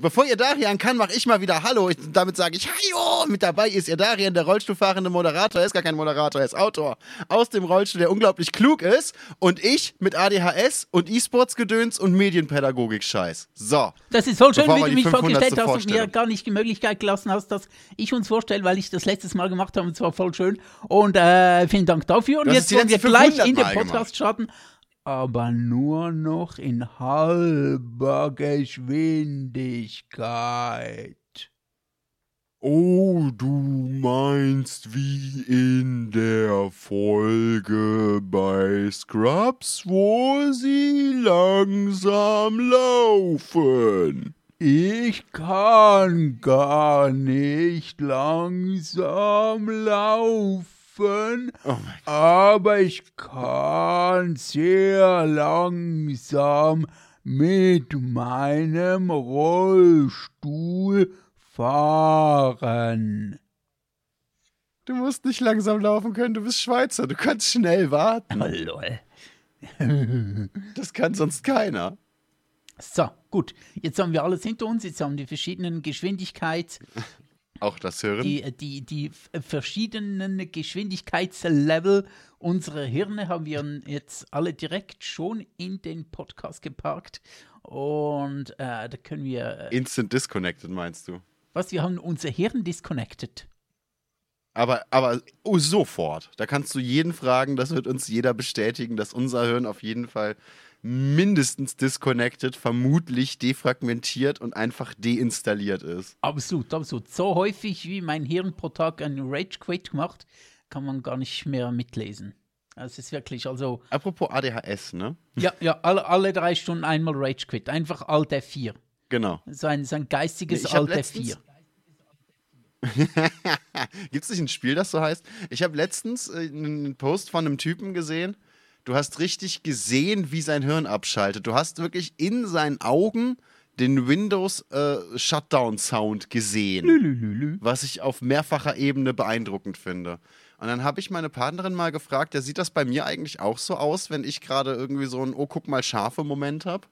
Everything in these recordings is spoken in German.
bevor ihr Darian kann, mache ich mal wieder Hallo. Ich, damit sage ich Hallo. Mit dabei ist ihr Darian, der Rollstuhlfahrende Moderator. Er ist gar kein Moderator, er ist Autor. Aus dem Rollstuhl, der unglaublich klug ist. Und ich mit ADHS und E-Sports-Gedöns und Medienpädagogik-Scheiß. So. Das ist so schön, Bevor wie du mich 500. vorgestellt hast und mir gar nicht die Möglichkeit gelassen hast, dass ich uns vorstelle, weil ich das letztes Mal gemacht habe und zwar voll schön. Und äh, vielen Dank dafür. Und Du hast jetzt wollen wir gleich 500 in den Podcast gemacht. starten. Aber nur noch in halber Geschwindigkeit. Oh, du meinst wie in der Folge bei Scrubs, wo sie langsam laufen. Ich kann gar nicht langsam laufen, Oh mein aber ich kann sehr langsam mit meinem Rollstuhl fahren. Du musst nicht langsam laufen können, du bist Schweizer, du kannst schnell warten. Oh, lol. Das kann sonst keiner. So, gut. Jetzt haben wir alles hinter uns. Jetzt haben die verschiedenen Geschwindigkeits, Auch das Hören. die, die, die f- verschiedenen Geschwindigkeitslevel unserer Hirne haben wir jetzt alle direkt schon in den Podcast geparkt. Und äh, da können wir, äh, Instant disconnected, meinst du? was, wir haben unser Hirn disconnected. Aber, aber oh, sofort. Da kannst du jeden fragen, das wird uns jeder bestätigen, dass unser Hirn auf jeden Fall mindestens disconnected, vermutlich defragmentiert und einfach deinstalliert ist. Absolut, absolut. So häufig wie mein Hirn pro Tag einen Rage Quit macht, kann man gar nicht mehr mitlesen. Es ist wirklich, also, Apropos ADHS, ne? ja, ja, alle, alle drei Stunden einmal Rage Quit. Einfach Alt F4. Genau. So ein, so ein geistiges hab Alt letztens- F4. Gibt es nicht ein Spiel, das so heißt? Ich habe letztens äh, einen Post von einem Typen gesehen. Du hast richtig gesehen, wie sein Hirn abschaltet. Du hast wirklich in seinen Augen den Windows äh, Shutdown Sound gesehen. Lülülülü. was ich auf mehrfacher Ebene beeindruckend finde. Und dann habe ich meine Partnerin mal gefragt, ja, sieht das bei mir eigentlich auch so aus, wenn ich gerade irgendwie so einen Oh, guck mal, scharfe Moment habe?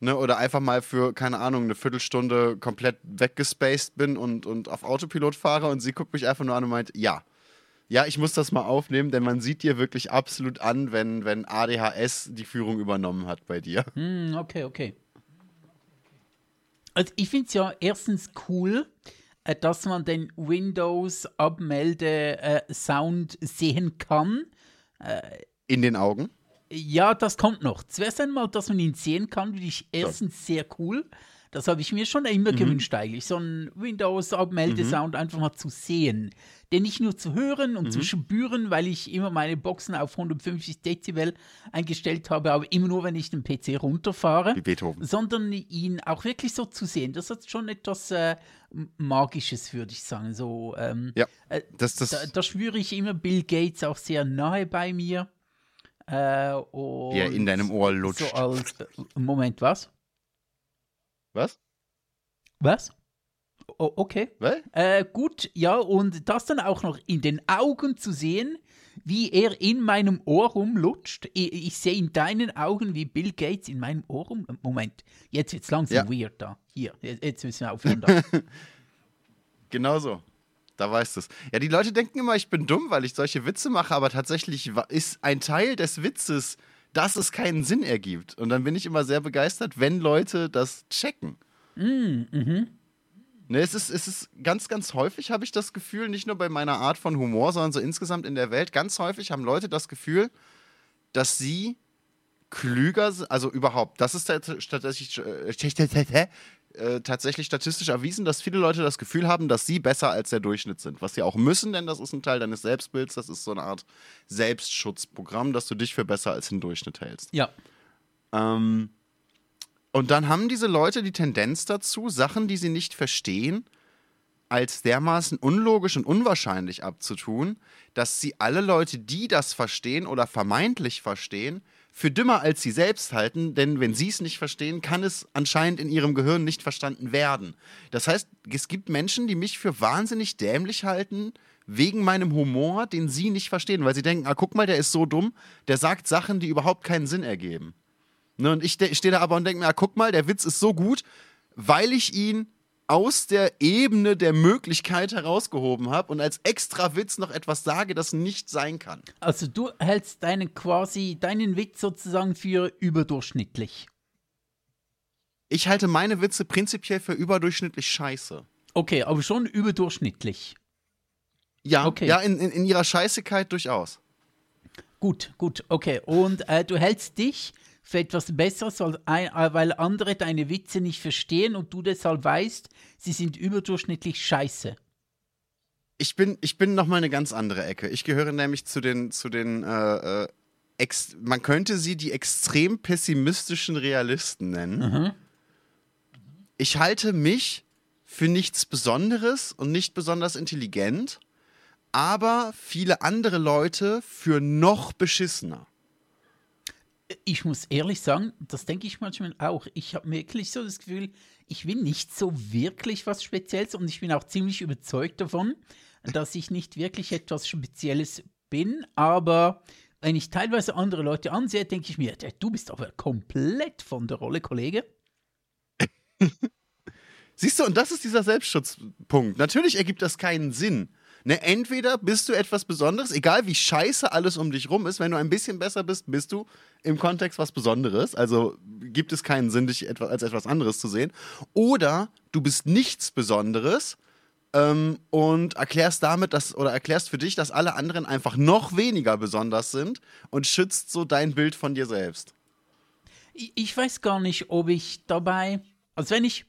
Ne, oder einfach mal für, keine Ahnung, eine Viertelstunde komplett weggespaced bin und, und auf Autopilot fahre und sie guckt mich einfach nur an und meint, ja. Ja, ich muss das mal aufnehmen, denn man sieht dir wirklich absolut an, wenn, wenn ADHS die Führung übernommen hat bei dir. Hm, okay, okay. Also ich finde es ja erstens cool, äh, dass man den Windows-Abmelde-Sound sehen kann. In den Augen. Ja, das kommt noch. Zuerst einmal, dass man ihn sehen kann, finde ich erstens sehr cool. Das habe ich mir schon immer gewünscht eigentlich, so einen Windows-Abmeldesound einfach mal zu sehen. Den nicht nur zu hören und zu spüren, weil ich immer meine Boxen auf 150 Dezibel eingestellt habe, aber immer nur, wenn ich den PC runterfahre Wie Beethoven. sondern ihn auch wirklich so zu sehen. Das hat schon etwas äh, Magisches, würde ich sagen. So, ähm, Ja, äh, das, das, da, da spüre ich immer Bill Gates auch sehr nahe bei mir. Äh, er in deinem Ohr lutscht. So als, Moment, was? Was? Was? O okay. Was? Äh, gut, ja, und das dann auch noch in den Augen zu sehen, wie er in meinem Ohr rumlutscht. Ich, ich sehe in deinen Augen, wie Bill Gates in meinem Ohr rum. Moment, jetzt wird's langsam Ja. weird da. Hier, jetzt jetzt müssen wir aufhören. Da. Genau so. Da weißt du es. Ja, die Leute denken immer, ich bin dumm, weil ich solche Witze mache, aber tatsächlich ist ein Teil des Witzes, dass es keinen Sinn ergibt. Und dann bin ich immer sehr begeistert, wenn Leute das checken. Ne, es, ist, es ist ganz, ganz häufig, habe ich das Gefühl, nicht nur bei meiner Art von Humor, sondern so insgesamt in der Welt, ganz häufig haben Leute das Gefühl, dass sie klüger sind, also überhaupt, das ist tat- statistisch, äh, tatsächlich statistisch erwiesen, dass viele Leute das Gefühl haben, dass sie besser als der Durchschnitt sind. Was sie auch müssen, denn das ist ein Teil deines Selbstbilds, das ist so eine Art Selbstschutzprogramm, dass du dich für besser als den Durchschnitt hältst. ja. Ähm, und dann haben diese Leute die Tendenz dazu, Sachen, die sie nicht verstehen, als dermaßen unlogisch und unwahrscheinlich abzutun, dass sie alle Leute, die das verstehen oder vermeintlich verstehen, für dümmer als sie selbst halten, denn wenn sie es nicht verstehen, kann es anscheinend in ihrem Gehirn nicht verstanden werden. Das heißt, es gibt Menschen, die mich für wahnsinnig dämlich halten, wegen meinem Humor, den sie nicht verstehen, weil sie denken, ah, guck mal, der ist so dumm, der sagt Sachen, die überhaupt keinen Sinn ergeben. Ne, und ich, ich stehe da aber und denke mir, ah, guck mal, der Witz ist so gut, weil ich ihn aus der Ebene der Möglichkeit herausgehoben habe und als extra Witz noch etwas sage, das nicht sein kann. Also du hältst deinen quasi, deinen Witz sozusagen für überdurchschnittlich. Ich halte meine Witze prinzipiell für überdurchschnittlich scheiße. Okay, aber schon überdurchschnittlich. Ja, Okay. ja in, in, in ihrer Scheißigkeit durchaus. Gut, gut, okay. Und äh, du hältst dich für etwas Besseres, weil, äh, weil andere deine Witze nicht verstehen und du deshalb weißt, sie sind überdurchschnittlich scheiße. Ich bin, ich bin noch mal eine ganz andere Ecke. Ich gehöre nämlich zu den, zu den äh, äh, ex man könnte sie die extrem pessimistischen Realisten nennen. Ich halte mich für nichts Besonderes und nicht besonders intelligent, aber viele andere Leute für noch beschissener. Ich muss ehrlich sagen, das denke ich manchmal auch. Ich habe wirklich so das Gefühl, ich bin nicht so wirklich was Spezielles und ich bin auch ziemlich überzeugt davon, dass ich nicht wirklich etwas Spezielles bin. Aber wenn ich teilweise andere Leute ansehe, denke ich mir, du bist aber komplett von der Rolle, Kollege. Siehst du, und das ist dieser Selbstschutzpunkt. Natürlich ergibt das keinen Sinn. Ne, entweder bist du etwas Besonderes, egal wie scheiße alles um dich rum ist, wenn du ein bisschen besser bist, bist du im Kontext was Besonderes. Also gibt es keinen Sinn, dich etwa, als etwas anderes zu sehen. Oder du bist nichts Besonderes ähm, und erklärst damit, dass, oder erklärst für dich, dass alle anderen einfach noch weniger besonders sind und schützt so dein Bild von dir selbst. Ich, ich weiß gar nicht, ob ich dabei, also wenn ich,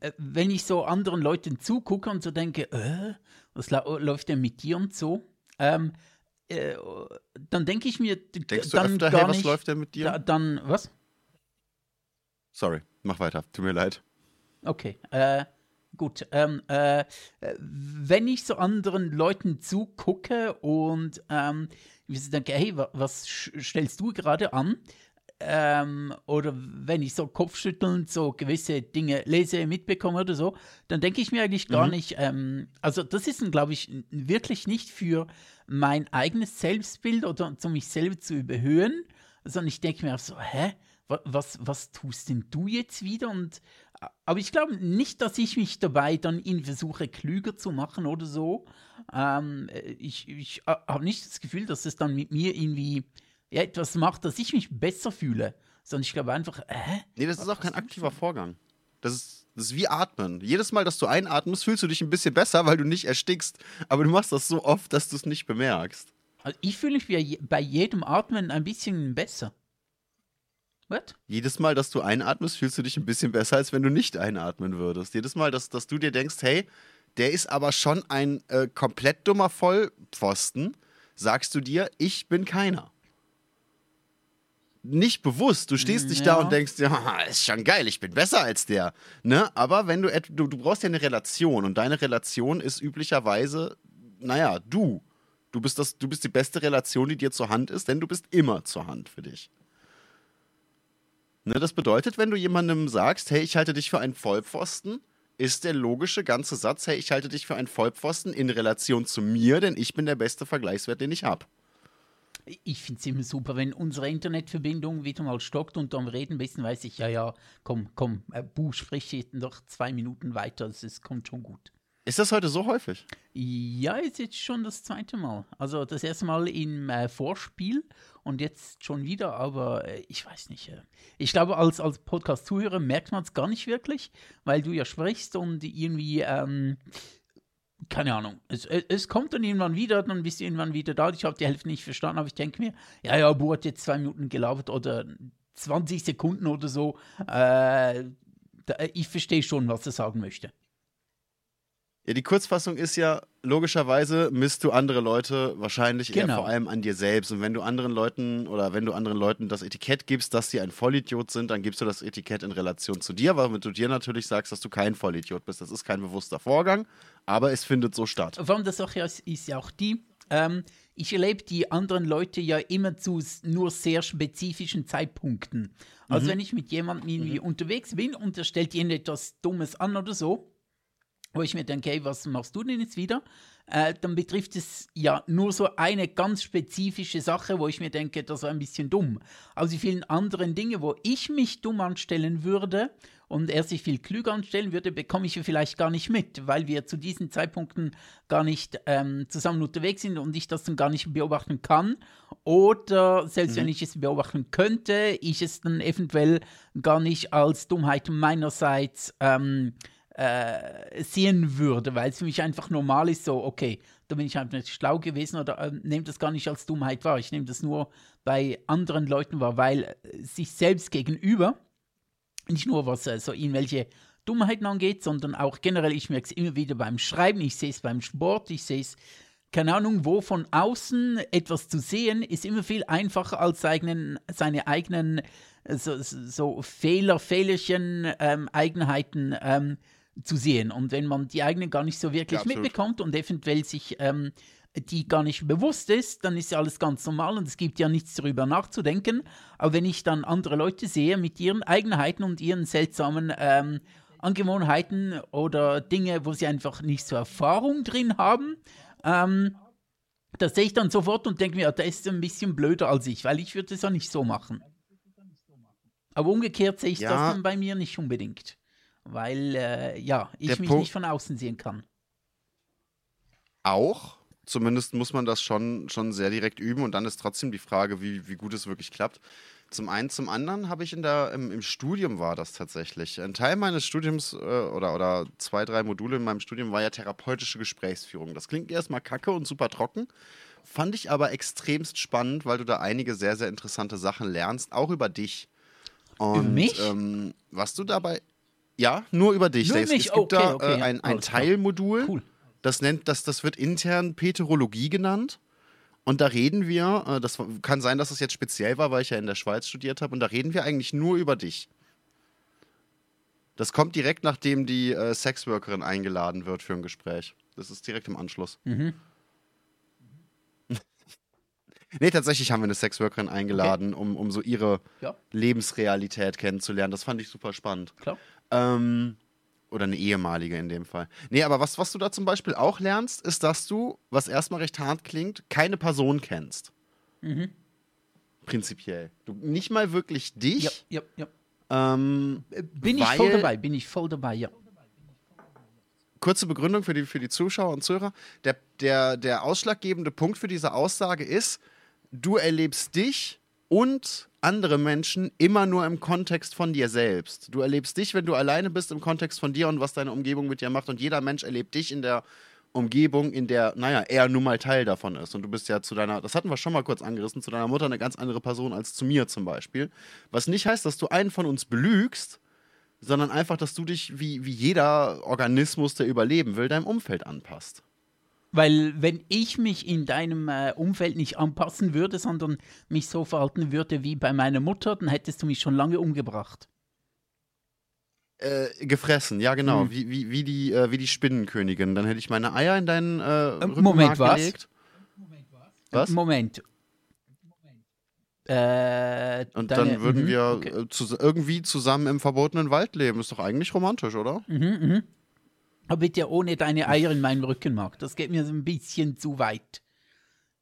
äh, wenn ich so anderen Leuten zugucke und so denke, äh, was lau läuft denn mit dir und so, ähm, äh, dann denke ich mir, Denkst du dann öfter, gar hey, was nicht, läuft denn mit dir? Da, dann, was? Sorry, mach weiter. Tut mir leid. Okay, äh, gut. Ähm, äh, äh, wenn ich so anderen Leuten zugucke und ähm, ich denke, hey, wa was stellst du gerade an? Ähm, oder wenn ich so kopfschüttelnd so gewisse Dinge lese, mitbekomme oder so, dann denke ich mir eigentlich gar Mhm. nicht, ähm, also das ist, glaube ich, wirklich nicht für mein eigenes Selbstbild oder um mich selber zu überhöhen, sondern ich denke mir auch so, hä? Wa- Was, was tust denn du jetzt wieder? Und, aber ich glaube nicht, dass ich mich dabei dann ihn versuche, klüger zu machen oder so. Ähm, äh, ich ich habe nicht das Gefühl, dass es dann mit mir irgendwie ja, etwas macht, dass ich mich besser fühle. Sondern ich glaube einfach, hä? Nee, das ist auch kein aktiver Vorgang. Das ist, das ist wie Atmen. Jedes Mal, dass du einatmest, fühlst du dich ein bisschen besser, weil du nicht erstickst. Aber du machst das so oft, dass du es nicht bemerkst. Also ich fühle mich bei je- bei jedem Atmen ein bisschen besser. Was? Jedes Mal, dass du einatmest, fühlst du dich ein bisschen besser, als wenn du nicht einatmen würdest. Jedes Mal, dass, dass du dir denkst, hey, der ist aber schon ein äh, komplett dummer Vollpfosten, sagst du dir, ich bin keiner. Nicht bewusst. Du stehst nicht da Ja. und denkst, ja, ist schon geil, ich bin besser als der. Ne? Aber wenn du, du, du brauchst ja eine Relation und deine Relation ist üblicherweise, naja, du. Du bist, das, du bist die beste Relation, die dir zur Hand ist, denn du bist immer zur Hand für dich. Ne, das bedeutet, wenn du jemandem sagst, hey, ich halte dich für einen Vollpfosten, ist der logische ganze Satz, hey, ich halte dich für einen Vollpfosten in Relation zu mir, denn ich bin der beste Vergleichswert, den ich habe. Ich finde es immer super, wenn unsere Internetverbindung wieder mal stockt und am Reden bist, dann weiß ich, ja, ja, komm, komm, äh, Bu, sprich jetzt noch zwei Minuten weiter, es kommt schon gut. Ist das heute so häufig? Ja, ist jetzt schon das zweite Mal. Also das erste Mal im äh, Vorspiel und jetzt schon wieder, aber äh, ich weiß nicht. Äh, ich glaube, als, als Podcast-Zuhörer merkt man es gar nicht wirklich, weil du ja sprichst und irgendwie, ähm, keine Ahnung, es, es kommt dann irgendwann wieder, dann bist du irgendwann wieder da. Ich habe die Hälfte nicht verstanden, aber ich denke mir, ja, ja, Bu hat jetzt zwei Minuten gelabert oder 20 Sekunden oder so. Äh, da, ich verstehe schon, was er sagen möchte. Ja, die Kurzfassung ist ja, logischerweise misst du andere Leute wahrscheinlich eher Genau. vor allem an dir selbst. Und wenn du anderen Leuten oder wenn du anderen Leuten das Etikett gibst, dass sie ein Vollidiot sind, dann gibst du das Etikett in Relation zu dir, weil du dir natürlich sagst, dass du kein Vollidiot bist. Das ist kein bewusster Vorgang, aber es findet so statt. Allem die Sache ist, ist ja auch die, ähm, ich erlebe die anderen Leute ja immer zu nur sehr spezifischen Zeitpunkten. Also wenn ich mit jemandem irgendwie unterwegs bin und er stellt ihnen etwas Dummes an oder so, wo ich mir denke, hey, was machst du denn jetzt wieder? Äh, dann betrifft es ja nur so eine ganz spezifische Sache, wo ich mir denke, das war ein bisschen dumm. Aber die vielen anderen Dinge, wo ich mich dumm anstellen würde und er sich viel klüger anstellen würde, bekomme ich vielleicht gar nicht mit, weil wir zu diesen Zeitpunkten gar nicht ähm, zusammen unterwegs sind und ich das dann gar nicht beobachten kann. Oder selbst mhm. wenn ich es beobachten könnte, ich es dann eventuell gar nicht als Dummheit meinerseits ähm, äh, sehen würde, weil es für mich einfach normal ist, so, okay, da bin ich einfach nicht schlau gewesen oder äh, nehme das gar nicht als Dummheit wahr. Ich nehme das nur bei anderen Leuten wahr, weil äh, sich selbst gegenüber nicht nur was äh, so irgendwelche Dummheiten angeht, sondern auch generell, ich merke es immer wieder beim Schreiben, ich sehe es beim Sport, ich sehe es, keine Ahnung, wo von außen etwas zu sehen, ist immer viel einfacher als seinen, seine eigenen äh, so, so Fehler, Fehlerchen, ähm, Eigenheiten ähm, zu sehen. Und wenn man die eigenen gar nicht so wirklich ja, mitbekommt und eventuell sich ähm, die gar nicht bewusst ist, dann ist ja alles ganz normal und es gibt ja nichts darüber nachzudenken. Aber wenn ich dann andere Leute sehe mit ihren Eigenheiten und ihren seltsamen ähm, Angewohnheiten oder Dinge, wo sie einfach nicht so Erfahrung drin haben, ähm, das sehe ich dann sofort und denke mir, der ist ein bisschen blöder als ich, weil ich würde es ja nicht so machen. Aber umgekehrt sehe ich ja. das dann bei mir nicht unbedingt, weil äh, ja, ich Der mich Punkt nicht von außen sehen kann. Auch, zumindest muss man das schon, schon sehr direkt üben und dann ist trotzdem die Frage, wie, wie gut es wirklich klappt. Zum einen, zum anderen habe ich in der, im, im, Studium war das tatsächlich. Ein Teil meines Studiums äh, oder, oder zwei, drei Module in meinem Studium war ja therapeutische Gesprächsführung. Das klingt erstmal kacke und super trocken, fand ich aber extremst spannend, weil du da einige sehr, sehr interessante Sachen lernst, auch über dich. Und, über mich? Ähm, was du dabei. Ja, nur über dich. Nur es, mich? es gibt okay, da okay, äh, ein, ein Teilmodul. Cool das, nennt, das, das wird intern Peterologie genannt. Und da reden wir, äh, das kann sein, dass es jetzt speziell war, weil ich ja in der Schweiz studiert habe, und da reden wir eigentlich nur über dich. Das kommt direkt, nachdem die äh, Sexworkerin eingeladen wird für ein Gespräch. Das ist direkt im Anschluss. Mhm. Nee, tatsächlich haben wir eine Sexworkerin eingeladen, okay. um, um so ihre ja. Lebensrealität kennenzulernen. Das fand ich super spannend. Klar. Ähm, oder eine ehemalige in dem Fall. Nee, aber was, was du da zum Beispiel auch lernst, ist, dass du, was erstmal recht hart klingt, keine Person kennst. Mhm. Prinzipiell. Du nicht mal wirklich dich. Ja, ja, ja. Ähm, bin ich voll dabei, bin ich voll dabei, ja. Kurze Begründung für die, für die Zuschauer und Zuhörer. Der, der, der ausschlaggebende Punkt für diese Aussage ist, du erlebst dich und andere Menschen immer nur im Kontext von dir selbst. Du erlebst dich, wenn du alleine bist, im Kontext von dir und was deine Umgebung mit dir macht. Und jeder Mensch erlebt dich in der Umgebung, in der, naja, er nun mal Teil davon ist. Und du bist ja zu deiner, das hatten wir schon mal kurz angerissen, zu deiner Mutter eine ganz andere Person als zu mir zum Beispiel. Was nicht heißt, dass du einen von uns belügst, sondern einfach, dass du dich wie, wie jeder Organismus, der überleben will, deinem Umfeld anpasst. Weil wenn ich mich in deinem äh, Umfeld nicht anpassen würde, sondern mich so verhalten würde wie bei meiner Mutter, dann hättest du mich schon lange umgebracht. Äh, gefressen, ja genau, hm. wie, wie, wie, die, äh, wie die Spinnenkönigin. Dann hätte ich meine Eier in deinen äh, Rückenmark Moment, was? gelegt. Was? Moment. Äh, und deine, dann würden mhm, wir okay. Äh, zu, irgendwie zusammen im verbotenen Wald leben. Ist doch eigentlich romantisch, oder? Mhm, mhm. Aber bitte ohne deine Eier in meinem Rückenmark. Das geht mir so ein bisschen zu weit.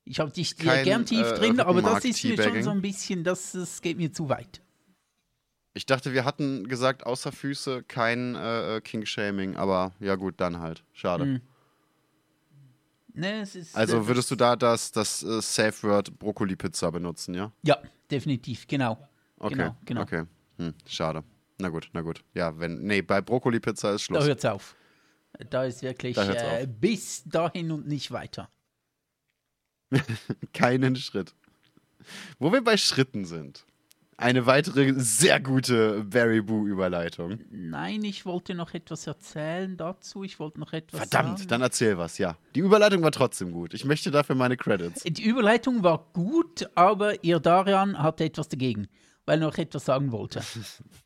Ich habe dich dir gern tief äh, drin, aber das ist mir schon so ein bisschen, das, das geht mir zu weit. Ich dachte, wir hatten gesagt, außer Füße kein äh, äh King-Shaming, aber ja gut, dann halt. Schade. Hm. Nee, ist, also würdest du da das, das äh, Safe-Word Brokkoli-Pizza benutzen, ja? Ja, definitiv, genau. Okay, genau, genau. okay. Hm, schade. Na gut, na gut. Ja, wenn, nee, bei Brokkoli-Pizza ist Schluss. Da hört's auf. Da ist wirklich da äh, bis dahin und nicht weiter. Keinen Schritt. Wo wir bei Schritten sind. Eine weitere sehr gute Barry Boo-Überleitung. Nein, ich wollte noch etwas erzählen dazu. Ich wollte noch etwas Verdammt, sagen. dann erzähl was, ja. Die Überleitung war trotzdem gut. Ich möchte dafür meine Credits. Die Überleitung war gut, aber ihr Darian hatte etwas dagegen, weil er noch etwas sagen wollte.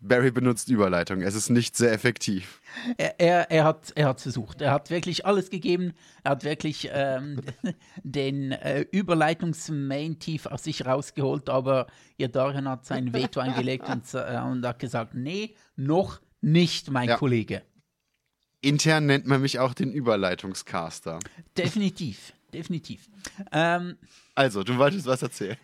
Barry benutzt Überleitung. Es ist nicht sehr effektiv. Er, er, er hat er hat versucht. Er hat wirklich alles gegeben. Er hat wirklich ähm, den äh, Überleitungs-Main-Tief aus sich rausgeholt, aber ihr Dorian hat sein Veto eingelegt und, äh, und hat gesagt, nee, noch nicht, mein ja. Kollege. Intern nennt man mich auch den Überleitungscaster. Definitiv, definitiv. Ähm, also, du wolltest was erzählen.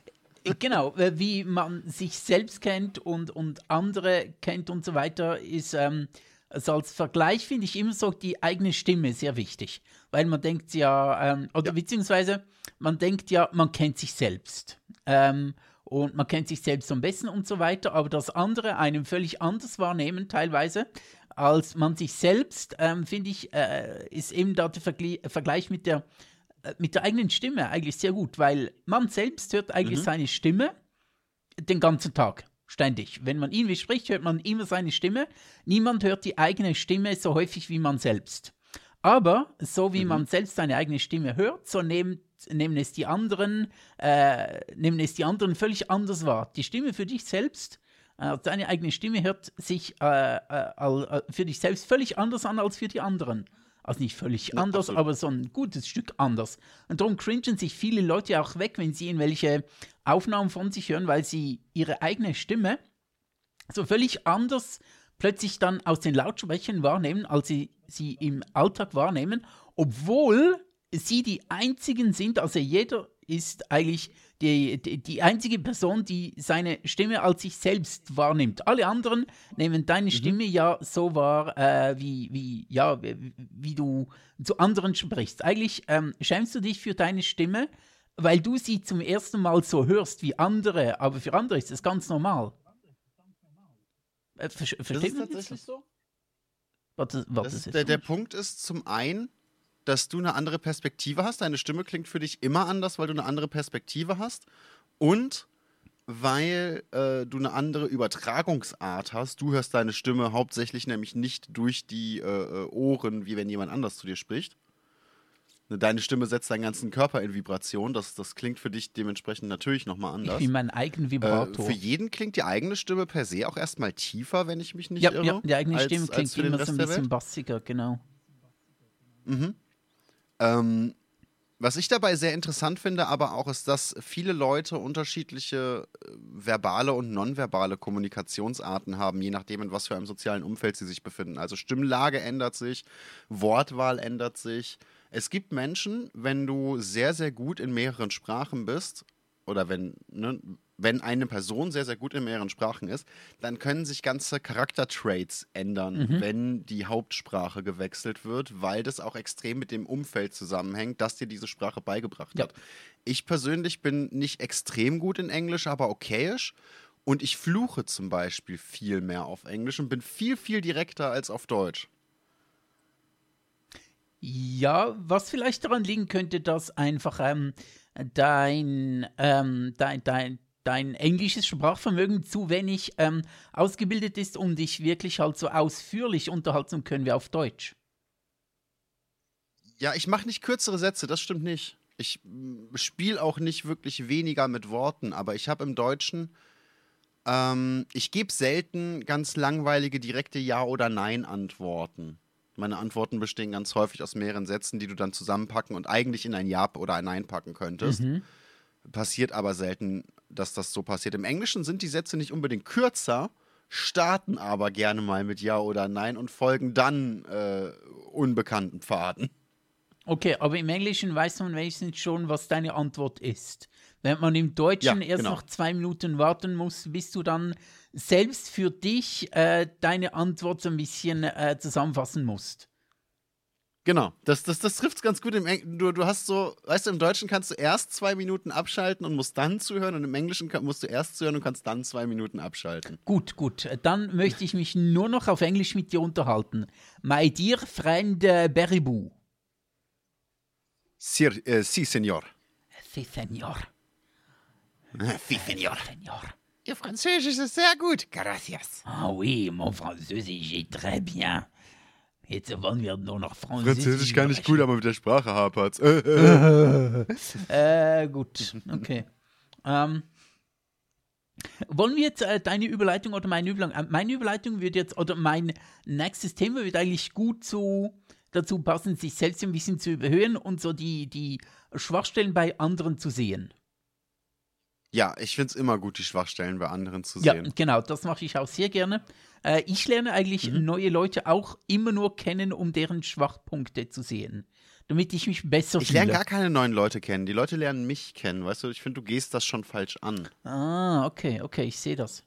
Genau, äh, wie man sich selbst kennt und, und andere kennt und so weiter, ist ähm, also als Vergleich finde ich immer so die eigene Stimme sehr wichtig, weil man denkt ja, ähm, oder ja. beziehungsweise man denkt ja, man kennt sich selbst. Ähm, und man kennt sich selbst am besten und so weiter, aber das andere einem völlig anders wahrnehmen teilweise als man sich selbst, ähm, finde ich, äh, ist eben da der Vergleich, mit der äh, mit der eigenen Stimme eigentlich sehr gut, weil man selbst hört eigentlich mhm. seine Stimme den ganzen Tag, ständig. Wenn man ihn spricht, hört man immer seine Stimme. Niemand hört die eigene Stimme so häufig wie man selbst. Aber so wie mhm. man selbst seine eigene Stimme hört, so nehmen, nehmen es die anderen, äh, nehmen es die anderen völlig anders wahr. Die Stimme für dich selbst, äh, deine eigene Stimme hört sich äh, äh, äh für dich selbst völlig anders an als für die anderen. Also nicht völlig ja, anders, absolut. aber so ein gutes Stück anders. Und darum cringen sich viele Leute auch weg, wenn sie irgendwelche Aufnahmen von sich hören, weil sie ihre eigene Stimme so völlig anders plötzlich dann aus den Lautsprechern wahrnehmen, als sie sie im Alltag wahrnehmen, obwohl sie die einzigen sind, also jeder ist eigentlich die, die, die, einzige Person, die seine Stimme als sich selbst wahrnimmt. Alle anderen nehmen deine mhm. Stimme ja so wahr, äh, wie, wie, ja, wie, wie, du zu anderen sprichst. Eigentlich ähm, schämst du dich für deine Stimme, weil du sie zum ersten Mal so hörst wie andere, aber für andere ist das ganz normal. Äh, ver versteht man das so? Warte, warte, das ist, der, der Punkt ist zum einen, dass du eine andere Perspektive hast. Deine Stimme klingt für dich immer anders, weil du eine andere Perspektive hast. Und weil äh, du eine andere Übertragungsart hast. Du hörst deine Stimme hauptsächlich nämlich nicht durch die äh, äh Ohren, wie wenn jemand anders zu dir spricht. Ne, deine Stimme setzt deinen ganzen Körper in Vibration. Das, das klingt für dich dementsprechend natürlich nochmal anders. Wie mein eigener Vibrator. Äh, für jeden klingt die eigene Stimme per se auch erstmal tiefer, wenn ich mich nicht ja, irre. Ja, die eigene als, Stimme klingt immer so ein bisschen bassiger, genau. Mhm. Ähm, was ich dabei sehr interessant finde, aber auch ist, dass viele Leute unterschiedliche äh, verbale und nonverbale Kommunikationsarten haben, je nachdem, in was für einem sozialen Umfeld sie sich befinden. Also Stimmlage ändert sich, Wortwahl ändert sich. Es gibt Menschen, wenn du sehr, sehr gut in mehreren Sprachen bist, oder wenn, ne, wenn eine Person sehr, sehr gut in mehreren Sprachen ist, dann können sich ganze Charaktertraits ändern, mhm. wenn die Hauptsprache gewechselt wird, weil das auch extrem mit dem Umfeld zusammenhängt, das dir diese Sprache beigebracht ja. hat. Ich persönlich bin nicht extrem gut in Englisch, aber okayisch. Und ich fluche zum Beispiel viel mehr auf Englisch und bin viel, viel direkter als auf Deutsch. Ja, was vielleicht daran liegen könnte, dass einfach ähm, dein, ähm, dein, dein, dein englisches Sprachvermögen zu wenig ähm, ausgebildet ist, um dich wirklich halt so ausführlich unterhalten können wie auf Deutsch. Ja, ich mache nicht kürzere Sätze, das stimmt nicht. Ich spiele auch nicht wirklich weniger mit Worten, aber ich habe im Deutschen, ähm, ich gebe selten ganz langweilige direkte Ja- oder Nein-Antworten. Meine Antworten bestehen ganz häufig aus mehreren Sätzen, die du dann zusammenpacken und eigentlich in ein Ja oder ein Nein packen könntest. Mhm. Passiert aber selten dass das so passiert. Im Englischen sind die Sätze nicht unbedingt kürzer, starten aber gerne mal mit Ja oder Nein und folgen dann äh, unbekannten Pfaden. Okay, aber im Englischen weiß man wenigstens schon, was deine Antwort ist. Wenn man im Deutschen ja, erst genau. noch zwei Minuten warten muss, bis du dann selbst für dich äh, deine Antwort so ein bisschen äh, zusammenfassen musst. Genau, das, das, das trifft es ganz gut. Im Eng du, du hast so, weißt du, im Deutschen kannst du erst zwei Minuten abschalten und musst dann zuhören und im Englischen kann, musst du erst zuhören und kannst dann zwei Minuten abschalten. Gut, gut. Dann möchte ich mich nur noch auf Englisch mit dir unterhalten. My dear friend uh, Beribou. Sir, äh, si, Senor. Si, Senor. Si, Senor. Senor. Ihr Französisch ist sehr gut. Gracias. Ah oui, mon Französisch est très bien. Jetzt wollen wir nur noch Französisch. Französisch kann ich gut, aber mit der Sprache hapert's. äh, gut, okay. ähm, wollen wir jetzt äh, deine Überleitung oder meine Überleitung? Äh, meine Überleitung wird jetzt, oder mein nächstes Thema wird eigentlich gut so dazu passen, sich selbst ein bisschen zu überhöhen und so die, die Schwachstellen bei anderen zu sehen. Ja, ich finde es immer gut, die Schwachstellen bei anderen zu Ja, sehen. genau, das mache ich auch sehr gerne. Äh, ich lerne eigentlich Mhm. neue Leute auch immer nur kennen, um deren Schwachpunkte zu sehen. Damit ich mich besser Ich fühle. lerne gar keine neuen Leute kennen. Die Leute lernen mich kennen. Weißt du, ich finde, du gehst das schon falsch an. Ah, okay, okay, ich sehe das.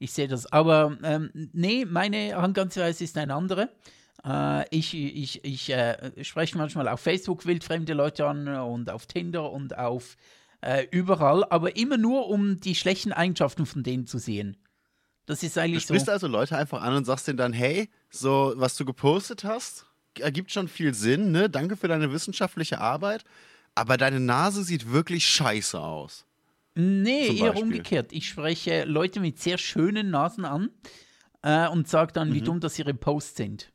Ich sehe das. Aber ähm, nee, meine Herangehensweise ist eine andere. Äh, ich ich, ich äh, spreche manchmal auf Facebook wildfremde Leute an und auf Tinder und auf äh, überall, aber immer nur, um die schlechten Eigenschaften von denen zu sehen. Das ist Du eigentlich so. sprichst also Leute einfach an und sagst denen dann, hey, so, was du gepostet hast, ergibt schon viel Sinn, ne? Danke für deine wissenschaftliche Arbeit. Aber deine Nase sieht wirklich scheiße aus. Nee, eher umgekehrt. Ich spreche Leute mit sehr schönen Nasen an äh, und sage dann, Mhm. wie dumm das ihre Posts sind.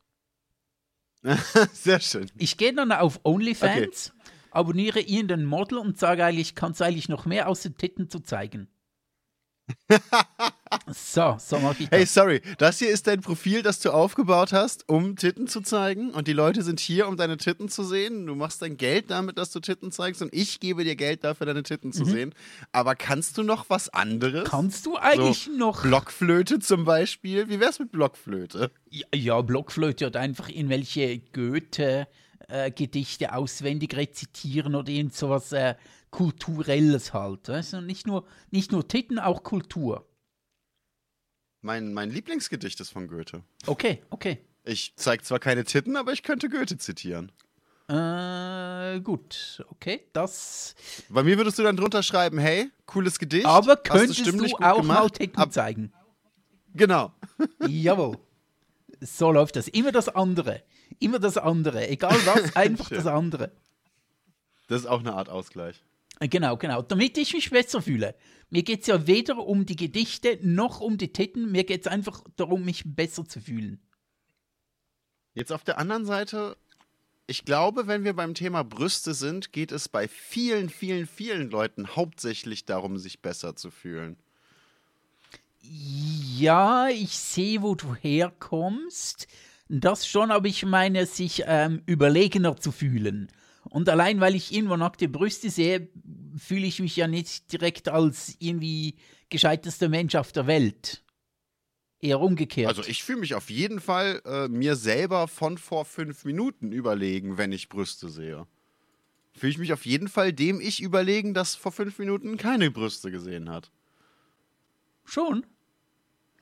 Sehr schön. Ich gehe dann auf OnlyFans, abonniere irgendein Model und sage eigentlich, kannst du eigentlich noch mehr außer Titten zu zeigen. so, so mache ich das. Hey, sorry, das hier ist dein Profil, das du aufgebaut hast, um Titten zu zeigen. Und die Leute sind hier, um deine Titten zu sehen. Du machst dein Geld damit, dass du Titten zeigst. Und ich gebe dir Geld dafür, deine Titten zu sehen. Aber kannst du noch was anderes? Kannst du eigentlich so noch. Blockflöte zum Beispiel. Wie wär's mit Blockflöte? Ja, ja, Blockflöte oder einfach irgendwelche Goethe-Gedichte auswendig rezitieren oder irgend sowas äh, Kulturelles halt. Weißt du? nicht, nur, nicht nur Titten, auch Kultur. Mein, mein Lieblingsgedicht ist von Goethe. Okay, okay. Ich zeige zwar keine Titten, aber ich könnte Goethe zitieren. Äh, gut, okay, das. Bei mir würdest du dann drunter schreiben, hey, cooles Gedicht. Aber könntest du gut auch mal Titten ab- zeigen? Genau. Jawohl. So läuft das. Immer das andere. Immer das andere. Egal was, einfach das andere. Das ist auch eine Art Ausgleich. Äh, Genau, genau. Damit ich mich besser fühle. Mir geht es ja weder um die Gedichte noch um die Titten. Mir geht es einfach darum, mich besser zu fühlen. Jetzt auf der anderen Seite, ich glaube, wenn wir beim Thema Brüste sind, geht es bei vielen, vielen, vielen Leuten hauptsächlich darum, sich besser zu fühlen. Ja, ich sehe, wo du herkommst. Das schon, aber ich meine, sich ähm, überlegener zu fühlen. Und allein, weil ich irgendwo nackte Brüste sehe, fühle ich mich ja nicht direkt als irgendwie gescheitester Mensch auf der Welt. Eher umgekehrt. Also ich fühle mich auf jeden Fall äh, mir selber von vor fünf Minuten überlegen, wenn ich Brüste sehe. Fühle ich mich auf jeden Fall dem ich überlegen, das vor fünf Minuten keine Brüste gesehen hat. Schon.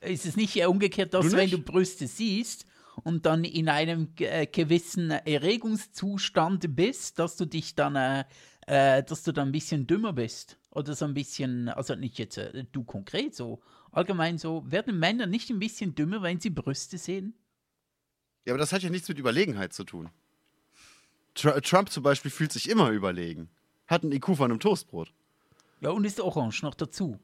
Ist es nicht eher umgekehrt, dass Du wenn du Brüste siehst und dann in einem äh, gewissen Erregungszustand bist, dass du dich dann, äh, äh, dass du dann ein bisschen dümmer bist? Oder so ein bisschen, also nicht jetzt äh, du konkret so, allgemein so, werden Männer nicht ein bisschen dümmer, wenn sie Brüste sehen? Ja, aber das hat ja nichts mit Überlegenheit zu tun. Tr Trump zum Beispiel fühlt sich immer überlegen. Hat ein IQ von einem Toastbrot. Ja, und ist orange noch dazu.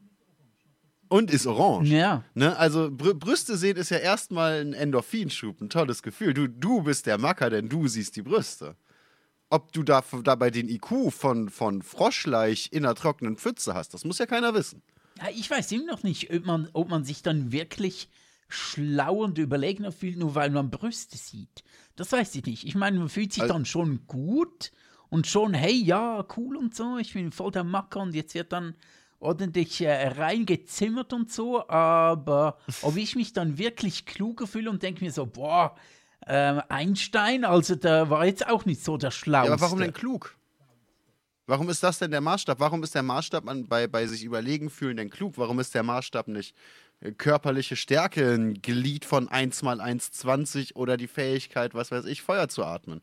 Und ist orange. Ja. Ne? Also Brü Brüste sehen ist ja erstmal ein Endorphinschub, ein tolles Gefühl. Du, du bist der Macker, denn du siehst die Brüste. Ob du da, dabei den IQ von, von Froschleich in einer trockenen Pfütze hast, das muss ja keiner wissen. Ja, Ich weiß immer noch nicht, ob man, ob man sich dann wirklich schlauer und überlegener fühlt, nur weil man Brüste sieht. Das weiß ich nicht. Ich meine, man fühlt sich Also- dann schon gut und schon, hey, ja, cool und so, ich bin voll der Macker und jetzt wird dann ordentlich äh, reingezimmert und so, aber ob ich mich dann wirklich kluger fühle und denke mir so, boah, ähm, Einstein, also der war jetzt auch nicht so der Ja, Schlauste. aber warum denn klug? Warum ist das denn der Maßstab? Warum ist der Maßstab an, bei, bei sich überlegen fühlen denn klug? Warum ist der Maßstab nicht äh, körperliche Stärke, ein Glied von 1 mal 1, 20 oder die Fähigkeit, was weiß ich, Feuer zu atmen?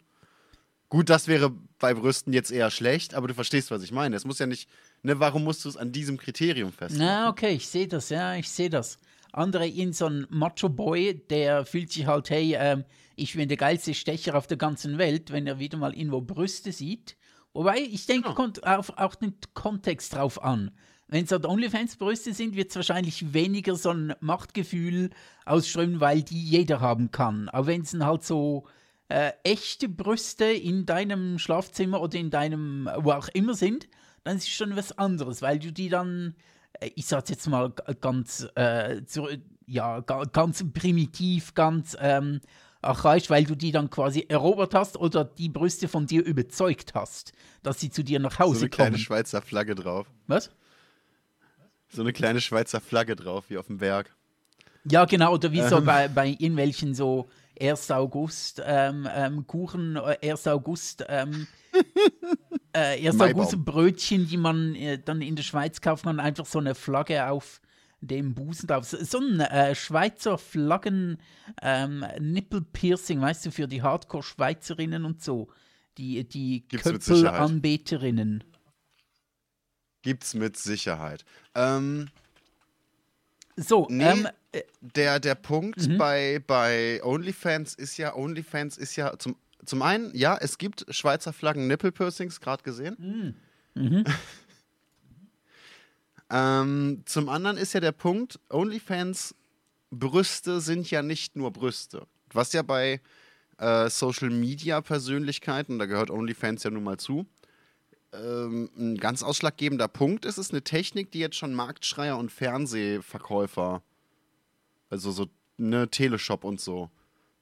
Gut, das wäre bei Brüsten jetzt eher schlecht, aber du verstehst, was ich meine. Es muss ja nicht, ne, warum musst du es an diesem Kriterium festmachen? Na, okay, ich sehe das, ja, ich sehe das. Andere in so ein Macho-Boy, der fühlt sich halt, hey, ähm, ich bin der geilste Stecher auf der ganzen Welt, wenn er wieder mal irgendwo Brüste sieht. Wobei, ich denke, Genau. kommt auf, auch den Kontext drauf an. Wenn es halt OnlyFans-Brüste sind, wird es wahrscheinlich weniger so ein Machtgefühl ausströmen, weil die jeder haben kann. Aber wenn es halt so äh, echte Brüste in deinem Schlafzimmer oder in deinem, wo auch immer sind, dann ist es schon was anderes, weil du die dann, äh, ich sag's jetzt mal g- ganz, äh, zu, ja, ga- ganz primitiv, ganz ähm, archaisch, weil du die dann quasi erobert hast oder die Brüste von dir überzeugt hast, dass sie zu dir nach so Hause eine kleine kommen. Schweizer Flagge drauf. Was? So eine kleine Schweizer Flagge drauf, wie auf dem Berg. Ja, genau, oder wie so bei, bei irgendwelchen so 1. August ähm, ähm, Kuchen, äh, 1. August ähm, äh, 1. Maibaum. August Brötchen, die man äh, dann in der Schweiz kauft, man einfach so eine Flagge auf dem Busen drauf. So so ein äh, Schweizer Flaggen ähm, weißt du, für die Hardcore-Schweizerinnen und so. Die, die Gibt's mit Sicherheit. Köppelanbeterinnen. Gibt's mit Sicherheit. Ähm, So, Nee. ähm, äh, der, der Punkt Mhm. bei, bei OnlyFans ist ja, OnlyFans ist ja zum, zum einen, ja, es gibt Schweizer Flaggen Nippelpiercings, gerade gesehen. Mhm. ähm, zum anderen ist ja der Punkt, OnlyFans Brüste sind ja nicht nur Brüste. Was ja bei äh, Social Media Persönlichkeiten, da gehört OnlyFans ja nun mal zu, ähm, ein ganz ausschlaggebender Punkt ist, ist eine Technik, die jetzt schon Marktschreier und Fernsehverkäufer, also so ne Teleshop und so,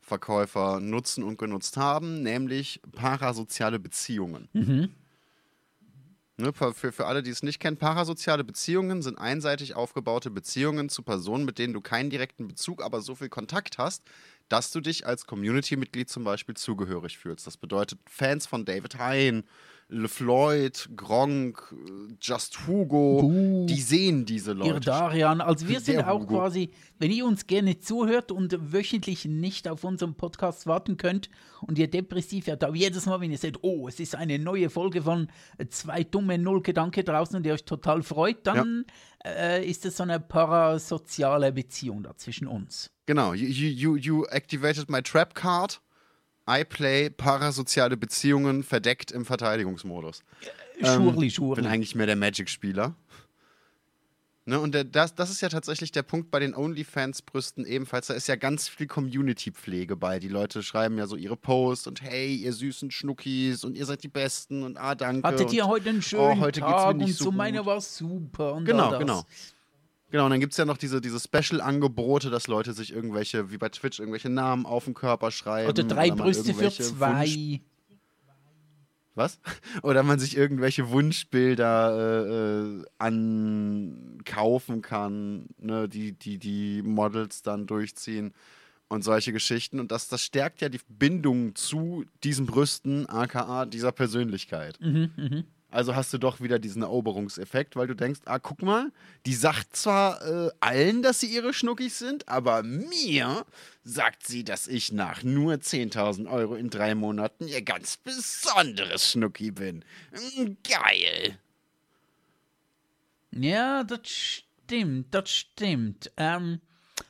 Verkäufer nutzen und genutzt haben, nämlich parasoziale Beziehungen. Ne, für, für für alle, die es nicht kennen, parasoziale Beziehungen sind einseitig aufgebaute Beziehungen zu Personen, mit denen du keinen direkten Bezug, aber so viel Kontakt hast, dass du dich als Community-Mitglied zum Beispiel zugehörig fühlst. Das bedeutet, Fans von David Hein, LeFloid, Gronk, Just Hugo, Buh. die sehen diese Leute. Darian, also wir sind Der auch Hugo. quasi, wenn ihr uns gerne zuhört und wöchentlich nicht auf unseren Podcast warten könnt und ihr depressiv werdet, aber jedes Mal, wenn ihr seht, oh, es ist eine neue Folge von zwei dumme Null Gedanke draußen und ihr euch total freut, dann äh, ist es so eine parasoziale Beziehung da zwischen uns. Genau, you, you, you activated my trap card. I play parasoziale Beziehungen verdeckt im Verteidigungsmodus. Schurli, bin Schurli. eigentlich mehr der Magic-Spieler. Ne, und der, das, das ist ja tatsächlich der Punkt bei den OnlyFans-Brüsten ebenfalls. Da ist ja ganz viel Community-Pflege bei. Die Leute schreiben ja so ihre Posts und hey, ihr süßen Schnuckis und ihr seid die Besten und ah, danke. Hattet und, ihr heute einen schönen heute geht's mir Tag nicht und so so, gut. meiner war super und Genau, genau. Genau, und dann gibt es ja noch diese, diese Special-Angebote, dass Leute sich irgendwelche, wie bei Twitch, irgendwelche Namen auf den Körper schreiben. Oder drei man Brüste für zwei. Wunsch- Was? Oder man sich irgendwelche Wunschbilder äh, äh, ankaufen kann, ne, die, die die Models dann durchziehen und solche Geschichten. Und das, das stärkt ja die Bindung zu diesen Brüsten, aka dieser Persönlichkeit. Also hast du doch wieder diesen Eroberungseffekt, weil du denkst, ah, guck mal, die sagt zwar äh, allen, dass sie ihre Schnuckis sind, aber mir sagt sie, dass ich nach nur 10.000 Euro in drei Monaten ihr ganz besonderes Schnucki bin. Mm, Geil. Ja, das stimmt, das stimmt. Ähm,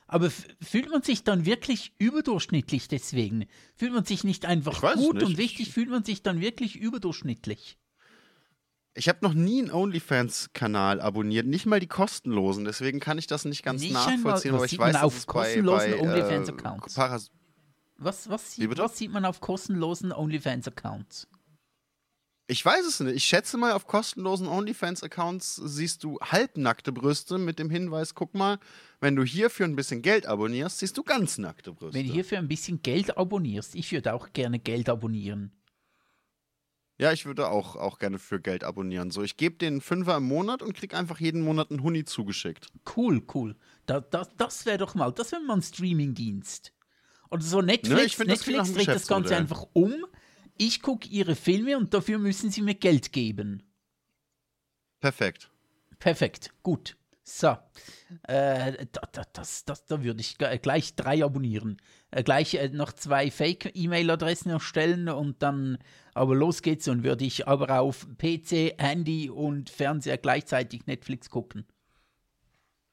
aber fühlt man sich dann wirklich überdurchschnittlich deswegen? Fühlt man sich nicht einfach gut nicht. und wichtig, fühlt man sich dann wirklich überdurchschnittlich? Ich habe noch nie einen OnlyFans-Kanal abonniert, nicht mal die kostenlosen, deswegen kann ich das nicht ganz Nicht nachvollziehen, was aber ich sieht man weiß, auf es bei, kostenlosen bei OnlyFans-Accounts? Äh, Was, was, sieht, was sieht man auf kostenlosen OnlyFans-Accounts? Ich weiß es nicht. Ich schätze mal, auf kostenlosen OnlyFans-Accounts siehst du halbnackte Brüste mit dem Hinweis, guck mal, wenn du hier für ein bisschen Geld abonnierst, siehst du ganz nackte Brüste. Wenn du hierfür ein bisschen Geld abonnierst, ich würde auch gerne Geld abonnieren. Ja, ich würde auch, auch gerne für Geld abonnieren. So, ich gebe den Fünfer im Monat und krieg einfach jeden Monat einen Huni zugeschickt. Cool, cool. Da, da, das wäre doch mal, das wäre mal ein Streamingdienst. Oder so Netflix, ich find, das klingt Netflix einem dreht das Ganze einfach um. Ich gucke ihre Filme und dafür müssen sie mir Geld geben. Perfekt. Perfekt, gut. So, äh, da, da, das, das, da würde ich gleich drei abonnieren. Äh, gleich äh, noch zwei Fake-E-Mail-Adressen erstellen und dann, aber los geht's und würde ich aber auf PC, Handy und Fernseher gleichzeitig Netflix gucken.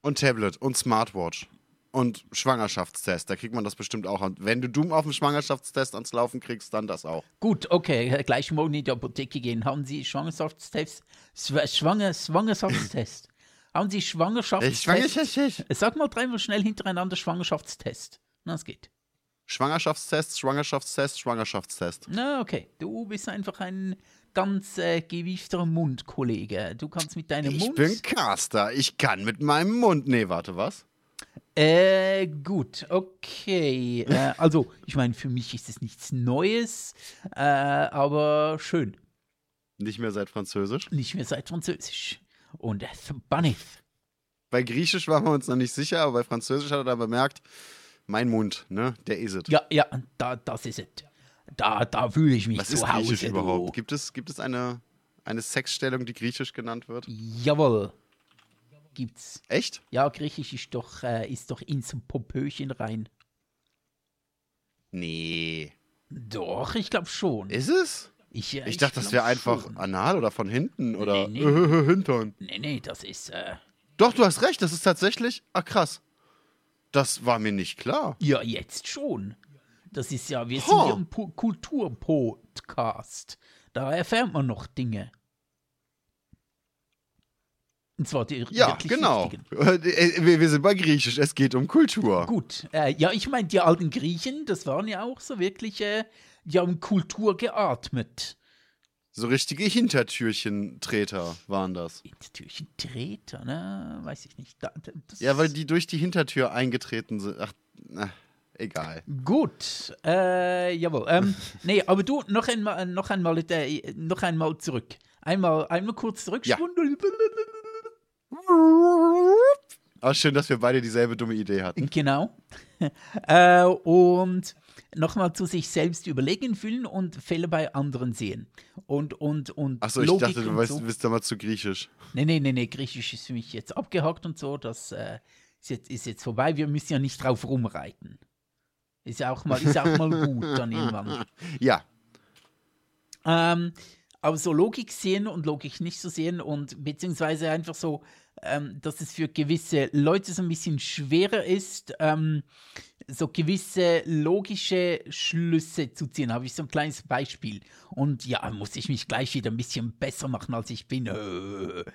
Und Tablet und Smartwatch. Und Schwangerschaftstest, da kriegt man das bestimmt auch. Und wenn du Doom auf dem Schwangerschaftstest ans Laufen kriegst, dann das auch. Gut, okay, äh, gleich morgen in die Apotheke gehen. Haben Sie Schwangerschaftstest? Schw- Schwanger, Schwangerschaftstest. Haben Sie Schwangerschaftstest? Schwangerschaftstest. Sag mal dreimal schnell hintereinander Schwangerschaftstest. Na, es geht. Schwangerschaftstest, Schwangerschaftstest, Schwangerschaftstest. Na, okay. Du bist einfach ein ganz äh, gewiefter Mundkollege. Du kannst mit deinem Ich Mund. bin Caster. Ich kann mit meinem Mund. Nee, warte, was? Äh, gut, okay. äh, also, ich meine, für mich ist es nichts Neues, äh, aber schön. Nicht mehr seit Französisch. Nicht mehr seit Französisch. Und Banith. Bei Griechisch waren wir uns noch nicht sicher, aber bei Französisch hat er dann bemerkt, mein Mund, ne, der ist es. Ja, ja, da, das ist es. Da, da fühle ich mich Was zu ist Hause. Griechisch überhaupt? Du. Gibt es, gibt es eine, eine Sexstellung, die Griechisch genannt wird? Jawohl. Gibt's. Echt? Ja, Griechisch ist doch, äh, ist doch ins Popöchen rein. Nee. Doch, ich glaube schon. Ist es? Ich, äh, Ich dachte, das wäre einfach schon. anal oder von hinten oder Nee, nee. Hintern. Nee, nee, das ist. Äh, Doch, du hast recht, das ist tatsächlich. Ah, krass. Das war mir nicht klar. ja, jetzt schon. Das ist ja, wir sind hier ein Kulturpodcast. Da erfährt man noch Dinge. Und zwar die Ja, wirklich genau. wichtigen. Äh, Wir wir sind bei Griechisch, es geht um Kultur. Gut, äh, ja, ich meine, die alten Griechen, das waren ja auch so wirkliche, die haben Kultur geatmet. So richtige Hintertürchentreter waren das. Türchen Treter, ne? Weiß ich nicht. Da, Ja, weil die durch die Hintertür eingetreten sind. Ach, na, egal. Gut, äh, jawohl. Ähm, nee, aber du, noch einmal, noch einmal, äh, noch einmal zurück. Einmal, einmal kurz zurückspulen. Aber schön, dass wir beide dieselbe dumme Idee hatten. Genau. äh, und nochmal zu sich selbst überlegen fühlen und Fälle bei anderen sehen. Und, und, und Achso, ich dachte, du weißt, so. du bist damals zu griechisch. Nee, nee, nee, nee, Griechisch ist für mich jetzt abgehakt und so. Das äh, ist, jetzt, ist jetzt vorbei. Wir müssen ja nicht drauf rumreiten. Ist ja auch mal, ist auch mal gut dann irgendwann. Ja, Ähm, aber so Logik sehen und Logik nicht so sehen und beziehungsweise einfach so, ähm, dass es für gewisse Leute so ein bisschen schwerer ist, ähm, so gewisse logische Schlüsse zu ziehen. Habe ich so ein kleines Beispiel. Und ja, muss ich mich gleich wieder ein bisschen besser machen, als ich bin. Äh.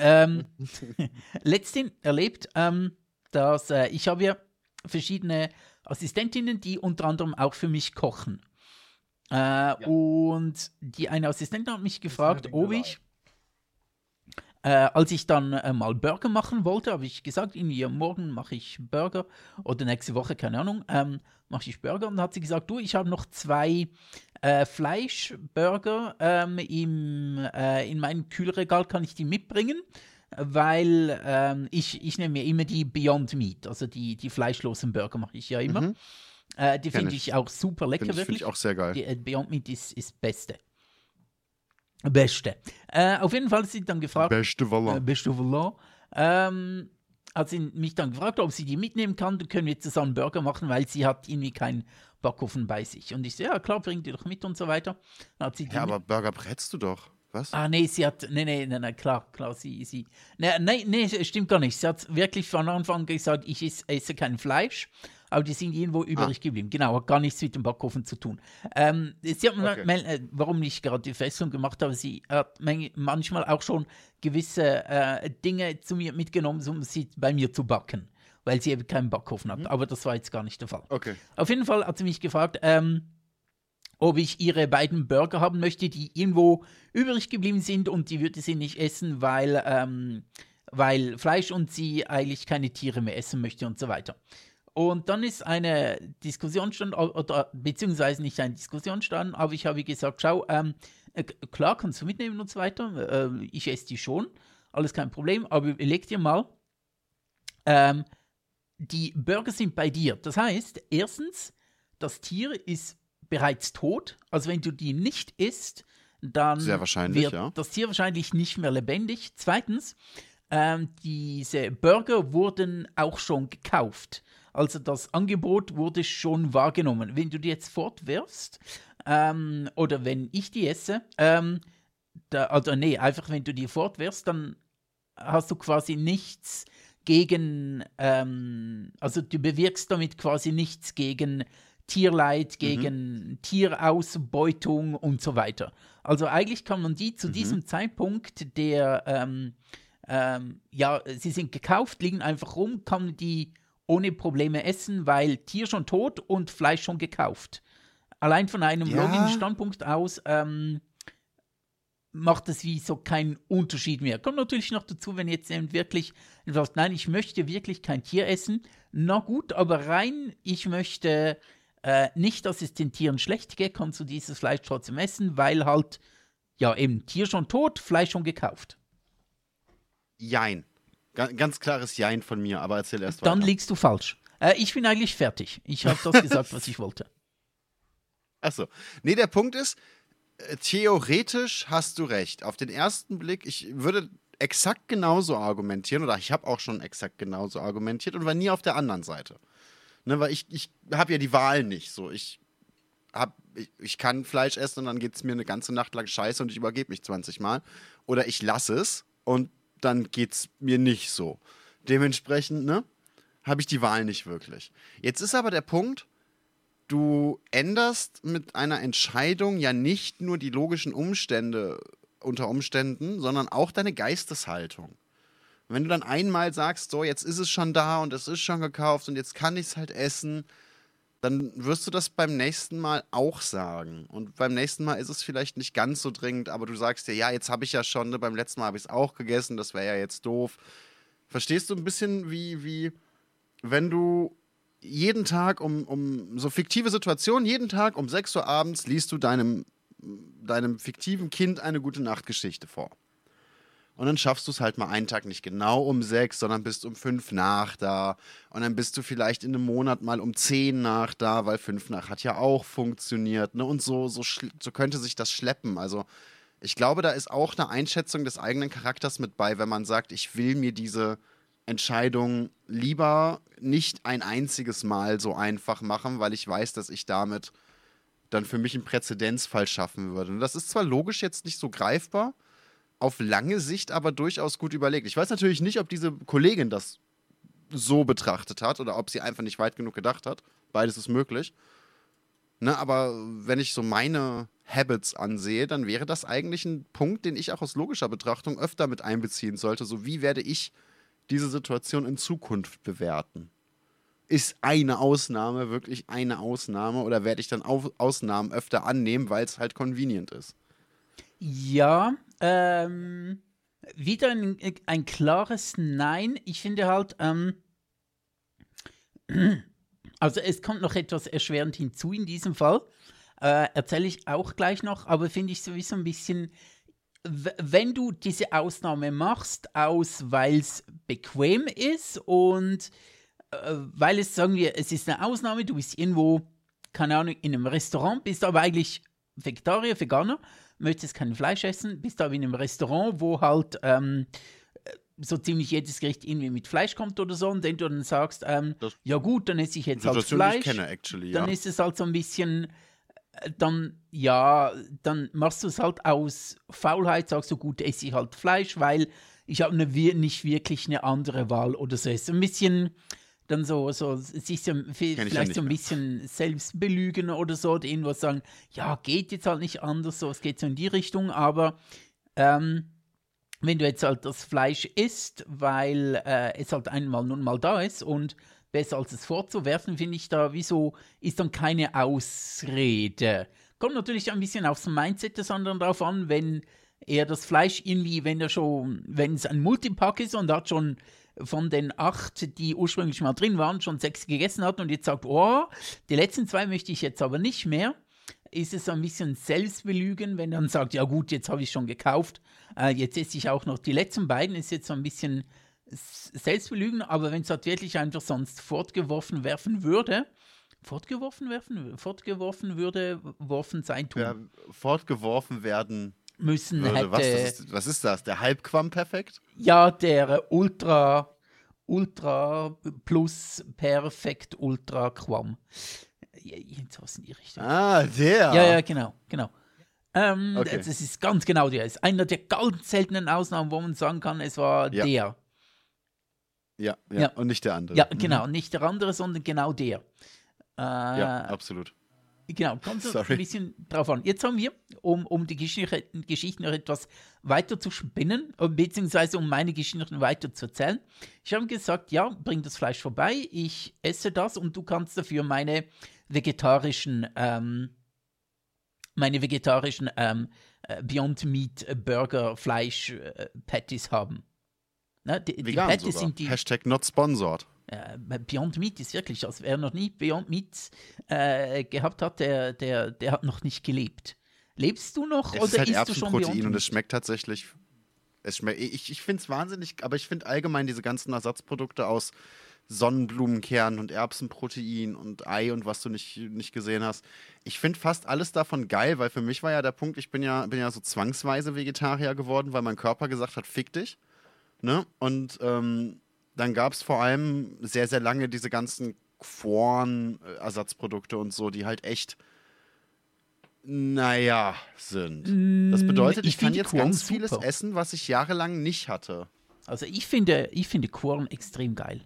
Ähm, letztens erlebt, ähm, dass äh, ich habe ja verschiedene Assistentinnen, die unter anderem auch für mich kochen. Äh, Und die eine Assistentin hat mich gefragt, ob ich, äh, als ich dann äh, mal Burger machen wollte, habe ich gesagt, irgendwie morgen mache ich Burger oder nächste Woche, keine Ahnung, ähm, mache ich Burger. Und dann hat sie gesagt, du, ich habe noch zwei äh, Fleischburger ähm, im, äh, in meinem Kühlregal, kann ich die mitbringen? Weil ähm, ich, ich nehme mir immer die Beyond Meat, also die, die fleischlosen Burger mache ich ja immer. Äh, die finde ich. ich auch super lecker, finde ich, find wirklich. ich auch sehr geil. Die, äh, Beyond Meat ist, ist Beste. Beste. Äh, auf jeden Fall hat sie dann gefragt, Beste äh, Walla. Beste Volant, ähm, hat sie mich dann gefragt, ob sie die mitnehmen kann, dann können wir zusammen Burger machen, weil sie hat irgendwie keinen Backofen bei sich. Und ich so, ja klar, bring die doch mit und so weiter. Dann hat sie Ja, aber Burger brätst du doch. Was? Ah, nee, sie hat, nee, nee, nee, nee klar, klar, sie, sie, nee, nee, nee, stimmt gar nicht. Sie hat wirklich von Anfang an gesagt, ich esse, esse kein Fleisch, aber die sind irgendwo übrig geblieben. Genau, hat gar nichts mit dem Backofen zu tun. Ähm, sie hat mir, Okay. mal- äh, warum ich gerade die Festung gemacht habe, sie hat man- manchmal auch schon gewisse äh, Dinge zu mir mitgenommen, um sie bei mir zu backen, weil sie eben keinen Backofen hat. Aber das war jetzt gar nicht der Fall. Okay. Auf jeden Fall hat sie mich gefragt, ähm, ob ich ihre beiden Burger haben möchte, die irgendwo übrig geblieben sind und die würde sie nicht essen, weil, ähm, weil Fleisch und sie eigentlich keine Tiere mehr essen möchte und so weiter. Und dann ist eine Diskussion stand, oder beziehungsweise nicht eine Diskussion stand, aber ich habe gesagt, schau, ähm, äh, klar, kannst du mitnehmen und so weiter. Äh, ich esse die schon, alles kein Problem, aber überleg dir mal, ähm, die Burger sind bei dir. Das heißt, erstens, das Tier ist bereits tot. Also wenn du die nicht isst, dann wird ja. das Tier wahrscheinlich nicht mehr lebendig. Zweitens, ähm, diese Burger wurden auch schon gekauft. Also das Angebot wurde schon wahrgenommen. Wenn du die jetzt fortwirfst, ähm, oder wenn ich die esse, ähm, da, also nee, einfach wenn du die fortwirfst, dann hast du quasi nichts gegen, ähm, also du bewirkst damit quasi nichts gegen Tierleid, gegen Tierausbeutung und so weiter. Also eigentlich kann man die zu diesem Zeitpunkt der, ähm, ähm, ja, sie sind gekauft, liegen einfach rum, kann man die ohne Probleme essen, weil Tier schon tot und Fleisch schon gekauft. Allein von einem Ja. logischen Standpunkt aus ähm, macht es wie so keinen Unterschied mehr. Kommt natürlich noch dazu, wenn jetzt eben wirklich etwas, nein, ich möchte wirklich kein Tier essen. Na gut, aber rein, ich möchte äh, nicht, dass es den Tieren schlecht geht, kannst du dieses Fleisch trotzdem essen, weil halt, ja, eben Tier schon tot, Fleisch schon gekauft. Jein. Ganz, klares Jein von mir, aber erzähl erst Dann weiter. liegst du falsch. Äh, ich bin eigentlich fertig. Ich habe das gesagt, was ich wollte. Achso. Nee, der Punkt ist, äh, theoretisch hast du recht. Auf den ersten Blick, ich würde exakt genauso argumentieren, oder ich habe auch schon exakt genauso argumentiert und war nie auf der anderen Seite. Ne, weil ich, ich habe ja die Wahl nicht. So, ich, hab, ich, ich kann Fleisch essen und dann geht es mir eine ganze Nacht lang scheiße und ich übergebe mich 20 Mal. Oder ich lasse es und dann geht es mir nicht so. Dementsprechend, ne, habe ich die Wahl nicht wirklich. Jetzt ist aber der Punkt, du änderst mit einer Entscheidung ja nicht nur die logischen Umstände unter Umständen, sondern auch deine Geisteshaltung. Wenn du dann einmal sagst, so, jetzt ist es schon da und es ist schon gekauft und jetzt kann ich es halt essen, dann wirst du das beim nächsten Mal auch sagen. Und beim nächsten Mal ist es vielleicht nicht ganz so dringend, aber du sagst dir, ja, jetzt habe ich ja schon, ne, beim letzten Mal habe ich es auch gegessen, das wäre ja jetzt doof. Verstehst du ein bisschen, wie, wie wenn du jeden Tag um, um so fiktive Situationen, jeden Tag um 6 Uhr abends liest du deinem, deinem fiktiven Kind eine gute Nachtgeschichte vor. Und dann schaffst du es halt mal einen Tag nicht genau um sechs, sondern bist um fünf nach da. Und dann bist du vielleicht in einem Monat mal um zehn nach da, weil fünf nach hat ja auch funktioniert. Ne? Und so, so, so könnte sich das schleppen. Also ich glaube, da ist auch eine Einschätzung des eigenen Charakters mit bei, wenn man sagt, ich will mir diese Entscheidung lieber nicht ein einziges Mal so einfach machen, weil ich weiß, dass ich damit dann für mich einen Präzedenzfall schaffen würde. Und das ist zwar logisch jetzt nicht so greifbar, auf lange Sicht aber durchaus gut überlegt. Ich weiß natürlich nicht, ob diese Kollegin das so betrachtet hat oder ob sie einfach nicht weit genug gedacht hat. Beides ist möglich. Ne, aber wenn ich so meine Habits ansehe, dann wäre das eigentlich ein Punkt, den ich auch aus logischer Betrachtung öfter mit einbeziehen sollte. So wie werde ich diese Situation in Zukunft bewerten? Ist eine Ausnahme wirklich eine Ausnahme oder werde ich dann Ausnahmen öfter annehmen, weil es halt convenient ist? Ja, ähm, wieder ein, ein, klares Nein. Ich finde halt, ähm, also es kommt noch etwas erschwerend hinzu in diesem Fall. Äh, Erzähle ich auch gleich noch, aber finde ich sowieso ein bisschen, wenn du diese Ausnahme machst, aus weil es bequem ist und äh, weil es, sagen wir, es ist eine Ausnahme, du bist irgendwo, keine Ahnung, in einem Restaurant, bist aber eigentlich Vegetarier, Veganer möchtest kein Fleisch essen, bist aber in einem Restaurant, wo halt ähm, so ziemlich jedes Gericht irgendwie mit Fleisch kommt oder so, und wenn du dann sagst, ähm, ja gut, dann esse ich jetzt halt Fleisch, kenne, actually, dann ja. ist es halt so ein bisschen, äh, dann, ja, dann machst du es halt aus Faulheit, sagst du, gut, esse ich halt Fleisch, weil ich habe ne, nicht wirklich eine andere Wahl oder so. Es ist ein bisschen dann so, so sich so, vielleicht ja so ein bisschen selbst belügen oder so, oder irgendwas sagen, ja, geht jetzt halt nicht anders, so, es geht so in die Richtung, aber ähm, wenn du jetzt halt das Fleisch isst, weil äh, es halt einmal nun mal da ist und besser als es vorzuwerfen, finde ich da, wieso ist dann keine Ausrede. Kommt natürlich ein bisschen aufs Mindset des anderen drauf an, wenn er das Fleisch irgendwie, wenn er schon, wenn es ein Multipack ist und hat schon von den acht, die ursprünglich mal drin waren, schon sechs gegessen hat und jetzt sagt, oh, die letzten zwei möchte ich jetzt aber nicht mehr, ist es ein bisschen Selbstbelügen, wenn dann sagt, ja gut, jetzt habe ich schon gekauft, äh, jetzt esse ich auch noch die letzten beiden, ist jetzt so ein bisschen Selbstbelügen, aber wenn es halt wirklich einfach sonst fortgeworfen werfen würde, fortgeworfen werfen, fortgeworfen würde, worfen sein tun. Ja, fortgeworfen werden müssen hätte. Was, ist, was ist das? Der Halbquam-Perfekt? Ja, der Ultra, Ultra Plus Perfekt Ultra Quam. Jedenfalls in die Richtung. Ah, der. Ja, ja, genau, genau. Ähm, okay. Das ist ganz genau der. Ist einer der ganz seltenen Ausnahmen, wo man sagen kann, es war ja. der. Ja, ja, ja, und nicht der andere. Ja, genau, mhm. nicht der andere, sondern genau der. Äh, ja, absolut. Genau, kommt so ein bisschen drauf an. Jetzt haben wir, um, um die Geschichte, Geschichten noch etwas weiter zu spinnen, äh, beziehungsweise um meine Geschichten weiter zu erzählen. Ich habe gesagt, ja, bring das Fleisch vorbei, ich esse das und du kannst dafür meine vegetarischen, ähm, meine vegetarischen ähm, äh, Beyond Meat Burger Fleisch äh, Patties haben. Na, die, die Patties sogar. sind die. Hashtag not sponsored äh, Beyond Meat ist wirklich, als wer noch nie Beyond Meat äh, gehabt hat, der, der, der hat noch nicht gelebt. Lebst du noch es oder ist halt isst du schon Beyond Meat? und es schmeckt tatsächlich Es schmeckt, ich ich finde es wahnsinnig, aber ich finde allgemein diese ganzen Ersatzprodukte aus Sonnenblumenkernen und Erbsenprotein und Ei und was du nicht, nicht gesehen hast. Ich finde fast alles davon geil, weil für mich war ja der Punkt, ich bin ja, bin ja so zwangsweise Vegetarier geworden, weil mein Körper gesagt hat, fick dich. Ne? Und ähm, dann gab es vor allem sehr, sehr lange diese ganzen Quorn-Ersatzprodukte und so, die halt echt, naja, sind. Das bedeutet, ich ich, kann jetzt Quorn ganz vieles super. essen, was ich jahrelang nicht hatte. Also ich finde, ich finde Quorn extrem geil.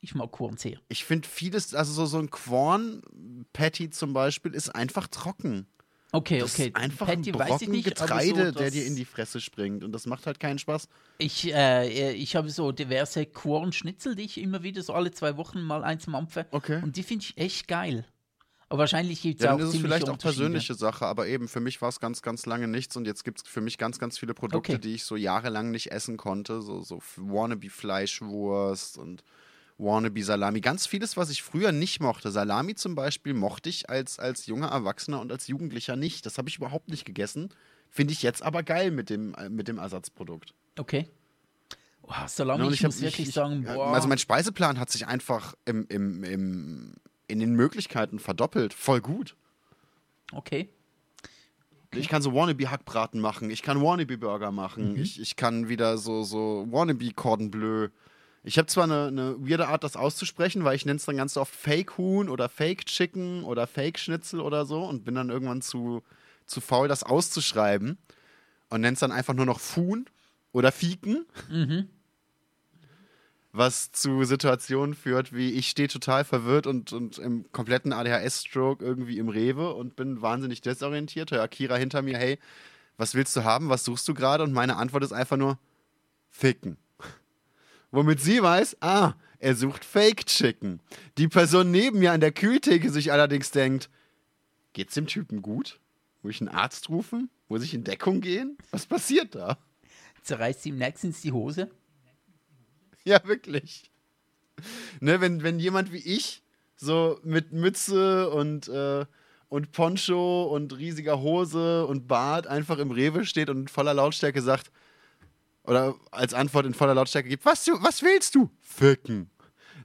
Ich mag Quorn sehr. Ich finde vieles, also so, so ein Quorn-Patty zum Beispiel, ist einfach trocken. Okay, Das okay. ist einfach Patty ein Brocken nicht, Getreide, so, der das- dir in die Fresse springt. Und das macht halt keinen Spaß. Ich, äh, ich habe so diverse Quorn-Schnitzel, die ich immer wieder so alle zwei Wochen mal eins mampfe. Okay. Und die finde ich echt geil. Aber wahrscheinlich gibt es Ja, auch dann ist vielleicht auch persönliche Sache, aber eben für mich war es ganz, ganz lange nichts und jetzt gibt es für mich ganz, ganz viele Produkte, Okay. die ich so jahrelang nicht essen konnte. So, so Wannabe-Fleischwurst und Wannabe-Salami. Ganz vieles, was ich früher nicht mochte. Salami zum Beispiel mochte ich als, als junger Erwachsener und als Jugendlicher nicht. Das habe ich überhaupt nicht gegessen. Finde ich jetzt aber geil mit dem, äh, mit dem Ersatzprodukt. Okay. Oh, Salami, und ich, hab- muss wirklich ich- sagen, ja, boah. Also mein Speiseplan hat sich einfach im, im, im, in den Möglichkeiten verdoppelt. Voll gut. okay. Ich kann so Wannabe-Hackbraten machen, ich kann Wannabe-Burger machen, Mhm. ich, ich kann wieder so, so Wannabe-Cordon Bleu. Ich habe zwar eine, eine weirde Art, das auszusprechen, weil ich nenne es dann ganz oft Fake-Huhn oder Fake-Chicken oder Fake-Schnitzel oder so und bin dann irgendwann zu, zu faul, das auszuschreiben und nenne es dann einfach nur noch Fuhn oder Fieken. Mhm. Was zu Situationen führt, wie ich stehe total verwirrt und, und im kompletten ADHS-Stroke irgendwie im Rewe und bin wahnsinnig desorientiert. Höre Akira hinter mir, hey, was willst du haben? Was suchst du gerade? Und meine Antwort ist einfach nur ficken. Womit sie weiß, ah, er sucht Fake Chicken. Die Person neben mir an der Kühltheke sich allerdings denkt, geht's dem Typen gut? Muss ich einen Arzt rufen? Muss ich in Deckung gehen? Was passiert da? Zerreißt ihm nächstens die Hose. Ja, wirklich. Ne, wenn, wenn jemand wie ich so mit Mütze und, äh, und Poncho und riesiger Hose und Bart einfach im Rewe steht und voller Lautstärke sagt, oder als Antwort in voller Lautstärke gibt, was, du, was willst du? Ficken.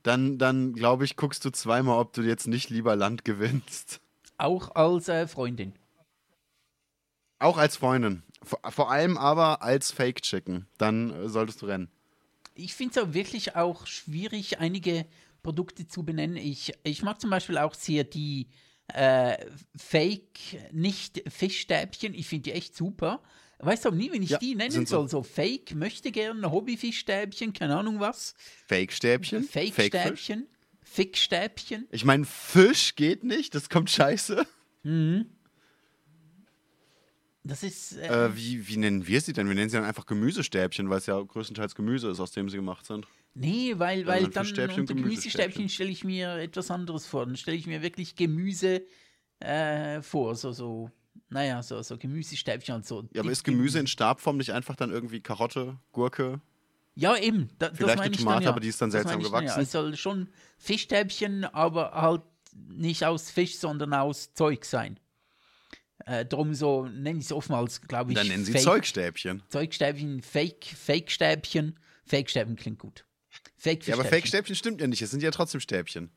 Dann, dann glaube ich, guckst du zweimal, ob du jetzt nicht lieber Land gewinnst. Auch als äh, Freundin. Auch als Freundin. Vor, vor allem aber als Fake Chicken. Dann äh, solltest du rennen. Ich finde es auch wirklich auch schwierig, einige Produkte zu benennen. Ich, ich mag zum Beispiel auch sehr die äh, Fake, nicht Fischstäbchen. Ich finde die echt super. Weiß aber nie, wenn ich Ja, die nennen soll. So Fake, möchte gerne Hobbyfischstäbchen, keine Ahnung was. Fake-Stäbchen? Fake-Stäbchen, Fick-Stäbchen. Ich meine, Fisch geht nicht, das kommt scheiße. Das ist. Äh, Äh, wie, wie nennen wir sie denn? Wir nennen sie dann einfach Gemüsestäbchen, weil es ja größtenteils Gemüse ist, aus dem sie gemacht sind. nee, weil, dann weil dann Fischstäbchen, unter Gemüsestäbchen. Gemüsestäbchen stelle ich mir etwas anderes vor. Dann stelle ich mir wirklich Gemüse äh, vor. So, so, naja, so, so Gemüsestäbchen und so. Ja, aber ist Gemüse in Stabform nicht einfach dann irgendwie Karotte, Gurke? Ja, eben. Da, Vielleicht eine Tomate, ja. aber die ist dann seltsam ich dann, gewachsen. Ja. Es soll schon Fischstäbchen, aber halt nicht aus Fisch, sondern aus Zeug sein. Äh, drum so nenne ich es oftmals, glaube ich. Dann nennen sie Fake- Zeugstäbchen. Zeugstäbchen, Fake, Fake-Stäbchen. Fake-Stäbchen klingt gut. fake Ja, aber. Fake-Stäbchen stimmt ja nicht, es sind ja trotzdem Stäbchen.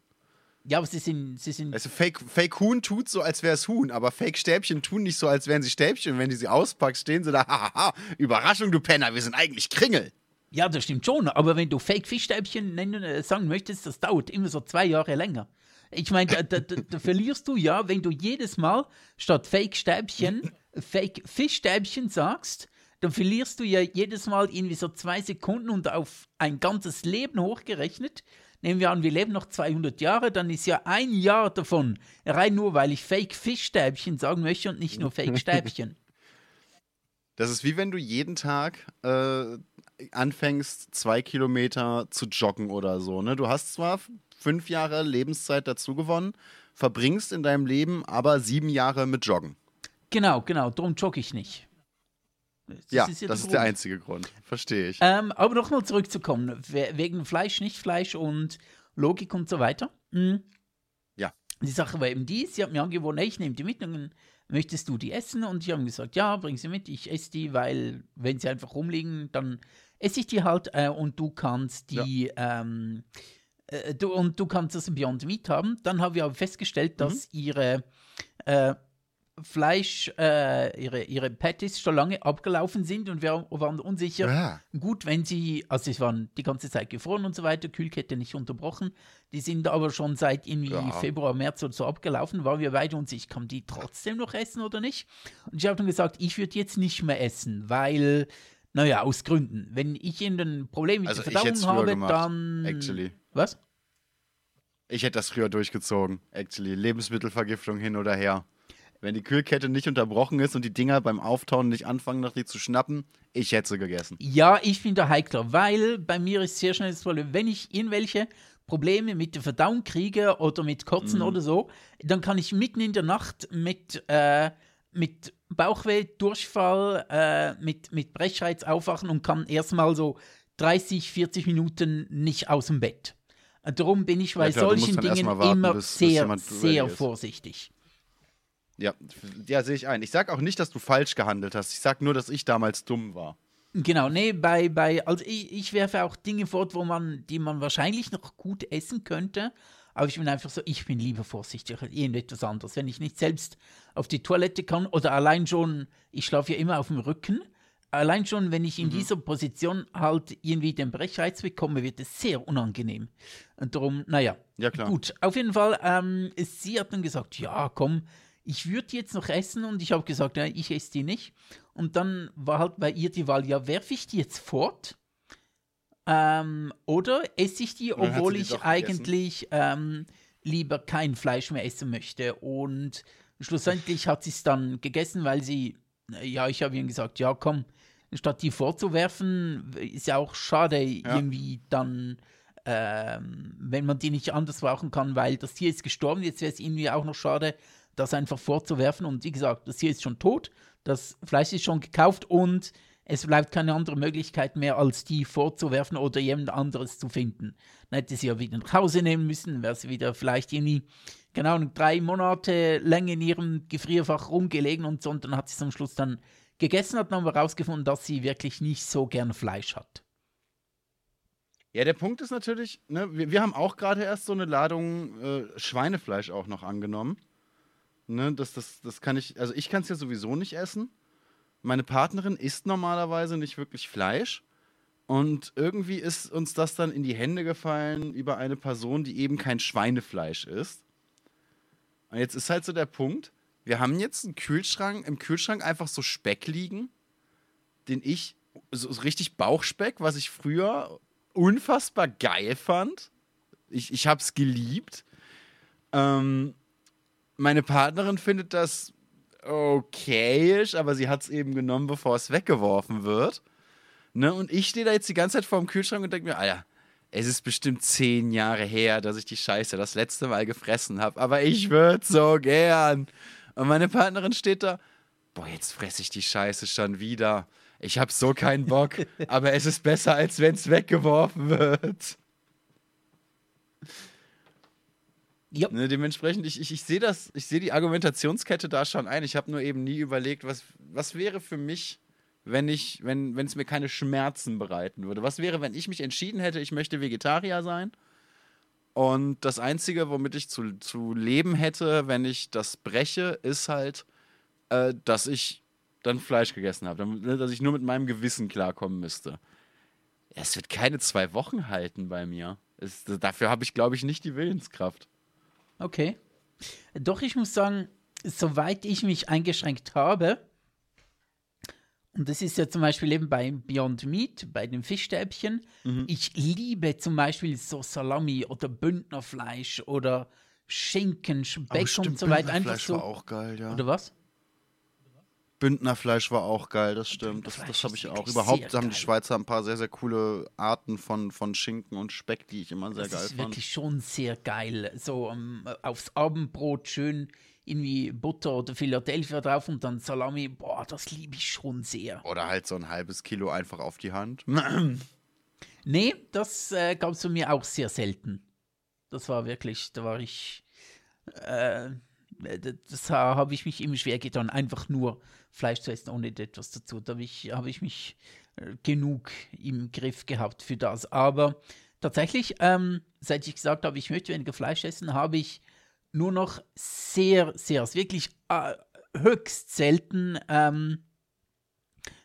Ja, aber sie sind, sie sind Also Fake, Fake Huhn tut so, als wäre es Huhn, aber Fake Stäbchen tun nicht so, als wären sie Stäbchen. Und wenn du sie auspackst, stehen sie da, hahaha, Überraschung, du Penner, wir sind eigentlich Kringel. Ja, das stimmt schon, aber wenn du Fake-Fischstäbchen nennen, äh, sagen möchtest, das dauert immer so zwei Jahre länger. Ich meine, da, da, da, da verlierst du ja, wenn du jedes Mal statt Fake-Stäbchen Fake-Fischstäbchen sagst, dann verlierst du ja jedes Mal irgendwie so zwei Sekunden und auf ein ganzes Leben hochgerechnet. Nehmen wir an, wir leben noch 200 Jahre, dann ist ja ein Jahr davon rein nur, weil ich Fake-Fischstäbchen sagen möchte und nicht nur Fake-Stäbchen. Das ist wie wenn du jeden Tag äh, anfängst, zwei Kilometer zu joggen oder so. Ne? Du hast zwar fünf Jahre Lebenszeit dazu gewonnen, verbringst in deinem Leben aber sieben Jahre mit Joggen. Genau, genau, darum jogge ich nicht. Das ja, ja das ist der einzige Grund. Verstehe ich. Ähm, aber nochmal zurückzukommen, we- wegen Fleisch, nicht Fleisch und Logik und so weiter. Mhm. Ja. die Sache war eben die, sie hat mir angeboten, hey, ich nehme die mit, dann möchtest du die essen? Und ich habe gesagt, ja, bring sie mit, ich esse die, weil wenn sie einfach rumliegen, dann esse ich die halt äh, und du kannst die, ja. ähm, äh, du, und du kannst das im Beyond Meat haben. Dann haben wir aber festgestellt, dass mhm. ihre äh, Fleisch, äh, ihre, ihre Patties schon lange abgelaufen sind und wir waren unsicher. Ja. Gut, wenn sie, also sie waren die ganze Zeit gefroren und so weiter, Kühlkette nicht unterbrochen. Die sind aber schon seit irgendwie ja. Februar, März oder so abgelaufen, waren wir beide unsicher, kann die trotzdem noch essen oder nicht? Und ich habe dann gesagt, ich würde jetzt nicht mehr essen, weil, naja, aus Gründen. Wenn ich in ein Problem mit also der Verdauung habe, gemacht, dann. Actually. Was? Ich hätte das früher durchgezogen, actually. Lebensmittelvergiftung hin oder her. Wenn die Kühlkette nicht unterbrochen ist und die Dinger beim Auftauen nicht anfangen, nach die zu schnappen, ich hätte sie gegessen. Ja, ich finde heikler, weil bei mir ist sehr schnell das Problem, wenn ich irgendwelche Probleme mit der Verdauung kriege oder mit Kotzen mhm. oder so, dann kann ich mitten in der Nacht mit, äh, mit Bauchweh, Durchfall, äh, mit, mit Brechreiz aufwachen und kann erstmal so 30, 40 Minuten nicht aus dem Bett. Darum bin ich bei ja, klar, solchen Dingen warten, immer bis, sehr, bis sehr vorsichtig. Ja, ja, sehe ich ein. Ich sage auch nicht, dass du falsch gehandelt hast. Ich sage nur, dass ich damals dumm war. Genau, nee, bei, bei, also ich, ich werfe auch Dinge fort, wo man, die man wahrscheinlich noch gut essen könnte. Aber ich bin einfach so, ich bin lieber vorsichtig als irgendetwas anderes. Wenn ich nicht selbst auf die Toilette kann oder allein schon, ich schlafe ja immer auf dem Rücken, allein schon, wenn ich in mhm. dieser Position halt irgendwie den Brechreiz bekomme, wird es sehr unangenehm. Und darum, naja. Ja, klar. Gut, auf jeden Fall, ähm, sie hat dann gesagt, ja, komm, ich würde jetzt noch essen und ich habe gesagt, ja, ich esse die nicht. Und dann war halt bei ihr die Wahl, ja, werfe ich die jetzt fort? Ähm, oder esse ich die, obwohl ich eigentlich ähm, lieber kein Fleisch mehr essen möchte. Und schlussendlich hat sie es dann gegessen, weil sie, ja, ich habe ihr gesagt, ja, komm, statt die vorzuwerfen, ist ja auch schade, ja. irgendwie dann, ähm, wenn man die nicht anders brauchen kann, weil das Tier ist gestorben. Jetzt wäre es irgendwie auch noch schade, das einfach vorzuwerfen. Und wie gesagt, das hier ist schon tot, das Fleisch ist schon gekauft und es bleibt keine andere Möglichkeit mehr, als die vorzuwerfen oder jemand anderes zu finden. Dann hätte sie ja wieder nach Hause nehmen müssen, wäre sie wieder vielleicht irgendwie, genau, drei Monate länger in ihrem Gefrierfach rumgelegen und so. Und dann hat sie es am Schluss dann gegessen, hat dann aber rausgefunden, dass sie wirklich nicht so gern Fleisch hat. Ja, der Punkt ist natürlich, ne, wir, wir haben auch gerade erst so eine Ladung äh, Schweinefleisch auch noch angenommen. Ne, das, das, das kann ich, also ich kann es ja sowieso nicht essen. Meine Partnerin isst normalerweise nicht wirklich Fleisch. Und irgendwie ist uns das dann in die Hände gefallen über eine Person, die eben kein Schweinefleisch isst. Und jetzt ist halt so der Punkt, wir haben jetzt einen Kühlschrank, im Kühlschrank einfach so Speck liegen, den ich, so, richtig Bauchspeck, was ich früher unfassbar geil fand. Ich, ich hab's geliebt. Ähm, meine Partnerin findet das okayisch, aber sie hat es eben genommen, bevor es weggeworfen wird. Ne? Und ich stehe da jetzt die ganze Zeit vor dem Kühlschrank und denke mir, Alter, es ist bestimmt zehn Jahre her, dass ich die Scheiße das letzte Mal gefressen habe, aber ich würde so gern. Und meine Partnerin steht da, boah, jetzt fresse ich die Scheiße schon wieder. Ich habe so keinen Bock, aber es ist besser, als wenn es weggeworfen wird. Ja. Ne, dementsprechend, ich, ich, ich sehe das, ich sehe die Argumentationskette da schon ein. Ich habe nur eben nie überlegt, was, was wäre für mich, wenn ich, wenn es mir keine Schmerzen bereiten würde. Was wäre, wenn ich mich entschieden hätte, ich möchte Vegetarier sein? Und das Einzige, womit ich zu, zu leben hätte, wenn ich das breche, ist halt, äh, dass ich dann Fleisch gegessen habe. Ne, dass ich nur mit meinem Gewissen klarkommen müsste. Es wird keine zwei Wochen halten bei mir. Es, dafür habe ich, glaube ich, nicht die Willenskraft. Okay. Doch ich muss sagen, soweit ich mich eingeschränkt habe, und das ist ja zum Beispiel eben bei Beyond Meat, bei den Fischstäbchen. Mhm. Ich liebe zum Beispiel so Salami oder Bündnerfleisch oder Schinken, Speck oh, und so weiter. Einfach so. war auch geil, ja. Oder was? Bündnerfleisch war auch geil, das stimmt. Das, das habe ich auch. Überhaupt haben die Schweizer ein paar sehr, sehr coole Arten von, von Schinken und Speck, die ich immer sehr das geil fand. Das ist wirklich schon sehr geil. So um, ähm, aufs Abendbrot schön irgendwie Butter oder Philadelphia drauf und dann Salami. Boah, das liebe ich schon sehr. Oder halt so ein halbes Kilo einfach auf die Hand. nee, das äh, gab es bei mir auch sehr selten. Das war wirklich, da war ich äh, das habe ich mich immer schwer getan, einfach nur Fleisch zu essen ohne etwas dazu. Da habe ich, hab ich mich äh, genug im Griff gehabt für das. Aber tatsächlich, ähm, seit ich gesagt habe, ich möchte weniger Fleisch essen, habe ich nur noch sehr, sehr, wirklich äh, höchst selten ähm,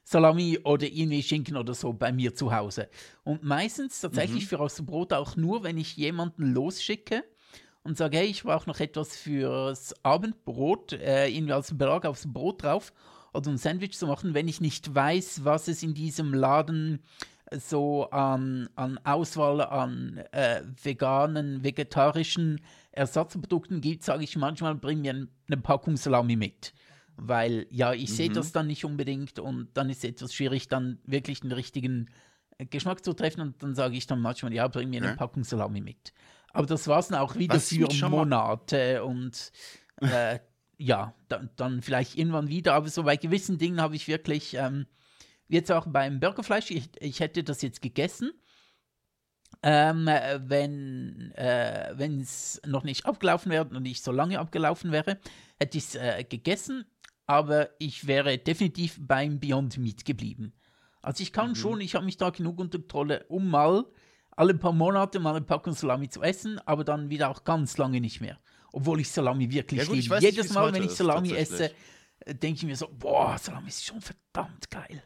Salami oder irgendwie Schinken oder so bei mir zu Hause. Und meistens tatsächlich mhm. für aus dem Brot auch nur, wenn ich jemanden losschicke und sage, hey, ich brauche noch etwas fürs Abendbrot, äh, irgendwie als Belag aufs Brot drauf oder ein Sandwich zu machen, wenn ich nicht weiß, was es in diesem Laden so an, an Auswahl an äh, veganen, vegetarischen Ersatzprodukten gibt, sage ich manchmal, bring mir eine Packung Salami mit. Weil ja, ich mhm. sehe das dann nicht unbedingt und dann ist es etwas schwierig, dann wirklich den richtigen äh, Geschmack zu treffen und dann sage ich dann manchmal, ja, bring mir eine ja. Packung Salami mit. Aber das war es dann auch wieder Was für Monate und äh, ja, dann, dann, vielleicht irgendwann wieder. Aber so bei gewissen Dingen habe ich wirklich, ähm, jetzt auch beim Burgerfleisch, ich, ich hätte das jetzt gegessen. Ähm, wenn äh, es noch nicht abgelaufen wäre und nicht so lange abgelaufen wäre, hätte ich es äh, gegessen, aber ich wäre definitiv beim Beyond Meat geblieben. Also ich kann mhm. schon, ich habe mich da genug unter Kontrolle, um mal alle paar Monate mal eine Packung Salami zu essen, aber dann wieder auch ganz lange nicht mehr obwohl ich Salami wirklich ja, liebe. Jedes Mal, wenn ich Salami ist, esse, äh, denke ich mir so, boah, Salami ist schon verdammt geil.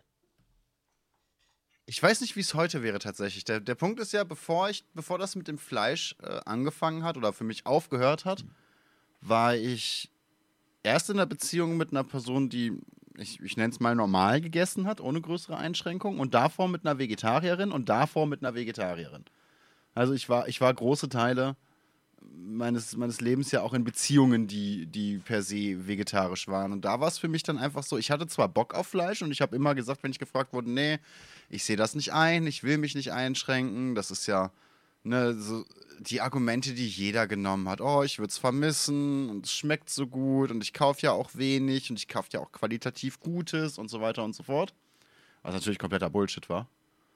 Ich weiß nicht, wie es heute wäre tatsächlich. Der, der Punkt ist ja, bevor, ich, bevor das mit dem Fleisch äh, angefangen hat oder für mich aufgehört hat, war ich erst in einer Beziehung mit einer Person, die, ich, ich nenne es mal normal gegessen hat, ohne größere Einschränkungen, und davor mit einer Vegetarierin und davor mit einer Vegetarierin. Also ich war, ich war große Teile meines, meines Lebens ja auch in Beziehungen, die, die per se vegetarisch waren. Und da war es für mich dann einfach so, ich hatte zwar Bock auf Fleisch und ich habe immer gesagt, wenn ich gefragt wurde, nee, ich sehe das nicht ein, ich will mich nicht einschränken. Das ist ja ne, so die Argumente, die jeder genommen hat. Oh, ich würde es vermissen und es schmeckt so gut und ich kaufe ja auch wenig und ich kaufe ja auch qualitativ Gutes und so weiter und so fort. Was natürlich kompletter Bullshit war.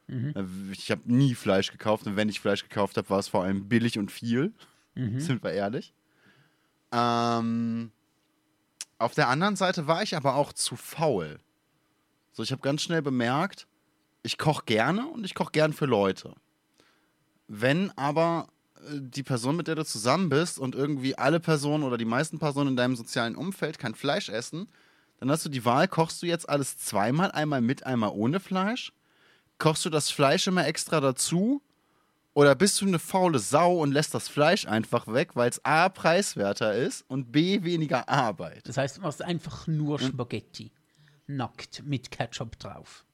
Mhm. Ich habe nie Fleisch gekauft und wenn ich Fleisch gekauft habe, war es vor allem billig und viel. Mhm. Sind wir ehrlich. Ähm, auf der anderen Seite war ich aber auch zu faul. So, ich habe ganz schnell bemerkt, ich koche gerne und ich koche gern für Leute. Wenn aber äh, die Person, mit der du zusammen bist und irgendwie alle Personen oder die meisten Personen in deinem sozialen Umfeld kein Fleisch essen, dann hast du die Wahl, kochst du jetzt alles zweimal, einmal mit, einmal ohne Fleisch? Kochst du das Fleisch immer extra dazu oder bist du eine faule Sau und lässt das Fleisch einfach weg, weil es A preiswerter ist und B weniger Arbeit? Das heißt, du machst einfach nur Spaghetti. Hm? Nackt mit Ketchup drauf.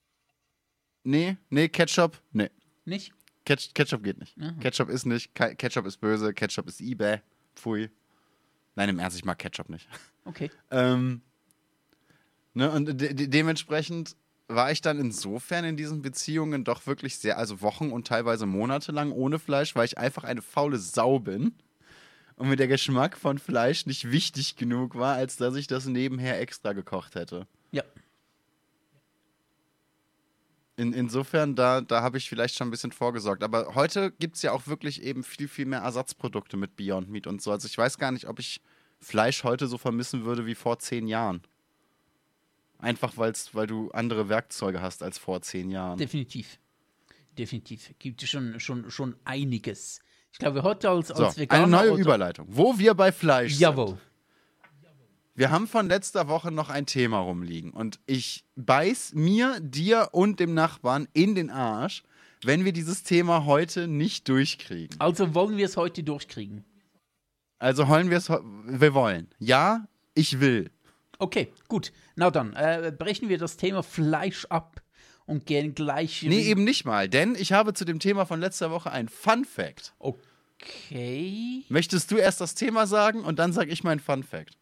Nee, nee, Ketchup, nee. Nicht? Ketch Ketchup geht nicht. Aha. Ketchup ist nicht, Ketchup ist böse, Ketchup ist eBay. Pfui. Nein, im Ernst, ich mag Ketchup nicht. Okay. ähm, ne, und de de dementsprechend war ich dann insofern in diesen Beziehungen doch wirklich sehr, also Wochen und teilweise Monate lang ohne Fleisch, weil ich einfach eine faule Sau bin und mir der Geschmack von Fleisch nicht wichtig genug war, als dass ich das nebenher extra gekocht hätte. Ja. In, insofern, da, da habe ich vielleicht schon ein bisschen vorgesorgt. Aber heute gibt es ja auch wirklich eben viel, viel mehr Ersatzprodukte mit Beyond Meat und so. Also ich weiß gar nicht, ob ich Fleisch heute so vermissen würde wie vor zehn Jahren. Einfach weil's, weil du andere Werkzeuge hast als vor zehn Jahren. Definitiv. Definitiv. Gibt es schon, schon, schon einiges. Ich glaube, heute als, als so, Veganer. Eine neue Überleitung. Wo wir bei Fleisch Jawohl. sind. Wir haben von letzter Woche noch ein Thema rumliegen. Und ich beiß mir, dir und dem Nachbarn in den Arsch, wenn wir dieses Thema heute nicht durchkriegen. Also wollen wir es heute durchkriegen? Also wollen wir es. Wir wollen. Ja, ich will. Okay, gut. Na dann, äh, brechen wir das Thema Fleisch ab und gehen gleich. Nee, eben nicht mal, denn ich habe zu dem Thema von letzter Woche ein Fun Fact. Okay. Möchtest du erst das Thema sagen und dann sage ich mein Fun Fact?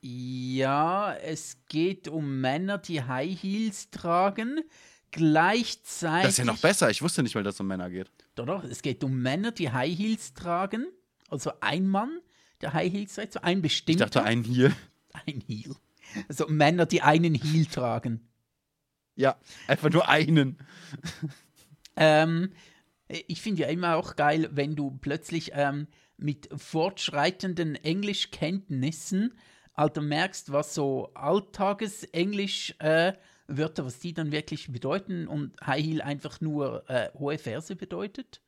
Ja, es geht um Männer, die High Heels tragen. Gleichzeitig. Das ist ja noch besser. Ich wusste nicht, weil das um Männer geht. Doch, doch. Es geht um Männer, die High Heels tragen. Also ein Mann, der High Heels trägt, so ein bestimmter. Ich dachte, ein Heel. Ein Heel. Also Männer, die einen Heel tragen. Ja, einfach nur einen. ähm, ich finde ja immer auch geil, wenn du plötzlich ähm, mit fortschreitenden Englischkenntnissen Alter merkst, was so Alltagesenglisch äh, Wörter, was die dann wirklich bedeuten und High Heel einfach nur äh, hohe Verse bedeutet.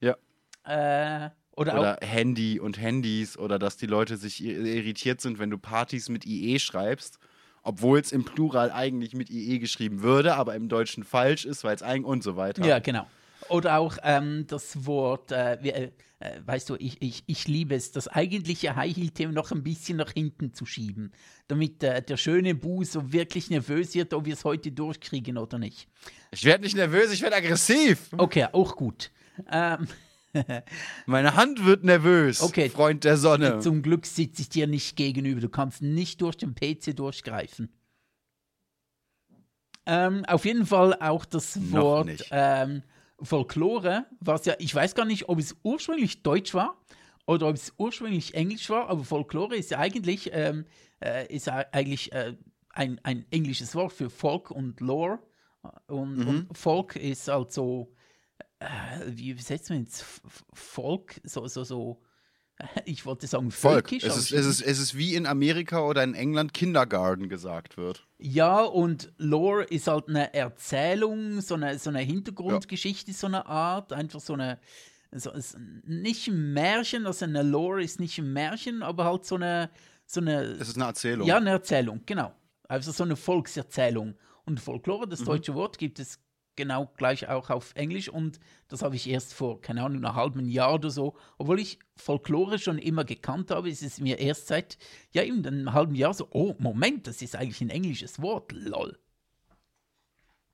Ja. Äh, oder, Oder Handy und Handys oder dass die Leute sich irritiert sind, wenn du Partys mit IE schreibst, obwohl es im Plural eigentlich mit IE geschrieben würde, aber im Deutschen falsch ist, weil es eigentlich und so weiter. ja, genau. Oder auch ähm, das Wort, äh, äh, äh, weißt du, ich, ich, ich liebe es, das eigentliche High Heel-Thema noch ein bisschen nach hinten zu schieben, damit äh, der schöne Bu so wirklich nervös wird, ob wir es heute durchkriegen oder nicht. Ich werde nicht nervös, ich werde aggressiv. Okay, auch gut. Ähm, Meine Hand wird nervös, Okay. Freund der Sonne. Zum Glück sitze ich dir nicht gegenüber. Du kannst nicht durch den PC durchgreifen. Ähm, auf jeden Fall auch das Noch Wort ähm, Folklore, was ja, ich weiß gar nicht, ob es ursprünglich Deutsch war oder ob es ursprünglich Englisch war, aber Folklore ist ja eigentlich, ähm, äh, ist ja eigentlich äh, ein, ein englisches Wort für Folk und Lore. Und, Mhm. und Folk ist also, äh, wie übersetzt man jetzt Folk? So, so, so, ich wollte sagen Volk. völkisch. Es ist, es, ist, es ist wie in Amerika oder in England Kindergarten gesagt wird. Ja, und Lore ist halt eine Erzählung, so eine, so eine Hintergrundgeschichte, so eine Art, einfach so eine, so, nicht ein Märchen, also eine Lore ist nicht ein Märchen, aber halt so eine, so eine, Es ist eine Erzählung. ja, eine Erzählung, genau. Also so eine Volkserzählung. Und Folklore, das deutsche Wort, gibt es genau gleich auch auf Englisch und das habe ich erst vor, keine Ahnung, einem halben Jahr oder so, obwohl ich Folklore schon immer gekannt habe, ist es mir erst seit, ja, eben einem halben Jahr so, oh, Moment, das ist eigentlich ein englisches Wort, lol.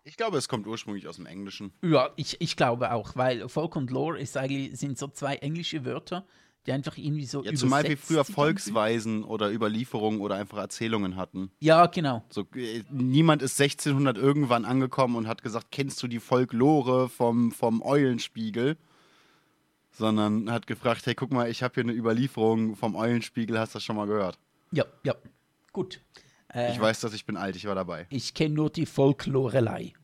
Ich glaube, es kommt ursprünglich aus dem Englischen. Ja, ich, ich glaube auch, weil Folk und Lore ist eigentlich, sind so zwei englische Wörter, die einfach irgendwie so Ja, zumal wir früher. Volksweisen oder Überlieferungen oder einfach Erzählungen hatten. Ja, genau. So, äh, niemand ist 1600 irgendwann angekommen und hat gesagt, kennst du die Folklore vom, vom Eulenspiegel? Sondern hat gefragt, hey, guck mal, ich habe hier eine Überlieferung vom Eulenspiegel, hast du das schon mal gehört? Ja, ja. Gut. Äh, Ich weiß, dass ich bin alt, ich war dabei. ich kenne nur die Folklorelei.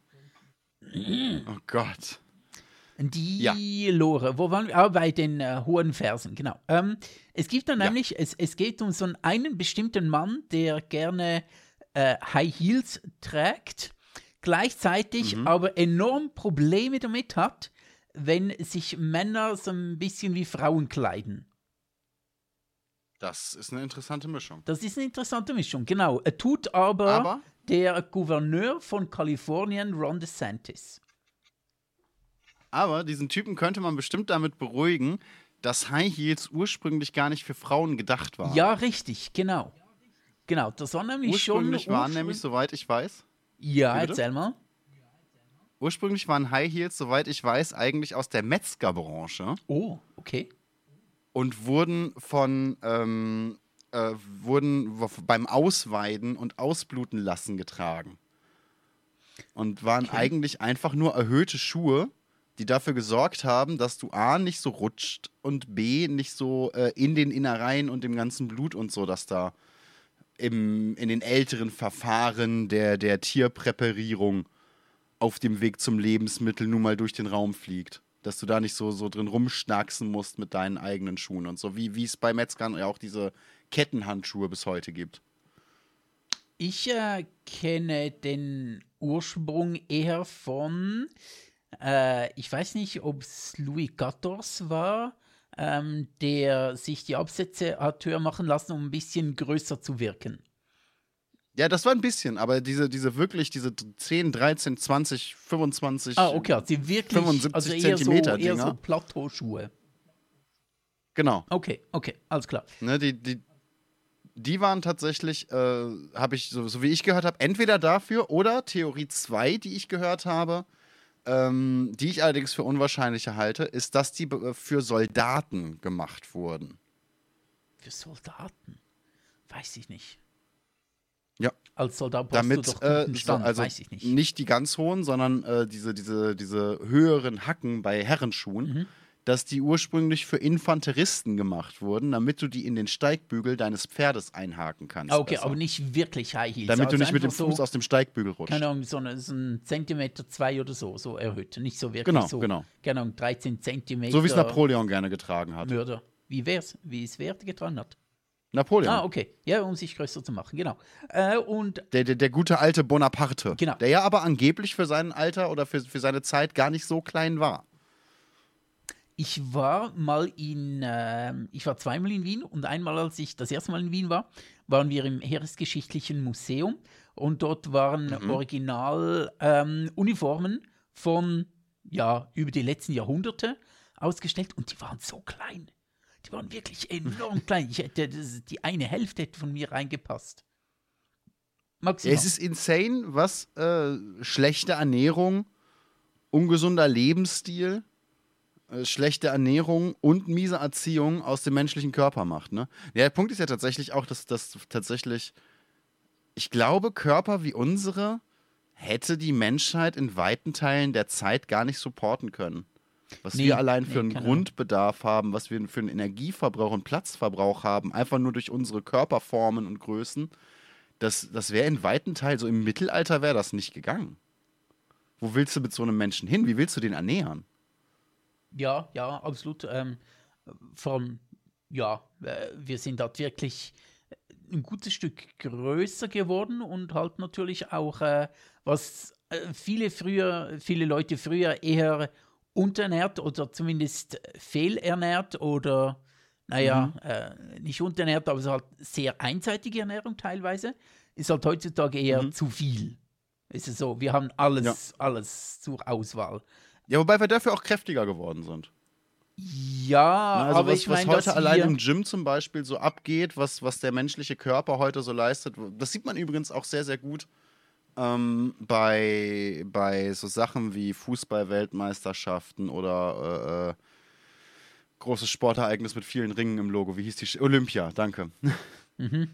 Oh Gott. Die Ja. Lore, wo waren wir? Ah, bei den äh, hohen Versen, genau. Ähm, es gibt Ja. nämlich, es, es geht um so einen bestimmten Mann, der gerne äh, High Heels trägt, gleichzeitig Mhm. aber enorm Probleme damit hat, wenn sich Männer so ein bisschen wie Frauen kleiden. Das ist eine interessante Mischung. Das ist eine interessante Mischung, genau. Er tut aber, Aber? der Gouverneur von Kalifornien, Ron DeSantis. Aber diesen Typen könnte man bestimmt damit beruhigen, dass High Heels ursprünglich gar nicht für Frauen gedacht waren. Ja, richtig, genau. Genau, das war nämlich schon. Ursprünglich waren nämlich, soweit ich weiß, Ja, erzähl mal. ursprünglich waren High Heels, soweit ich weiß, eigentlich aus der Metzgerbranche Oh, okay. und wurden von ähm, äh, wurden beim Ausweiden und Ausbluten lassen getragen. Und waren Okay. eigentlich einfach nur erhöhte Schuhe, die dafür gesorgt haben, dass du A nicht so rutscht und B nicht so äh, in den Innereien und dem ganzen Blut und so, dass da im, in den älteren Verfahren der, der Tierpräparierung auf dem Weg zum Lebensmittel nun mal durch den Raum fliegt. Dass du da nicht so, so drin rumschnacksen musst mit deinen eigenen Schuhen und so, wie es bei Metzgern ja auch diese Kettenhandschuhe bis heute gibt. Ich äh, kenne den Ursprung eher von, äh, ich weiß nicht, ob es Louis XIV war, ähm, der sich die Absätze hat höher machen lassen, um ein bisschen größer zu wirken. Ja, das war ein bisschen, aber diese, diese wirklich, diese 10, 13, 20, 25. Ah, okay, also wirklich, 75 also eher so, Zentimeter eher so Dinger. Plateauschuhe. Genau. Okay, okay, alles klar. Ne, die, die, die waren tatsächlich, äh, habe ich, so, so wie ich gehört habe, entweder dafür oder Theorie 2, die ich gehört habe, ähm, die ich allerdings für unwahrscheinlicher halte, ist, dass die für Soldaten gemacht wurden. Für Soldaten? Weiß ich nicht. Ja. Als Soldat brauchst Damit, du doch äh, guten Stand, also weiß ich nicht. nicht die ganz hohen, sondern äh, diese, diese, diese höheren Hacken bei Herrenschuhen, Mhm. Dass die ursprünglich für Infanteristen gemacht wurden, damit du die in den Steigbügel deines Pferdes einhaken kannst. Ah, okay, besser. aber nicht wirklich High Heels. damit also du nicht mit dem einfach so, Fuß aus dem Steigbügel rutschst. Keine Ahnung, so, eine, so ein Zentimeter, zwei oder so, so erhöht. Nicht so wirklich Genau, so, genau. keine Ahnung, 13 Zentimeter. So wie es Napoleon gerne getragen hat. Mörder. Wie wär's? Wie es Wert getragen hat? Napoleon. Ah, okay. Ja, um sich größer zu machen, genau. Äh, und Der, der, der gute alte Bonaparte. Genau. Der ja aber angeblich für sein Alter oder für, für seine Zeit gar nicht so klein war. Ich war mal in, ähm, ich war zweimal in Wien und einmal, als ich das erste Mal in Wien war, waren wir im Heeresgeschichtlichen Museum und dort waren Original ähm, Uniformen von, ja, über die letzten Jahrhunderte ausgestellt und die waren so klein. Die waren wirklich enorm klein. Ich hätte, das, die eine Hälfte hätte von mir reingepasst. Maximal. Es ist insane, was äh, schlechte Ernährung, ungesunder Lebensstil, äh, schlechte Ernährung und miese Erziehung aus dem menschlichen Körper macht. Ne? Ja, der Punkt ist ja tatsächlich auch, dass das tatsächlich, ich glaube, Körper wie unsere hätte die Menschheit in weiten Teilen der Zeit gar nicht supporten können. Was Nee, wir allein nee, für einen keine Ahnung. Grundbedarf haben, was wir für einen Energieverbrauch und Platzverbrauch haben, einfach nur durch unsere Körperformen und Größen, das, das wäre in weiten Teilen, so im Mittelalter wäre das nicht gegangen. Wo willst du mit so einem Menschen hin? Wie willst du den ernähren? Ja, ja, absolut. Ähm, allem, ja, äh, wir sind dort wirklich ein gutes Stück größer geworden und halt natürlich auch, äh, was äh, viele früher, viele Leute früher eher unterernährt oder zumindest fehlernährt oder, naja, äh, nicht unterernährt, aber so halt sehr einseitige Ernährung teilweise, ist halt heutzutage eher zu viel. Ist es so, wir haben alles, alles zur Auswahl. Ja, wobei wir dafür auch kräftiger geworden sind. Ja, Na, also aber was, ich was meine, heute allein im Gym zum Beispiel so abgeht, was, was der menschliche Körper heute so leistet, das sieht man übrigens auch sehr, sehr gut ähm, bei, bei so Sachen wie Fußball-Weltmeisterschaften oder äh, äh, großes Sportereignis mit vielen Ringen im Logo. Wie hieß die? Sch Olympia, danke. Mhm.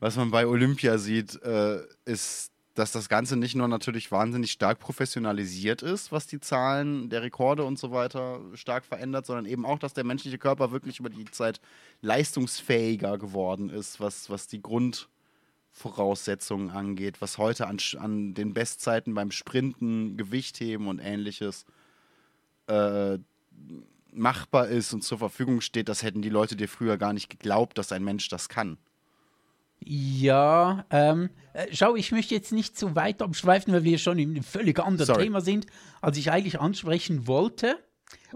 Was man bei Olympia sieht, äh, ist, dass das Ganze nicht nur natürlich wahnsinnig stark professionalisiert ist, was die Zahlen der Rekorde und so weiter stark verändert, sondern eben auch, dass der menschliche Körper wirklich über die Zeit leistungsfähiger geworden ist, was, was die Grundvoraussetzungen angeht, was heute an, an den Bestzeiten beim Sprinten, Gewichtheben und ähnliches äh, machbar ist und zur Verfügung steht, das hätten die Leute dir früher gar nicht geglaubt, dass ein Mensch das kann. Ja, ähm, äh, schau, ich möchte jetzt nicht zu weit abschweifen, weil wir schon in einem völlig anderen Sorry. Thema sind, als ich eigentlich ansprechen wollte.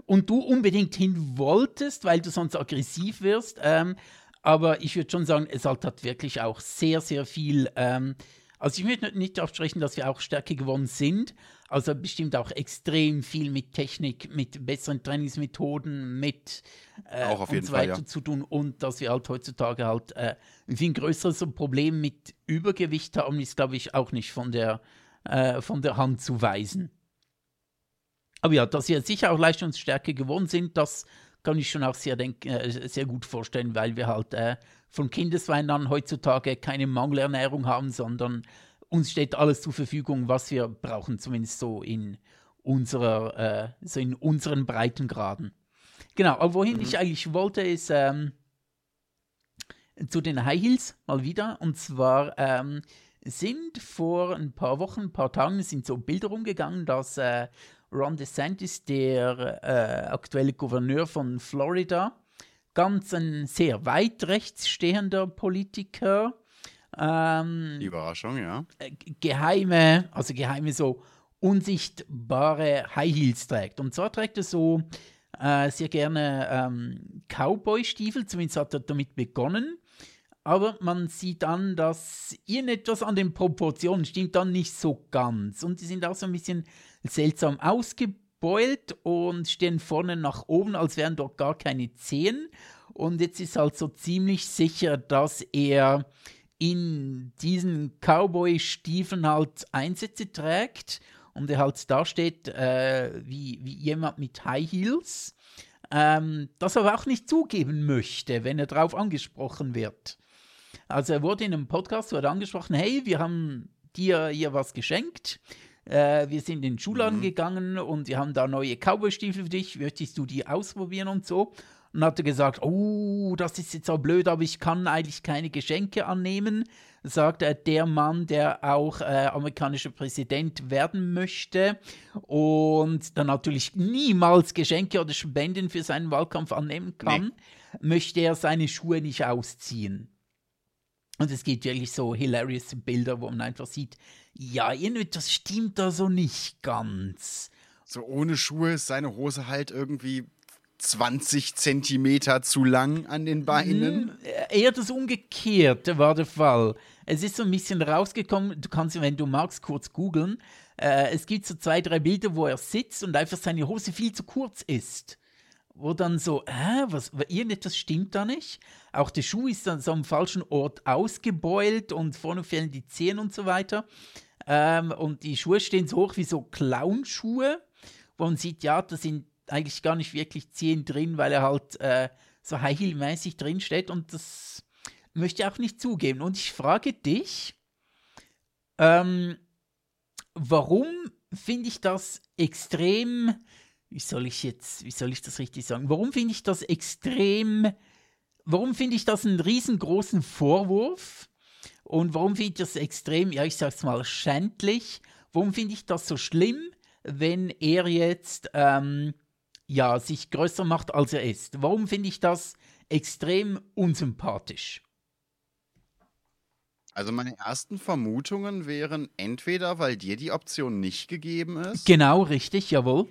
Und du unbedingt hin wolltest, weil du sonst aggressiv wirst. Ähm, aber ich würde schon sagen, es halt hat wirklich auch sehr, sehr viel. Ähm, also ich möchte nicht absprechen, dass wir auch stärker geworden sind. Also bestimmt auch extrem viel mit Technik, mit besseren Trainingsmethoden, mit äh, Auch auf und jeden so Fall, weiter ja. zu tun und dass wir halt heutzutage halt äh, ein viel größeres Problem mit Übergewicht haben, ist glaube ich auch nicht von der, äh, von der Hand zu weisen. Aber ja, dass wir sicher auch leistungsstärker geworden sind, das kann ich schon auch sehr, denk äh, sehr gut vorstellen, weil wir halt äh, von Kindeswein an heutzutage keine Mangelernährung haben, sondern uns steht alles zur Verfügung, was wir brauchen, zumindest so in unserer, äh, so in unseren Breitengraden. Genau, aber wohin ich eigentlich wollte, ist ähm, zu den High Heels mal wieder. Und zwar ähm, sind vor ein paar Wochen, ein paar Tagen sind so Bilder rumgegangen, dass äh, Ron DeSantis, der äh, aktuelle Gouverneur von Florida, ganz ein sehr weit rechts stehender Politiker, ähm, Überraschung, ja. äh, geheime, also geheime so unsichtbare High Heels trägt. Und zwar trägt er so äh, sehr gerne ähm, Cowboy-Stiefel, zumindest hat er damit begonnen. Aber man sieht an, dass irgendetwas an den Proportionen stimmt dann nicht so ganz. Und die sind auch so ein bisschen seltsam ausgebeult und stehen vorne nach oben, als wären dort gar keine Zehen. Und jetzt ist halt so ziemlich sicher, dass er in diesen Cowboy-Stiefeln halt Einsätze trägt und er halt dasteht äh, wie, wie jemand mit High Heels, ähm, das aber auch nicht zugeben möchte, wenn er darauf angesprochen wird. Also er wurde in einem Podcast wurde angesprochen, hey, wir haben dir hier was geschenkt. Äh, wir sind in den Schuhladen gegangen und wir haben da neue Cowboy-Stiefel für dich. Möchtest du die ausprobieren und so? Und hat er gesagt, oh, das ist jetzt so blöd, aber ich kann eigentlich keine Geschenke annehmen, sagt er, der Mann, der auch äh, amerikanischer Präsident werden möchte und dann natürlich niemals Geschenke oder Spenden für seinen Wahlkampf annehmen kann. möchte er seine Schuhe nicht ausziehen. Und es gibt wirklich so hilarious Bilder, wo man einfach sieht, ja, das stimmt da so nicht ganz. So ohne Schuhe ist seine Hose halt irgendwie 20 Zentimeter zu lang an den Beinen. Hm, eher das Umgekehrte war der Fall. Es ist so ein bisschen rausgekommen, du kannst, wenn du magst, kurz googeln. Äh, es gibt so zwei, drei Bilder, wo er sitzt und einfach seine Hose viel zu kurz ist. Wo dann so, hä, was, irgendetwas stimmt da nicht. Auch der Schuh ist dann so am falschen Ort ausgebeult und vorne fehlen die Zehen und so weiter. Ähm, und die Schuhe stehen so hoch wie so Clownschuhe, wo man sieht, ja, da sind eigentlich gar nicht wirklich Zehen drin, weil er halt äh, so High Heel-mäßig drin steht und das möchte ich auch nicht zugeben. Und ich frage dich, ähm, warum finde ich das extrem, wie soll ich jetzt, wie soll ich das richtig sagen, warum finde ich das extrem, warum finde ich das einen riesengroßen Vorwurf und warum finde ich das extrem, ja ich sag's mal, schändlich, warum finde ich das so schlimm, wenn er jetzt, ähm, ja, sich größer macht, als er ist. Warum finde ich das extrem unsympathisch? Also meine ersten Vermutungen wären entweder, weil dir die Option nicht gegeben ist. Genau, richtig, jawohl.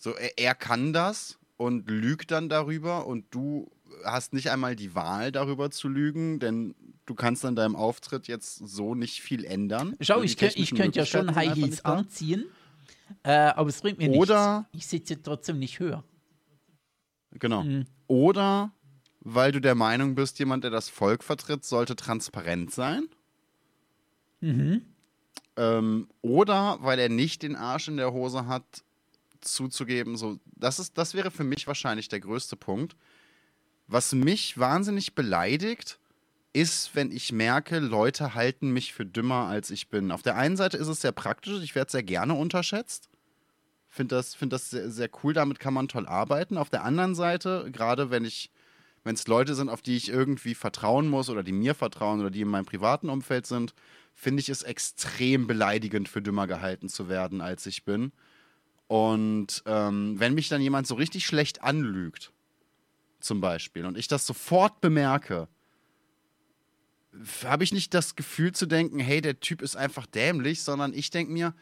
So, er, er kann das und lügt dann darüber und du hast nicht einmal die Wahl, darüber zu lügen, denn du kannst an deinem Auftritt jetzt so nicht viel ändern. Schau, ich, ich könnte ja schon High Heels anziehen äh, aber es bringt mir Oder, nichts. Ich sitze trotzdem nicht höher. Genau. Mhm. Oder weil du der Meinung bist, jemand, der das Volk vertritt, sollte transparent sein. Mhm. Ähm, oder weil er nicht den Arsch in der Hose hat, zuzugeben, so, das, ist, das wäre für mich wahrscheinlich der größte Punkt. Was mich wahnsinnig beleidigt, ist, wenn ich merke, Leute halten mich für dümmer, als ich bin. Auf der einen Seite ist es sehr praktisch, ich werde sehr gerne unterschätzt. Finde das, find das sehr, sehr cool, damit kann man toll arbeiten. Auf der anderen Seite, gerade wenn ich, wenn es Leute sind, auf die ich irgendwie vertrauen muss oder die mir vertrauen oder die in meinem privaten Umfeld sind, finde ich es extrem beleidigend, für dümmer gehalten zu werden, als ich bin. Und ähm, wenn mich dann jemand so richtig schlecht anlügt, zum Beispiel, und ich das sofort bemerke, habe ich nicht das Gefühl zu denken, hey, der Typ ist einfach dämlich, sondern ich denke mir,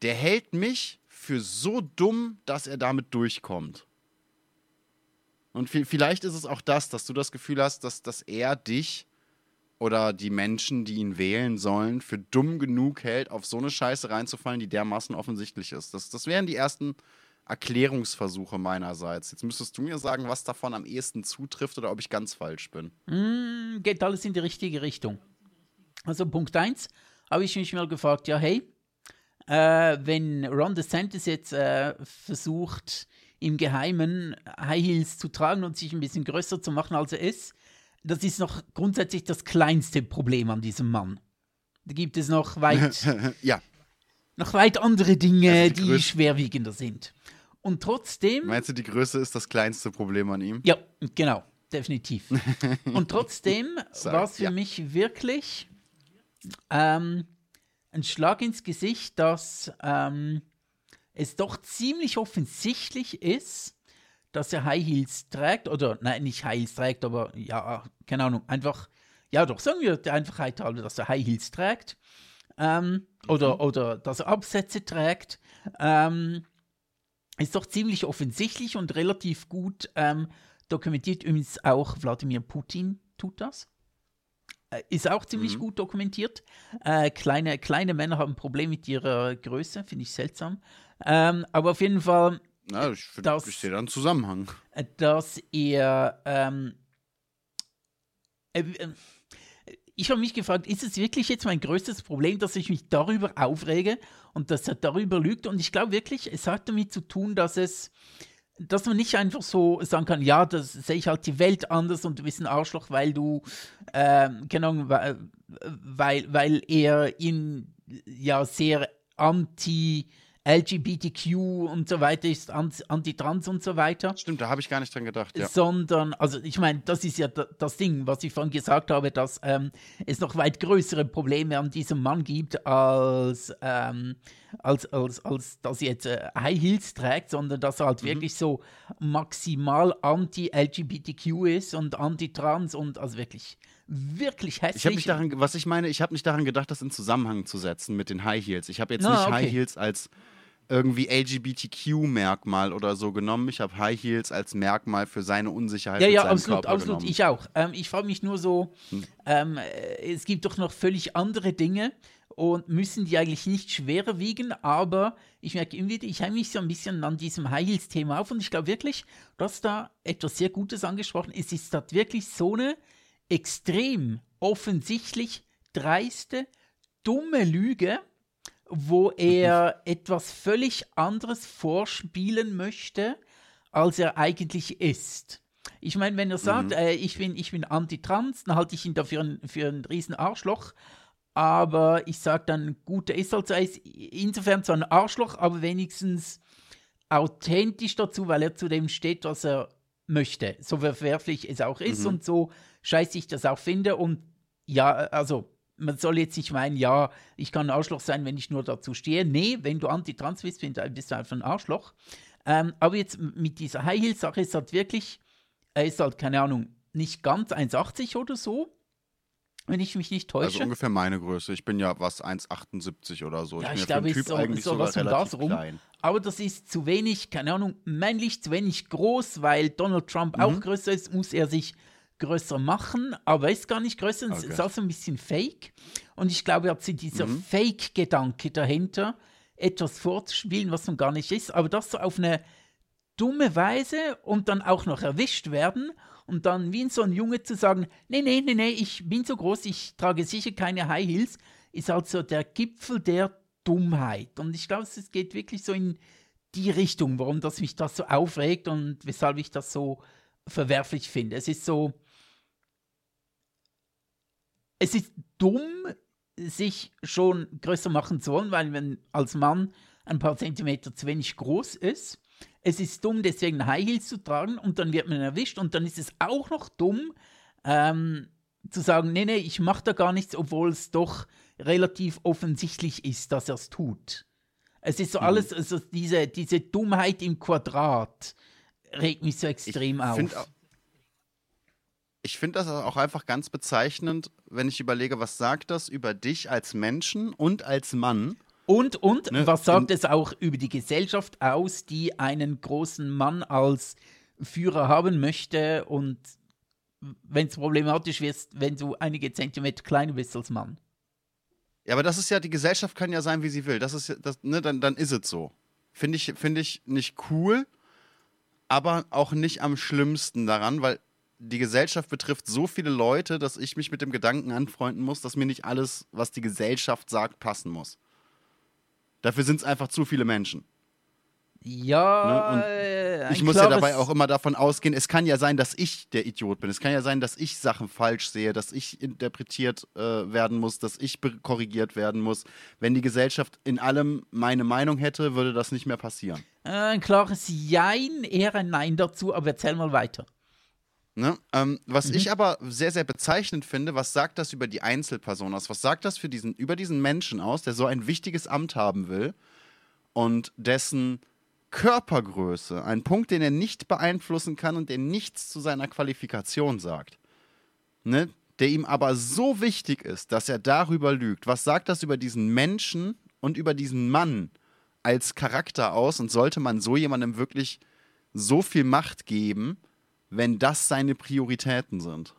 der hält mich für so dumm, dass er damit durchkommt. Und vielleicht ist es auch das, dass du das Gefühl hast, dass, dass er dich oder die Menschen, die ihn wählen sollen, für dumm genug hält, auf so eine Scheiße reinzufallen, die dermaßen offensichtlich ist. Das, das wären die ersten Erklärungsversuche meinerseits. Jetzt müsstest du mir sagen, was davon am ehesten zutrifft oder ob ich ganz falsch bin. Mm, geht alles in die richtige Richtung. Also Punkt 1 habe ich mich mal gefragt, ja hey, äh, wenn Ron DeSantis jetzt äh, versucht, im Geheimen High Heels zu tragen und sich ein bisschen größer zu machen, als er ist, das ist noch grundsätzlich das kleinste Problem an diesem Mann. Da gibt es noch weit, ja. noch weit andere Dinge, die, die schwerwiegender sind. Und trotzdem. Meinst du, die Größe ist das kleinste Problem an ihm? Ja, genau, definitiv. Und trotzdem war es für ja. mich wirklich ähm, ein Schlag ins Gesicht, dass ähm, es doch ziemlich offensichtlich ist, dass er High Heels trägt, oder nein, nicht High Heels trägt, aber ja, keine Ahnung, einfach, ja doch, sagen wir der Einfachheit halber, dass er High Heels trägt, ähm, mhm. oder, oder dass er Absätze trägt. Ähm, ist doch ziemlich offensichtlich und relativ gut ähm, dokumentiert. Übrigens auch Wladimir Putin tut das. Äh, ist auch ziemlich mhm. gut dokumentiert. Äh, kleine, kleine Männer haben ein Problem mit ihrer Größe, finde ich seltsam. Ähm, aber auf jeden Fall. Ja, ich, ich sehe da einen Zusammenhang. Äh, dass er. Ähm, äh, äh ich habe mich gefragt, ist es wirklich jetzt mein größtes Problem, dass ich mich darüber aufrege und dass er darüber lügt? Und ich glaube wirklich, es hat damit zu tun, dass es, dass man nicht einfach so sagen kann, ja, das sehe ich halt die Welt anders und du bist ein Arschloch, weil du, äh, genau, weil, weil er ihn ja sehr anti LGBTQ und so weiter ist, anti-trans und so weiter. Stimmt, da habe ich gar nicht dran gedacht. Ja. Sondern, also ich meine, das ist ja das Ding, was ich vorhin gesagt habe, dass ähm, es noch weit größere Probleme an diesem Mann gibt, als, ähm, als, als, als dass er jetzt äh, High Heels trägt, sondern dass er halt mhm. wirklich so maximal anti-LGBTQ ist und anti-trans und also wirklich wirklich hässlich. Ich habe nicht daran, was ich meine, ich habe nicht daran gedacht, das in Zusammenhang zu setzen mit den High Heels. Ich habe jetzt no, nicht okay. High Heels als irgendwie LGBTQ-Merkmal oder so genommen. Ich habe High Heels als Merkmal für seine Unsicherheit. Ja, ja, absolut, Körper absolut. Genommen. Ich auch. Ähm, ich frage mich nur so, hm. ähm, äh, es gibt doch noch völlig andere Dinge und müssen die eigentlich nicht schwerer wiegen, aber ich merke immer wieder, ich habe mich so ein bisschen an diesem High Heels-Thema auf und ich glaube wirklich, dass da etwas sehr Gutes angesprochen ist. Es ist da wirklich so eine extrem offensichtlich dreiste, dumme Lüge, wo er etwas völlig anderes vorspielen möchte, als er eigentlich ist. Ich meine, wenn er sagt, mhm. äh, ich bin, ich bin anti-trans, dann halte ich ihn dafür ein, für einen riesen Arschloch. Aber ich sage dann, gut, er ist halt so, er ist insofern so ein Arschloch, aber wenigstens authentisch dazu, weil er zu dem steht, was er möchte. So verwerflich es auch ist mhm. und so scheiße ich das auch finde. Und ja, also man soll jetzt nicht meinen, ja, ich kann ein Arschloch sein, wenn ich nur dazu stehe. Nee, wenn du anti-trans bist, bist du einfach ein Arschloch. Ähm, aber jetzt mit dieser High Heel Sache ist halt wirklich, er ist halt, keine Ahnung, nicht ganz 1,80 oder so. Wenn ich mich nicht täusche. Also ungefähr meine Größe. Ich bin ja was 1,78 oder so. Ja, ich, ich glaube, ja typ so, eigentlich so was sogar das rum. Klein. Aber das ist zu wenig, keine Ahnung, männlich, zu wenig groß, weil Donald Trump mhm. auch größer ist, muss er sich größer machen, aber ist gar nicht größer, okay. es ist also ein bisschen fake. Und ich glaube, hat sie dieser mhm. Fake-Gedanke dahinter, etwas vorzuspielen, was man gar nicht ist, aber das so auf eine dumme Weise und dann auch noch erwischt werden und dann wie in so ein Junge zu sagen, nee, nee, nee, nee, ich bin so groß, ich trage sicher keine High Heels, ist also der Gipfel der Dummheit. Und ich glaube, es geht wirklich so in die Richtung, warum das mich das so aufregt und weshalb ich das so verwerflich finde. Es ist so, es ist dumm, sich schon größer machen zu wollen, weil man als Mann ein paar Zentimeter zu wenig groß ist. Es ist dumm, deswegen High Heels zu tragen und dann wird man erwischt und dann ist es auch noch dumm, ähm, zu sagen, nee, nee, ich mache da gar nichts, obwohl es doch relativ offensichtlich ist, dass er es tut. Es ist so mhm. alles, also diese, diese Dummheit im Quadrat regt mich so extrem ich auf ich finde das auch einfach ganz bezeichnend, wenn ich überlege, was sagt das über dich als Menschen und als Mann? Und, und, ne? was sagt es auch über die Gesellschaft aus, die einen großen Mann als Führer haben möchte und wenn es problematisch wird, wenn du einige Zentimeter kleiner bist als Mann? Ja, aber das ist ja, die Gesellschaft kann ja sein, wie sie will. Das ist ja, das, ne, dann, dann ist es so. Finde ich, find ich nicht cool, aber auch nicht am schlimmsten daran, weil die Gesellschaft betrifft so viele Leute, dass ich mich mit dem Gedanken anfreunden muss, dass mir nicht alles, was die Gesellschaft sagt, passen muss. Dafür sind es einfach zu viele Menschen. Ja, ne? ich muss ja dabei auch immer davon ausgehen, es kann ja sein, dass ich der Idiot bin. Es kann ja sein, dass ich Sachen falsch sehe, dass ich interpretiert äh, werden muss, dass ich korrigiert werden muss. Wenn die Gesellschaft in allem meine Meinung hätte, würde das nicht mehr passieren. Äh, ein klares Jein, eher ein Nein dazu, aber erzähl mal weiter. Ne? Ähm, was mhm. ich aber sehr, sehr bezeichnend finde, was sagt das über die Einzelperson aus? Was sagt das für diesen, über diesen Menschen aus, der so ein wichtiges Amt haben will und dessen Körpergröße, ein Punkt, den er nicht beeinflussen kann und der nichts zu seiner Qualifikation sagt, ne? der ihm aber so wichtig ist, dass er darüber lügt. Was sagt das über diesen Menschen und über diesen Mann als Charakter aus und sollte man so jemandem wirklich so viel Macht geben? Wenn das seine Prioritäten sind.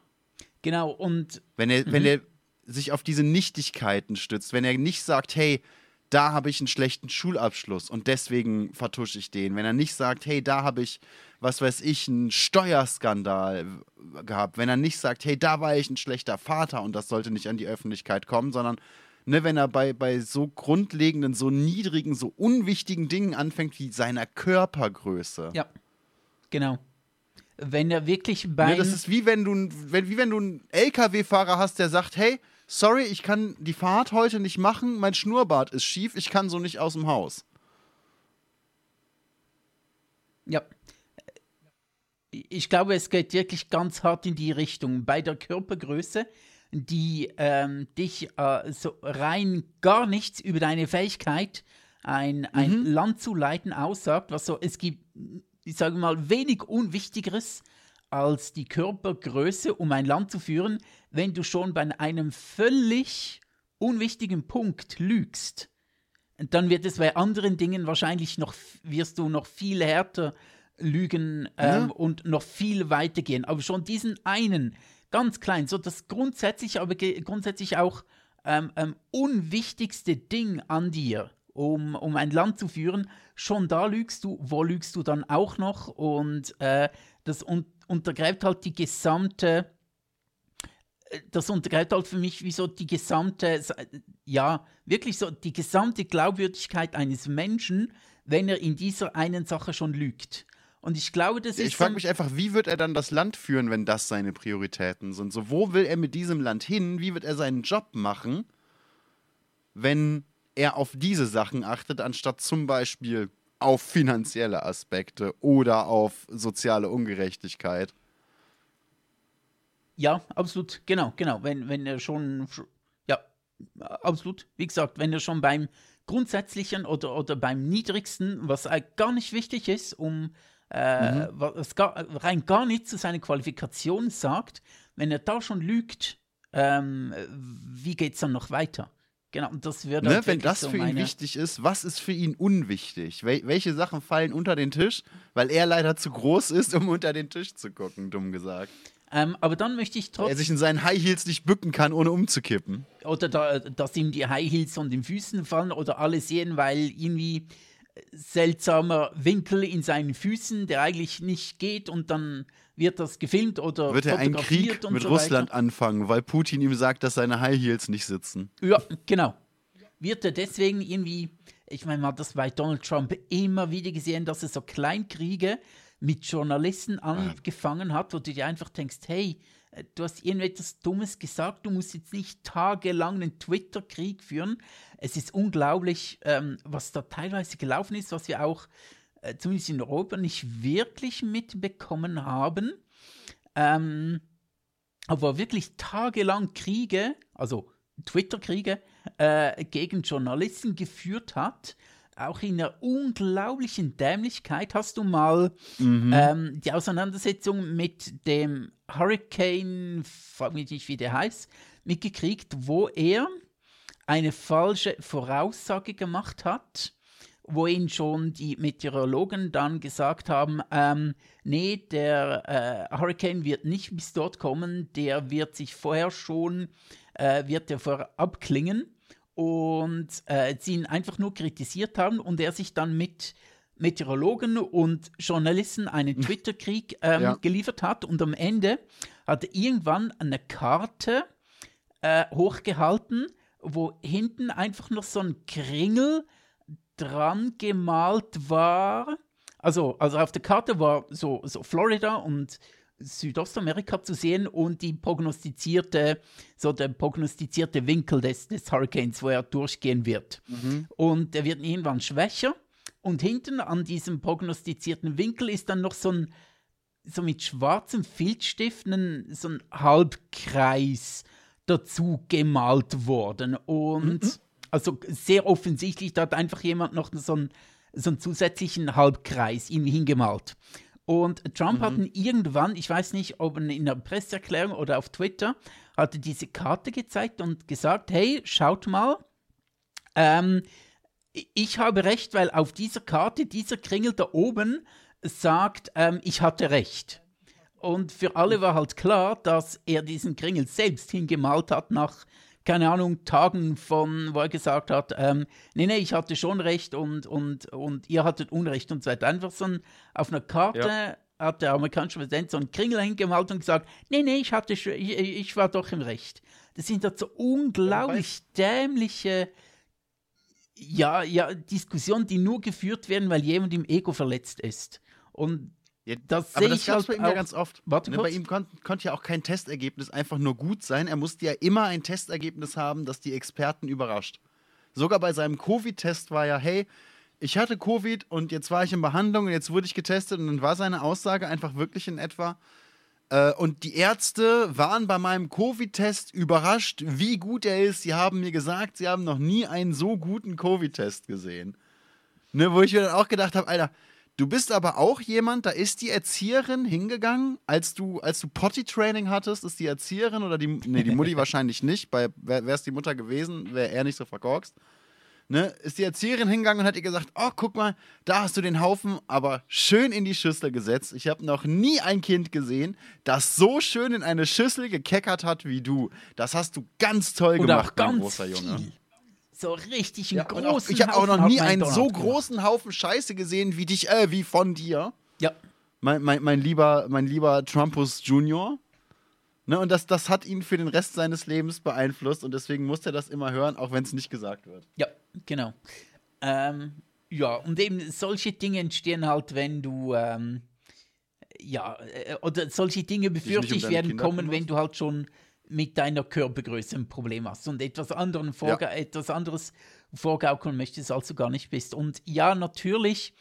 Genau, und. Wenn er, mhm. wenn er sich auf diese Nichtigkeiten stützt, wenn er nicht sagt, hey, da habe ich einen schlechten Schulabschluss und deswegen vertusche ich den. Wenn er nicht sagt, hey, da habe ich, was weiß ich, einen Steuerskandal gehabt. Wenn er nicht sagt, hey, da war ich ein schlechter Vater und das sollte nicht an die Öffentlichkeit kommen, sondern ne, wenn er bei, bei so grundlegenden, so niedrigen, so unwichtigen Dingen anfängt wie seiner Körpergröße. Ja, genau wenn er wirklich bei. Ja, das ist wie wenn du, wenn, wie wenn du einen LKW-Fahrer hast, der sagt: Hey, sorry, ich kann die Fahrt heute nicht machen, mein Schnurrbart ist schief, ich kann so nicht aus dem Haus. Ja. Ich glaube, es geht wirklich ganz hart in die Richtung. Bei der Körpergröße, die ähm, dich äh, so rein gar nichts über deine Fähigkeit, ein, ein mhm. Land zu leiten, aussagt. Was so, es gibt, ich sage mal, wenig Unwichtigeres als die Körpergröße, um ein Land zu führen, wenn du schon bei einem völlig unwichtigen Punkt lügst dann wird es bei anderen Dingen wahrscheinlich noch, wirst du noch viel härter lügen ähm, ja. und noch viel weiter gehen. Aber schon diesen einen, ganz klein, so das grundsätzlich, aber grundsätzlich auch ähm, ähm, unwichtigste Ding an dir, um, um ein Land zu führen, schon da lügst du, wo lügst du dann auch noch und äh, das un untergräbt halt die gesamte das untergräbt halt für mich wie so die gesamte, ja, wirklich so die gesamte Glaubwürdigkeit eines Menschen, wenn er in dieser einen Sache schon lügt. Und ich glaube, das ist. Ich frage mich einfach, wie wird er dann das Land führen, wenn das seine Prioritäten sind? So, wo will er mit diesem Land hin? Wie wird er seinen Job machen, wenn er auf diese Sachen achtet, anstatt zum Beispiel auf finanzielle Aspekte oder auf soziale Ungerechtigkeit? Ja, absolut, genau, genau. Wenn, wenn er schon, ja, absolut, wie gesagt, wenn er schon beim grundsätzlichen oder, oder beim niedrigsten, was gar nicht wichtig ist, um äh, mhm. was gar, rein gar nicht zu seiner Qualifikation sagt, wenn er da schon lügt, ähm, wie geht es dann noch weiter? Genau, und das wird ne, Wenn das so für ihn wichtig ist, was ist für ihn unwichtig? Wel welche Sachen fallen unter den Tisch, weil er leider zu groß ist, um unter den Tisch zu gucken, dumm gesagt. Ähm, aber dann möchte ich trotzdem. Er sich in seinen High Heels nicht bücken kann, ohne umzukippen. Oder da, dass ihm die High Heels von den Füßen fallen oder alle sehen, weil irgendwie seltsamer Winkel in seinen Füßen, der eigentlich nicht geht und dann wird das gefilmt oder wird er einen Krieg mit so Russland anfangen, weil Putin ihm sagt, dass seine High Heels nicht sitzen. Ja, genau. Wird er deswegen irgendwie, ich meine, man hat das bei Donald Trump immer wieder gesehen, dass er so Kleinkriege mit Journalisten angefangen hat, wo du dir einfach denkst, hey, du hast irgendetwas Dummes gesagt, du musst jetzt nicht tagelang einen Twitter-Krieg führen. Es ist unglaublich, ähm, was da teilweise gelaufen ist, was wir auch äh, zumindest in Europa nicht wirklich mitbekommen haben. Ähm, aber wirklich tagelang Kriege, also Twitter-Kriege, äh, gegen Journalisten geführt hat auch in einer unglaublichen Dämlichkeit. Hast du mal mhm. ähm, die Auseinandersetzung mit dem Hurricane, frag mich nicht, wie der heißt, mitgekriegt, wo er eine falsche Voraussage gemacht hat, wo ihn schon die Meteorologen dann gesagt haben, ähm, nee, der äh, Hurricane wird nicht bis dort kommen, der wird sich vorher schon, äh, wird er vorher abklingen und äh, sie ihn einfach nur kritisiert haben und er sich dann mit Meteorologen und Journalisten einen Twitter-Krieg ähm, ja. geliefert hat und am Ende hat er irgendwann eine Karte äh, hochgehalten, wo hinten einfach noch so ein Kringel dran gemalt war. Also, also auf der Karte war so, so Florida und Südostamerika zu sehen und die prognostizierte, so der prognostizierte Winkel des, des Hurricanes, wo er durchgehen wird. Mhm. Und der wird irgendwann schwächer. Und hinten an diesem prognostizierten Winkel ist dann noch so ein, so mit schwarzem Filzstift ein, so ein Halbkreis dazu gemalt worden. Und mhm. also sehr offensichtlich, da hat einfach jemand noch so einen, so einen zusätzlichen Halbkreis ihm hingemalt. Und Trump mhm. hat irgendwann, ich weiß nicht, ob in der Presseerklärung oder auf Twitter, hatte diese Karte gezeigt und gesagt, hey, schaut mal, ähm, ich habe recht, weil auf dieser Karte, dieser Kringel da oben sagt, ähm, ich hatte recht. Und für alle war halt klar, dass er diesen Kringel selbst hingemalt hat nach keine Ahnung, Tagen von, wo er gesagt hat, ähm, nee, nee, ich hatte schon recht und, und, und ihr hattet Unrecht und so weiter. Einfach so ein, auf einer Karte ja. hat der amerikanische Präsident so einen Kringel hingemalt und gesagt, nee, nee, ich, hatte, ich, ich war doch im Recht. Das sind halt so unglaublich dämliche ja, ja, Diskussionen, die nur geführt werden, weil jemand im Ego verletzt ist. Und ja, das sehe ich halt bei ihm ja ganz oft. Warte ne, Bei ihm kon konnte ja auch kein Testergebnis einfach nur gut sein. Er musste ja immer ein Testergebnis haben, das die Experten überrascht. Sogar bei seinem Covid-Test war ja, hey, ich hatte Covid und jetzt war ich in Behandlung und jetzt wurde ich getestet und dann war seine Aussage einfach wirklich in etwa, äh, und die Ärzte waren bei meinem Covid-Test überrascht, wie gut er ist. Sie haben mir gesagt, sie haben noch nie einen so guten Covid-Test gesehen. Ne, wo ich mir dann auch gedacht habe, Alter, du bist aber auch jemand, da ist die Erzieherin hingegangen, als du, als du Potty-Training hattest, ist die Erzieherin oder die, nee, die Mutti wahrscheinlich nicht, wäre es die Mutter gewesen, wäre er nicht so verkorkst ne, ist die Erzieherin hingegangen und hat ihr gesagt, oh, guck mal, da hast du den Haufen aber schön in die Schüssel gesetzt. Ich habe noch nie ein Kind gesehen, das so schön in eine Schüssel gekeckert hat wie du. Das hast du ganz toll Oder gemacht, mein großer Junge. Viel. So richtig einen ja, großen auch, Ich habe auch noch nie einen so großen Haufen Scheiße gesehen wie dich, äh, wie von dir. Ja. Mein, mein, mein lieber, mein lieber Trumpus Junior. Ne, und das, das hat ihn für den Rest seines Lebens beeinflusst und deswegen muss er das immer hören, auch wenn es nicht gesagt wird. Ja, genau. Ähm, ja, und eben solche Dinge entstehen halt, wenn du, ähm, ja, äh, oder solche Dinge befürchte ich, um werden kommen, wenn du halt schon mit deiner Körpergröße ein Problem hast und etwas, anderen vorga ja. etwas anderes vorgaukeln möchtest, als du gar nicht bist. Und ja, natürlich,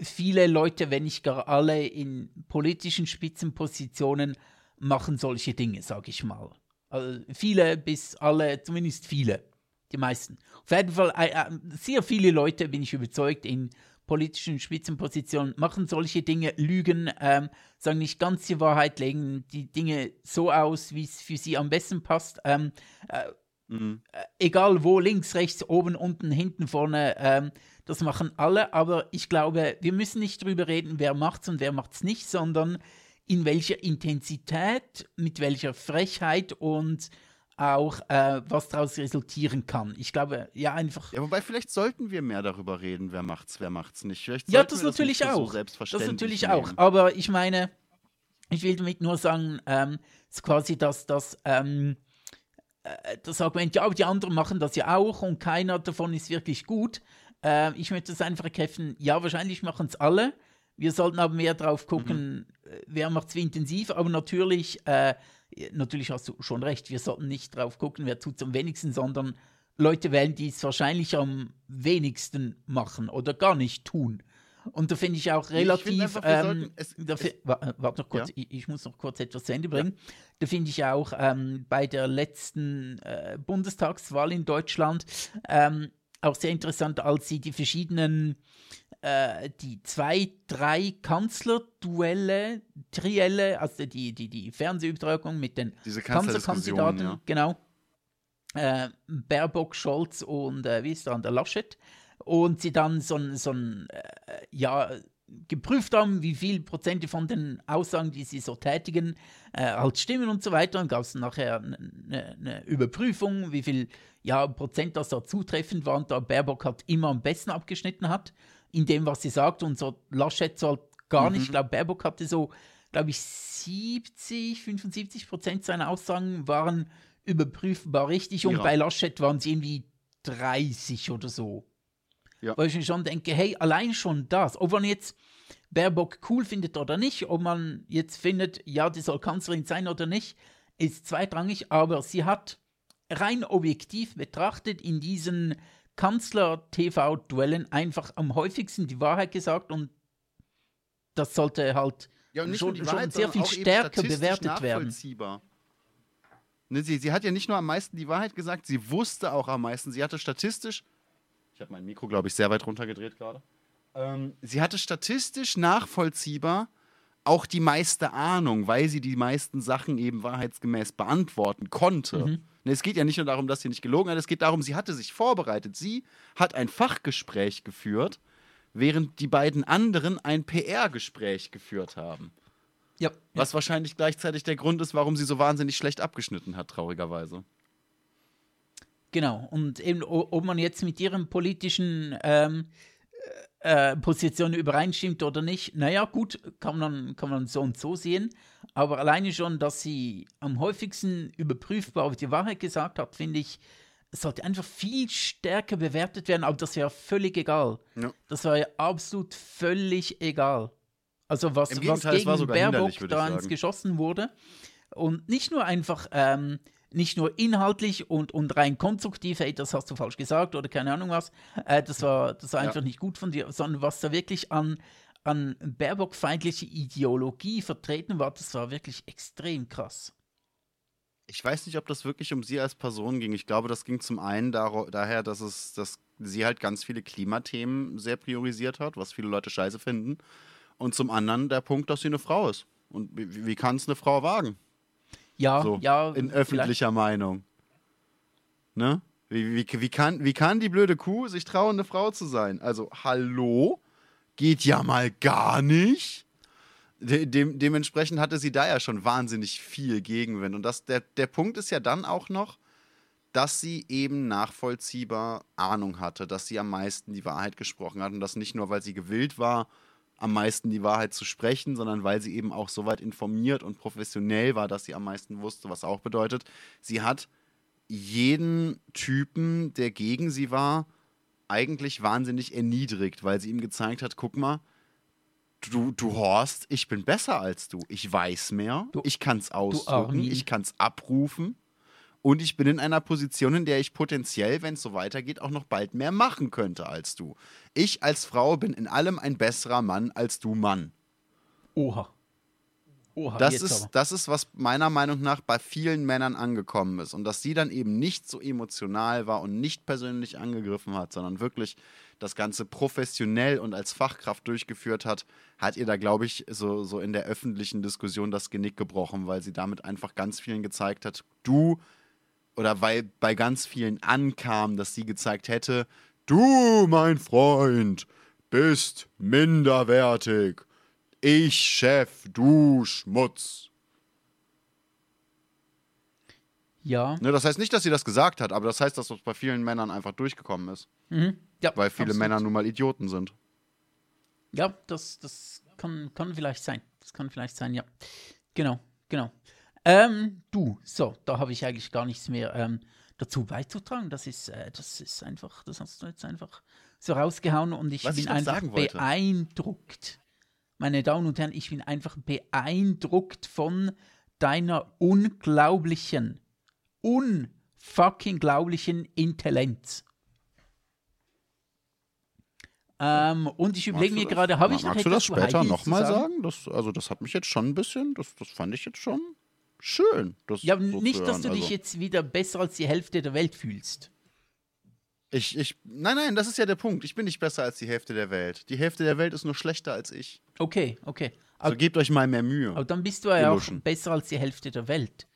viele Leute, wenn nicht gar alle in politischen Spitzenpositionen, machen solche Dinge, sage ich mal. Also viele bis alle, zumindest viele, die meisten. Auf jeden Fall, äh, äh, sehr viele Leute, bin ich überzeugt, in politischen Spitzenpositionen machen solche Dinge, lügen, ähm, sagen nicht ganz die Wahrheit, legen die Dinge so aus, wie es für sie am besten passt. Ähm, äh, mhm. Äh, egal wo, links, rechts, oben, unten, hinten, vorne, ähm, das machen alle, aber ich glaube, wir müssen nicht darüber reden, wer macht's und wer macht's nicht, sondern in welcher Intensität, mit welcher Frechheit und auch äh, was daraus resultieren kann. Ich glaube, ja, einfach. Ja, wobei vielleicht sollten wir mehr darüber reden, wer macht's, wer macht's nicht. Vielleicht ja, das natürlich das auch. So das natürlich nehmen. auch. Aber ich meine, ich will damit nur sagen, ähm, quasi, dass das. Ähm, äh, das Argument, ja, aber die anderen machen das ja auch und keiner davon ist wirklich gut. Äh, ich möchte das einfach erkämpfen, ja, wahrscheinlich machen es alle. Wir sollten aber mehr drauf gucken, mhm wer macht es wie intensiv, aber natürlich, äh, natürlich hast du schon recht, wir sollten nicht drauf gucken, wer tut es am wenigsten, sondern Leute wählen, die es wahrscheinlich am wenigsten machen oder gar nicht tun. Und da finde ich auch relativ. Ich einfach, ähm, es, dafür, es, warte noch kurz, ja. ich, ich, muss noch kurz etwas zu Ende bringen. Ja. Da finde ich auch ähm, bei der letzten äh, Bundestagswahl in Deutschland ähm, auch sehr interessant, als sie die verschiedenen äh, die zwei, drei Kanzlerduelle, Trielle, also die, die, die Fernsehübertragung mit den Kanzlerkandidaten, ja. genau. Äh, Baerbock, Scholz und äh, wie ist da, der Laschet. Und sie dann so ein, so ein äh, ja, geprüft haben, wie viel Prozente von den Aussagen, die sie so tätigen, äh, halt stimmen und so weiter. Dann gab es nachher eine ne, ne Überprüfung, wie viel ja, Prozent das da zutreffend waren. Da Baerbock hat immer am besten abgeschnitten hat in dem, was sie sagt. Und so Laschet soll gar nicht. Mhm. Ich glaube, Baerbock hatte so, glaube ich, 70, 75 Prozent seiner Aussagen waren überprüfbar richtig. Und ja. bei Laschet waren es irgendwie 30 oder so. Ja. Weil ich mir schon denke, hey, allein schon das, ob man jetzt Baerbock cool findet oder nicht, ob man jetzt findet, ja, die soll Kanzlerin sein oder nicht, ist zweitrangig, aber sie hat rein objektiv betrachtet in diesen Kanzler-TV-Duellen einfach am häufigsten die Wahrheit gesagt und das sollte halt ja, schon, Wahrheit, schon, sehr viel stärker bewertet werden. Ne, sie, sie hat ja nicht nur am meisten die Wahrheit gesagt, sie wusste auch am meisten. Sie hatte statistisch, ich habe mein Mikro, glaube ich, sehr weit runtergedreht gerade. Ähm, sie hatte statistisch nachvollziehbar auch die meiste Ahnung, weil sie die meisten Sachen eben wahrheitsgemäß beantworten konnte. Mhm. Es geht ja nicht nur darum, dass sie nicht gelogen hat, es geht darum, sie hatte sich vorbereitet. Sie hat ein Fachgespräch geführt, während die beiden anderen ein PR-Gespräch geführt haben. Ja, Was ja. wahrscheinlich gleichzeitig der Grund ist, warum sie so wahnsinnig schlecht abgeschnitten hat, traurigerweise. Genau, und eben, ob man jetzt mit ihrem politischen ähm, äh, Position übereinstimmt oder nicht, naja, gut, kann man, kann man so und so sehen. Aber alleine schon, dass sie am häufigsten überprüfbar auf die Wahrheit gesagt hat, finde ich, sollte einfach viel stärker bewertet werden. Aber das wäre völlig egal. Ja. Das war ja absolut völlig egal. Also was, was gegen Baerbock da ins geschossen wurde. Und nicht nur einfach, ähm, nicht nur inhaltlich und, und rein konstruktiv, hey, das hast du falsch gesagt oder keine Ahnung was, äh, das war, das war Ja. einfach nicht gut von dir, sondern was da wirklich an, an Baerbock-feindliche Ideologie vertreten war, das war wirklich extrem krass. Ich weiß nicht, ob das wirklich um sie als Person ging. Ich glaube, das ging zum einen daher, dass es, dass sie halt ganz viele Klimathemen sehr priorisiert hat, was viele Leute scheiße finden. Und zum anderen der Punkt, dass sie eine Frau ist. Und wie, wie kann es eine Frau wagen? Ja, So, ja. in vielleicht- öffentlicher Meinung. Ne? Wie, wie, wie, kann, wie kann die blöde Kuh sich trauen, eine Frau zu sein? Also, hallo? Geht ja mal gar nicht. De dem, dementsprechend hatte sie da ja schon wahnsinnig viel Gegenwind. Und das, der, der Punkt ist ja dann auch noch, dass sie eben nachvollziehbar Ahnung hatte, dass sie am meisten die Wahrheit gesprochen hat und das nicht nur, weil sie gewillt war, am meisten die Wahrheit zu sprechen, sondern weil sie eben auch so weit informiert und professionell war, dass sie am meisten wusste, was auch bedeutet, sie hat jeden Typen, der gegen sie war, eigentlich wahnsinnig erniedrigt, weil sie ihm gezeigt hat, guck mal, du, du Horst, ich bin besser als du. Ich weiß mehr, Du- ich kann es ausdrücken, Armin. ich kann es abrufen. Und ich bin in einer Position, in der ich potenziell, wenn es so weitergeht, auch noch bald mehr machen könnte als du. Ich als Frau bin in allem ein besserer Mann als du Mann. Oha. Oha, Das ist, das ist, was meiner Meinung nach bei vielen Männern angekommen ist. Und dass sie dann eben nicht so emotional war und nicht persönlich angegriffen hat, sondern wirklich das Ganze professionell und als Fachkraft durchgeführt hat, hat ihr da, glaube ich, so, so in der öffentlichen Diskussion das Genick gebrochen, weil sie damit einfach ganz vielen gezeigt hat, du, oder weil bei ganz vielen ankam, dass sie gezeigt hätte, du, mein Freund, bist minderwertig. Ich Chef, du Schmutz. Ja. Ne, das heißt nicht, dass sie das gesagt hat, aber das heißt, dass das bei vielen Männern einfach durchgekommen ist. Mhm. ja Weil viele absolut. Männer nun mal Idioten sind. Ja, das, das kann, kann vielleicht sein. Das kann vielleicht sein, ja. Genau, genau. Ähm, du, so, da habe ich eigentlich gar nichts mehr ähm, dazu beizutragen. Das ist, äh, das ist einfach, das hast du jetzt einfach so rausgehauen und ich Was bin ich einfach beeindruckt. Meine Damen und Herren, ich bin einfach beeindruckt von deiner unglaublichen, unfucking glaublichen Intelligenz. Ähm, und ich überlege mir gerade, habe ich noch Magst du das später nochmal sagen? Das, also, das hat mich jetzt schon ein bisschen, das, das fand ich jetzt schon schön. Ja, so nicht, dass du dich also, jetzt wieder besser als die Hälfte der Welt fühlst. Ich, ich, nein, nein, das ist ja der Punkt. Ich bin nicht besser als die Hälfte der Welt. Die Hälfte der Welt ist nur schlechter als ich. Okay, okay. So Aber, gebt euch mal mehr Mühe. aber dann bist du ja ihr auch besser als die Hälfte der Welt.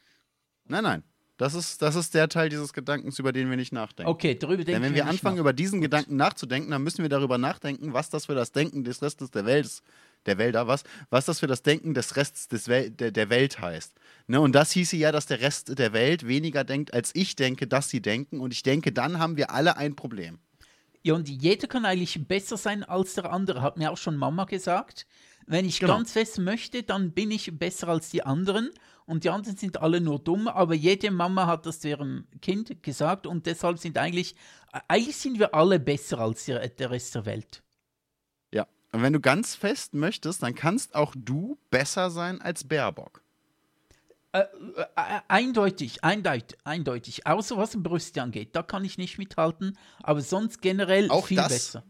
Nein, nein. Das ist, das ist der Teil dieses Gedankens, über den wir nicht nachdenken. Okay, darüber denken Denn wenn wir nicht anfangen, über diesen Gedanken nachzudenken, dann müssen wir darüber nachdenken, was das für das Denken des Restes der Welt ist. Der Wälder, was? Was das für das Denken des Rests des Wel der, der Welt heißt. Ne? Und das hieße ja, dass der Rest der Welt weniger denkt, als ich denke, dass sie denken. Und ich denke, dann haben wir alle ein Problem. Ja, und jeder kann eigentlich besser sein als der andere, hat mir auch schon Mama gesagt. Wenn ich Genau. ganz fest möchte, dann bin ich besser als die anderen. Und die anderen sind alle nur dumm, aber jede Mama hat das zu ihrem Kind gesagt und deshalb sind eigentlich, eigentlich sind wir alle besser als der, der Rest der Welt. Und wenn du ganz fest möchtest, dann kannst auch du besser sein als Baerbock. Äh, eindeutig, eindeutig, eindeutig. Außer was Brüste angeht. Da kann ich nicht mithalten. Aber sonst generell Auch viel das besser.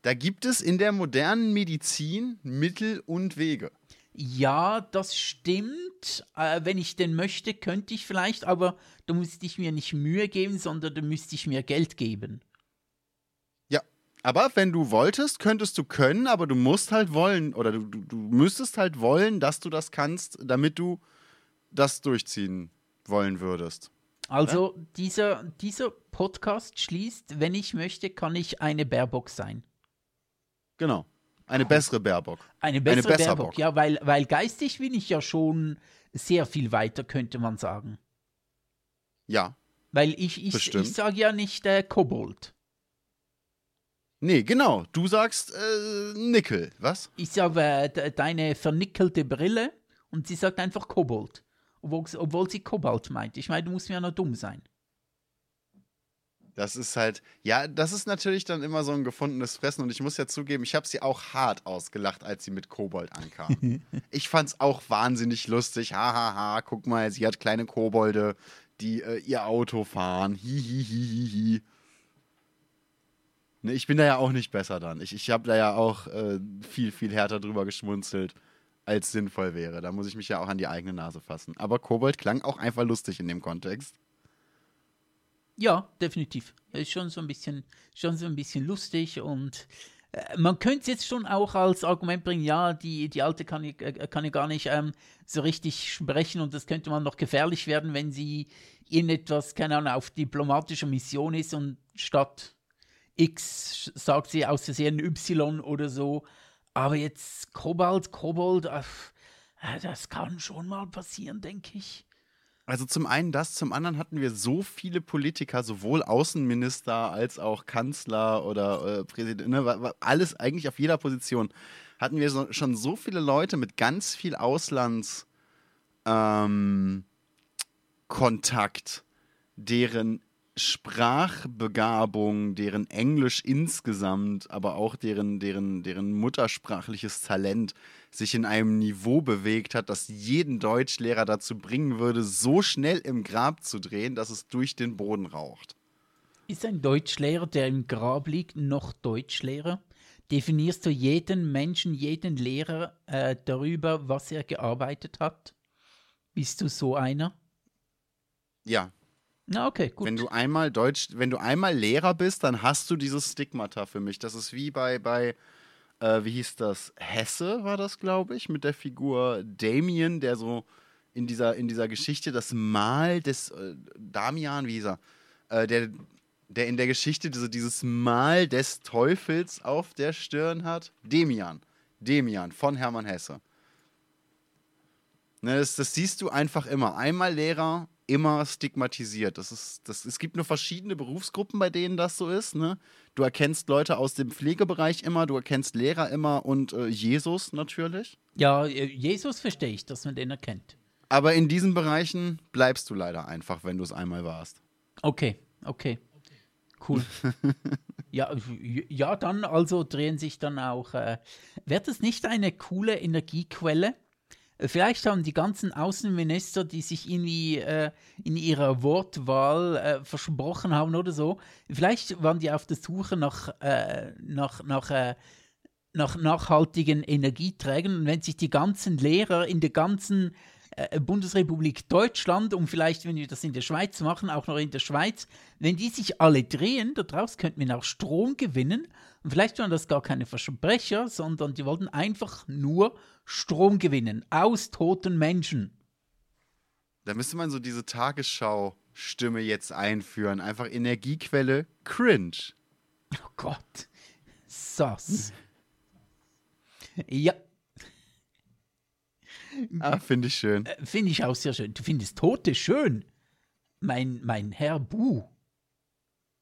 Da gibt es in der modernen Medizin Mittel und Wege. Ja, das stimmt. Äh, wenn ich denn möchte, könnte ich vielleicht, aber da müsste ich mir nicht Mühe geben, sondern da müsste ich mir Geld geben. Ja, aber wenn du wolltest, könntest du können, aber du musst halt wollen oder du, du, du müsstest halt wollen, dass du das kannst, damit du das durchziehen wollen würdest. Also dieser, dieser Podcast schließt, wenn ich möchte, kann ich eine Baerbock sein. Genau. Eine bessere Baerbock. Eine bessere Besserbock. Baerbock, ja, weil, weil geistig bin ich ja schon sehr viel weiter, könnte man sagen. Ja. Weil ich, ich, Bestimmt. ich sage ja nicht äh, Kobold. Nee, genau. Du sagst äh, Nickel, was? Ich sage äh, de- deine vernickelte Brille und sie sagt einfach Kobold. Obwohl, obwohl sie Kobalt meint. Ich meine, du musst mir ja noch dumm sein. Das ist halt, ja, das ist natürlich dann immer so ein gefundenes Fressen und ich muss ja zugeben, ich habe sie auch hart ausgelacht, als sie mit Kobold ankam. ich fand's auch wahnsinnig lustig. Hahaha, ha, ha, guck mal, sie hat kleine Kobolde, die äh, ihr Auto fahren. Hihihihihi. Ne, ich bin da ja auch nicht besser dann. Ich, ich habe da ja auch äh, viel, viel härter drüber geschmunzelt, als sinnvoll wäre. Da muss ich mich ja auch an die eigene Nase fassen. Aber Kobold klang auch einfach lustig in dem Kontext. Ja, definitiv. Ist schon so ein bisschen, schon so ein bisschen lustig und äh, man könnte es jetzt schon auch als Argument bringen, ja, die, die Alte kann, äh, kann ja gar nicht ähm, so richtig sprechen und das könnte man noch gefährlich werden, wenn sie in etwas, keine Ahnung, auf diplomatischer Mission ist und statt X sagt sie aus Versehen Y oder so. Aber jetzt Kobalt, Kobold, äh, das kann schon mal passieren, denke ich. Also zum einen das, zum anderen hatten wir so viele Politiker, sowohl Außenminister als auch Kanzler oder äh, Präsident, ne, alles eigentlich auf jeder Position, hatten wir so, schon so viele Leute mit ganz viel Auslandskontakt, ähm, deren Sprachbegabung, deren Englisch insgesamt, aber auch deren, deren, deren muttersprachliches Talent sich in einem Niveau bewegt hat, das jeden Deutschlehrer dazu bringen würde, so schnell im Grab zu drehen, dass es durch den Boden raucht. Ist ein Deutschlehrer, der im Grab liegt, noch Deutschlehrer? Definierst du jeden Menschen, jeden Lehrer äh, darüber, was er gearbeitet hat? Bist du so einer? Ja, na, okay, gut. Wenn du einmal Deutsch, wenn du einmal Lehrer bist, dann hast du dieses Stigmata für mich. Das ist wie bei, bei äh, wie hieß das? Hesse war das, glaube ich, mit der Figur Damien, der so in dieser, in dieser Geschichte das Mal des äh, Damian, wie hieß er? Äh, der, der in der Geschichte diese, dieses Mal des Teufels auf der Stirn hat. Demian. Demian von Hermann Hesse. Ne, das, das siehst du einfach immer. Einmal Lehrer, immer stigmatisiert. Das ist, das, es gibt nur verschiedene Berufsgruppen, bei denen das so ist. Ne? Du erkennst Leute aus dem Pflegebereich immer, du erkennst Lehrer immer und äh, Jesus natürlich. Ja, äh, Jesus verstehe ich, dass man den erkennt. Aber in diesen Bereichen bleibst du leider einfach, wenn du es einmal warst. Okay, okay. Cool. ja, ja, dann also drehen sich dann auch. Äh, Wäre das nicht eine coole Energiequelle? Vielleicht haben die ganzen Außenminister, die sich irgendwie äh, in ihrer Wortwahl äh, versprochen haben oder so, vielleicht waren die auf der Suche nach, äh, nach, nach, äh, nach nachhaltigen Energieträgern. Und wenn sich die ganzen Lehrer in der ganzen äh, Bundesrepublik Deutschland und vielleicht, wenn wir das in der Schweiz machen, auch noch in der Schweiz, wenn die sich alle drehen, daraus könnten wir auch Strom gewinnen. Und vielleicht waren das gar keine Versprecher, sondern die wollten einfach nur Strom gewinnen aus toten Menschen. Da müsste man so diese Tagesschau-Stimme jetzt einführen. Einfach Energiequelle cringe. Oh Gott. Sass. ja, Ah, finde ich schön. Äh, finde ich auch sehr schön. Du findest Tote schön. Mein, mein Herr Bu.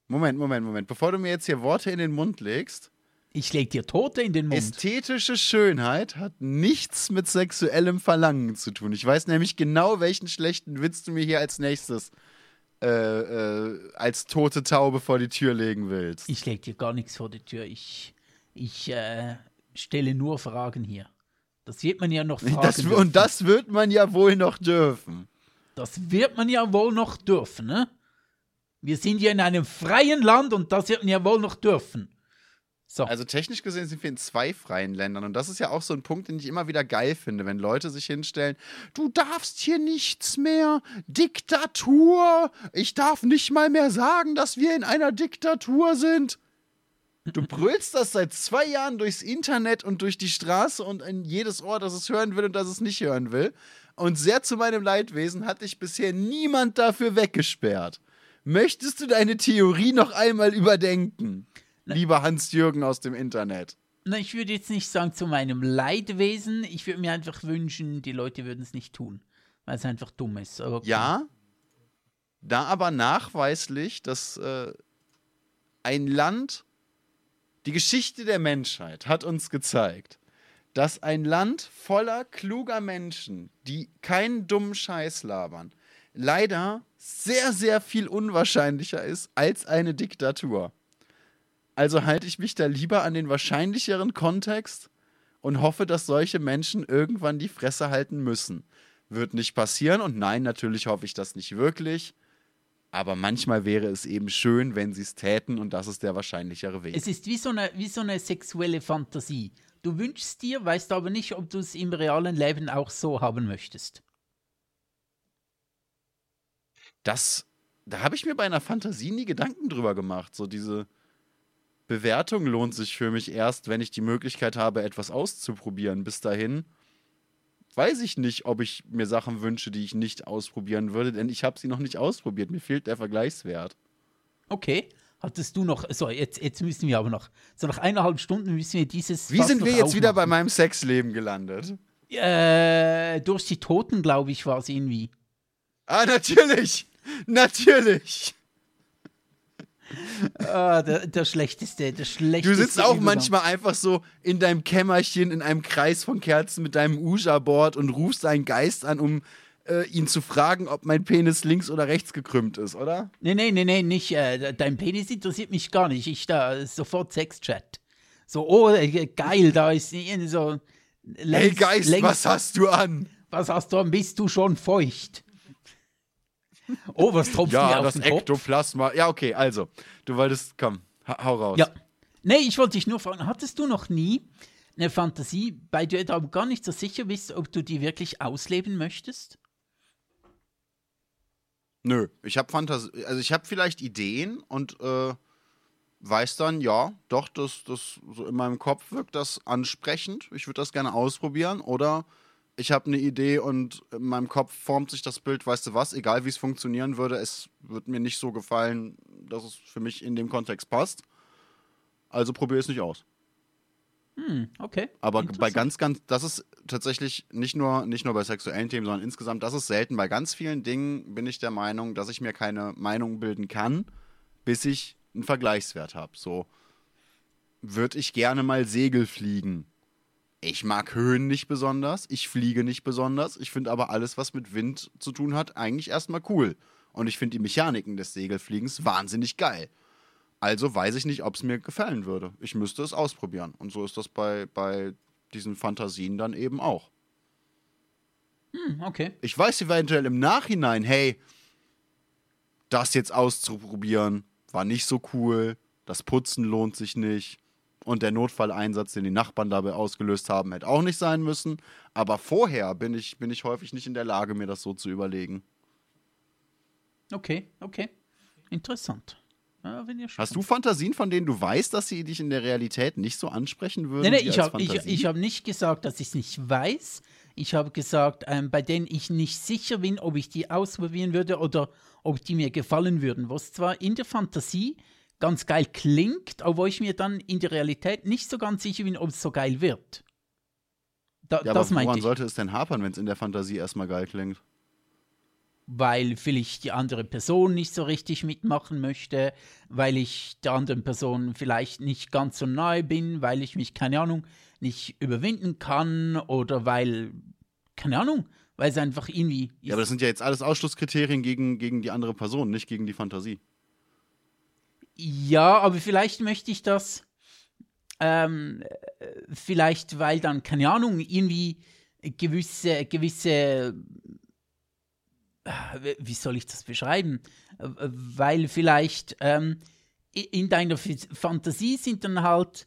Moment, Moment, Moment. Bevor du mir jetzt hier Worte in den Mund legst. Ich leg dir Tote in den Mund. Ästhetische Schönheit hat nichts mit sexuellem Verlangen zu tun. Ich weiß nämlich genau, welchen schlechten Witz du mir hier als nächstes äh, äh, als tote Taube vor die Tür legen willst. Ich leg dir gar nichts vor die Tür. Ich, ich äh, stelle nur Fragen hier. Das wird man ja noch fragen das, Und das wird man ja wohl noch dürfen. Das wird man ja wohl noch dürfen, ne? Wir sind ja in einem freien Land und das man ja wohl noch dürfen. So. Also technisch gesehen sind wir in zwei freien Ländern und das ist ja auch so ein Punkt, den ich immer wieder geil finde, wenn Leute sich hinstellen, du darfst hier nichts mehr, Diktatur, ich darf nicht mal mehr sagen, dass wir in einer Diktatur sind. Du brüllst das seit zwei Jahren durchs Internet und durch die Straße und in jedes Ohr, das es hören will und das es nicht hören will. Und sehr zu meinem Leidwesen hat dich bisher niemand dafür weggesperrt. Möchtest du deine Theorie noch einmal überdenken, Na, lieber Hans-Jürgen aus dem Internet? Na, ich würde jetzt nicht sagen zu meinem Leidwesen. Ich würde mir einfach wünschen, die Leute würden es nicht tun, weil es einfach dumm ist. Okay. Ja, da aber nachweislich, dass äh, ein Land die Geschichte der Menschheit hat uns gezeigt, dass ein Land voller kluger Menschen, die keinen dummen Scheiß labern, leider sehr, sehr viel unwahrscheinlicher ist als eine Diktatur. Also halte ich mich da lieber an den wahrscheinlicheren Kontext und hoffe, dass solche Menschen irgendwann die Fresse halten müssen. Wird nicht passieren und nein, natürlich hoffe ich das nicht wirklich. Aber manchmal wäre es eben schön, wenn sie es täten und das ist der wahrscheinlichere Weg. Es ist wie so eine, wie so eine sexuelle Fantasie. Du wünschst dir, weißt aber nicht, ob du es im realen Leben auch so haben möchtest. Das, da habe ich mir bei einer Fantasie nie Gedanken drüber gemacht. So diese Bewertung lohnt sich für mich erst, wenn ich die Möglichkeit habe, etwas auszuprobieren. Bis dahin weiß ich nicht, ob ich mir Sachen wünsche, die ich nicht ausprobieren würde, denn ich habe sie noch nicht ausprobiert. Mir fehlt der Vergleichswert. Okay. Hattest du noch, so, jetzt, jetzt müssen wir aber noch, so nach eineinhalb Stunden müssen wir dieses. Wie sind wir jetzt wieder bei meinem Sexleben gelandet? Äh, durch die Toten, glaube ich, war es irgendwie. Ah, natürlich! Natürlich! ah, der, der, schlechteste, der schlechteste. Du sitzt auch Übergang. manchmal einfach so in deinem Kämmerchen in einem Kreis von Kerzen mit deinem Uja-Board und rufst deinen Geist an, um äh, ihn zu fragen, ob mein Penis links oder rechts gekrümmt ist, oder? Nee, nee, nee, nee, nicht. Äh, dein Penis interessiert mich gar nicht. Ich da sofort Sexchat. So, oh, äh, geil, da ist so. Längs, hey Geist, längs, was hast du an? Was hast du an? Bist du schon feucht? Oh, was tropft ja, mir auf das Ektoplasma. Ja, okay, also, du wolltest, komm, hau raus. Ja. Nee, ich wollte dich nur fragen, hattest du noch nie eine Fantasie, bei der du aber gar nicht so sicher bist, ob du die wirklich ausleben möchtest? Nö, ich habe Fantasie, also ich habe vielleicht Ideen und äh, weiß dann, ja, doch, das, das so in meinem Kopf wirkt das ansprechend. Ich würde das gerne ausprobieren oder ich habe eine Idee und in meinem Kopf formt sich das Bild, weißt du was, egal wie es funktionieren würde, es wird mir nicht so gefallen, dass es für mich in dem Kontext passt. Also probiere es nicht aus. Hm, okay. Aber bei ganz, ganz, das ist tatsächlich nicht nur, nicht nur bei sexuellen Themen, sondern insgesamt, das ist selten. Bei ganz vielen Dingen bin ich der Meinung, dass ich mir keine Meinung bilden kann, bis ich einen Vergleichswert habe. So, würde ich gerne mal Segel fliegen ich mag Höhen nicht besonders, ich fliege nicht besonders, ich finde aber alles, was mit Wind zu tun hat, eigentlich erstmal cool. Und ich finde die Mechaniken des Segelfliegens wahnsinnig geil. Also weiß ich nicht, ob es mir gefallen würde. Ich müsste es ausprobieren. Und so ist das bei, bei diesen Fantasien dann eben auch. Hm, okay. Ich weiß eventuell im Nachhinein, hey, das jetzt auszuprobieren, war nicht so cool, das Putzen lohnt sich nicht und der Notfalleinsatz, den die Nachbarn dabei ausgelöst haben, hätte auch nicht sein müssen. Aber vorher bin ich, bin ich häufig nicht in der Lage, mir das so zu überlegen. Okay, okay. Interessant. Ja, Hast du Fantasien, von denen du weißt, dass sie dich in der Realität nicht so ansprechen würden? Nee, nee, ich habe hab nicht gesagt, dass ich es nicht weiß. Ich habe gesagt, ähm, bei denen ich nicht sicher bin, ob ich die ausprobieren würde oder ob die mir gefallen würden. Was zwar in der Fantasie ganz geil klingt, aber wo ich mir dann in der Realität nicht so ganz sicher bin, ob es so geil wird. Da, ja, das aber woran sollte es denn hapern, wenn es in der Fantasie erstmal geil klingt? Weil vielleicht die andere Person nicht so richtig mitmachen möchte, weil ich der anderen Person vielleicht nicht ganz so nahe bin, weil ich mich, keine Ahnung, nicht überwinden kann oder weil, keine Ahnung, weil es einfach irgendwie. Ja, aber das sind ja jetzt alles Ausschlusskriterien gegen, gegen die andere Person, nicht gegen die Fantasie. Ja, aber vielleicht möchte ich das, ähm, vielleicht, weil dann, keine Ahnung, irgendwie gewisse, gewisse, äh, wie soll ich das beschreiben? Weil vielleicht ähm, in deiner Fantasie sind dann halt,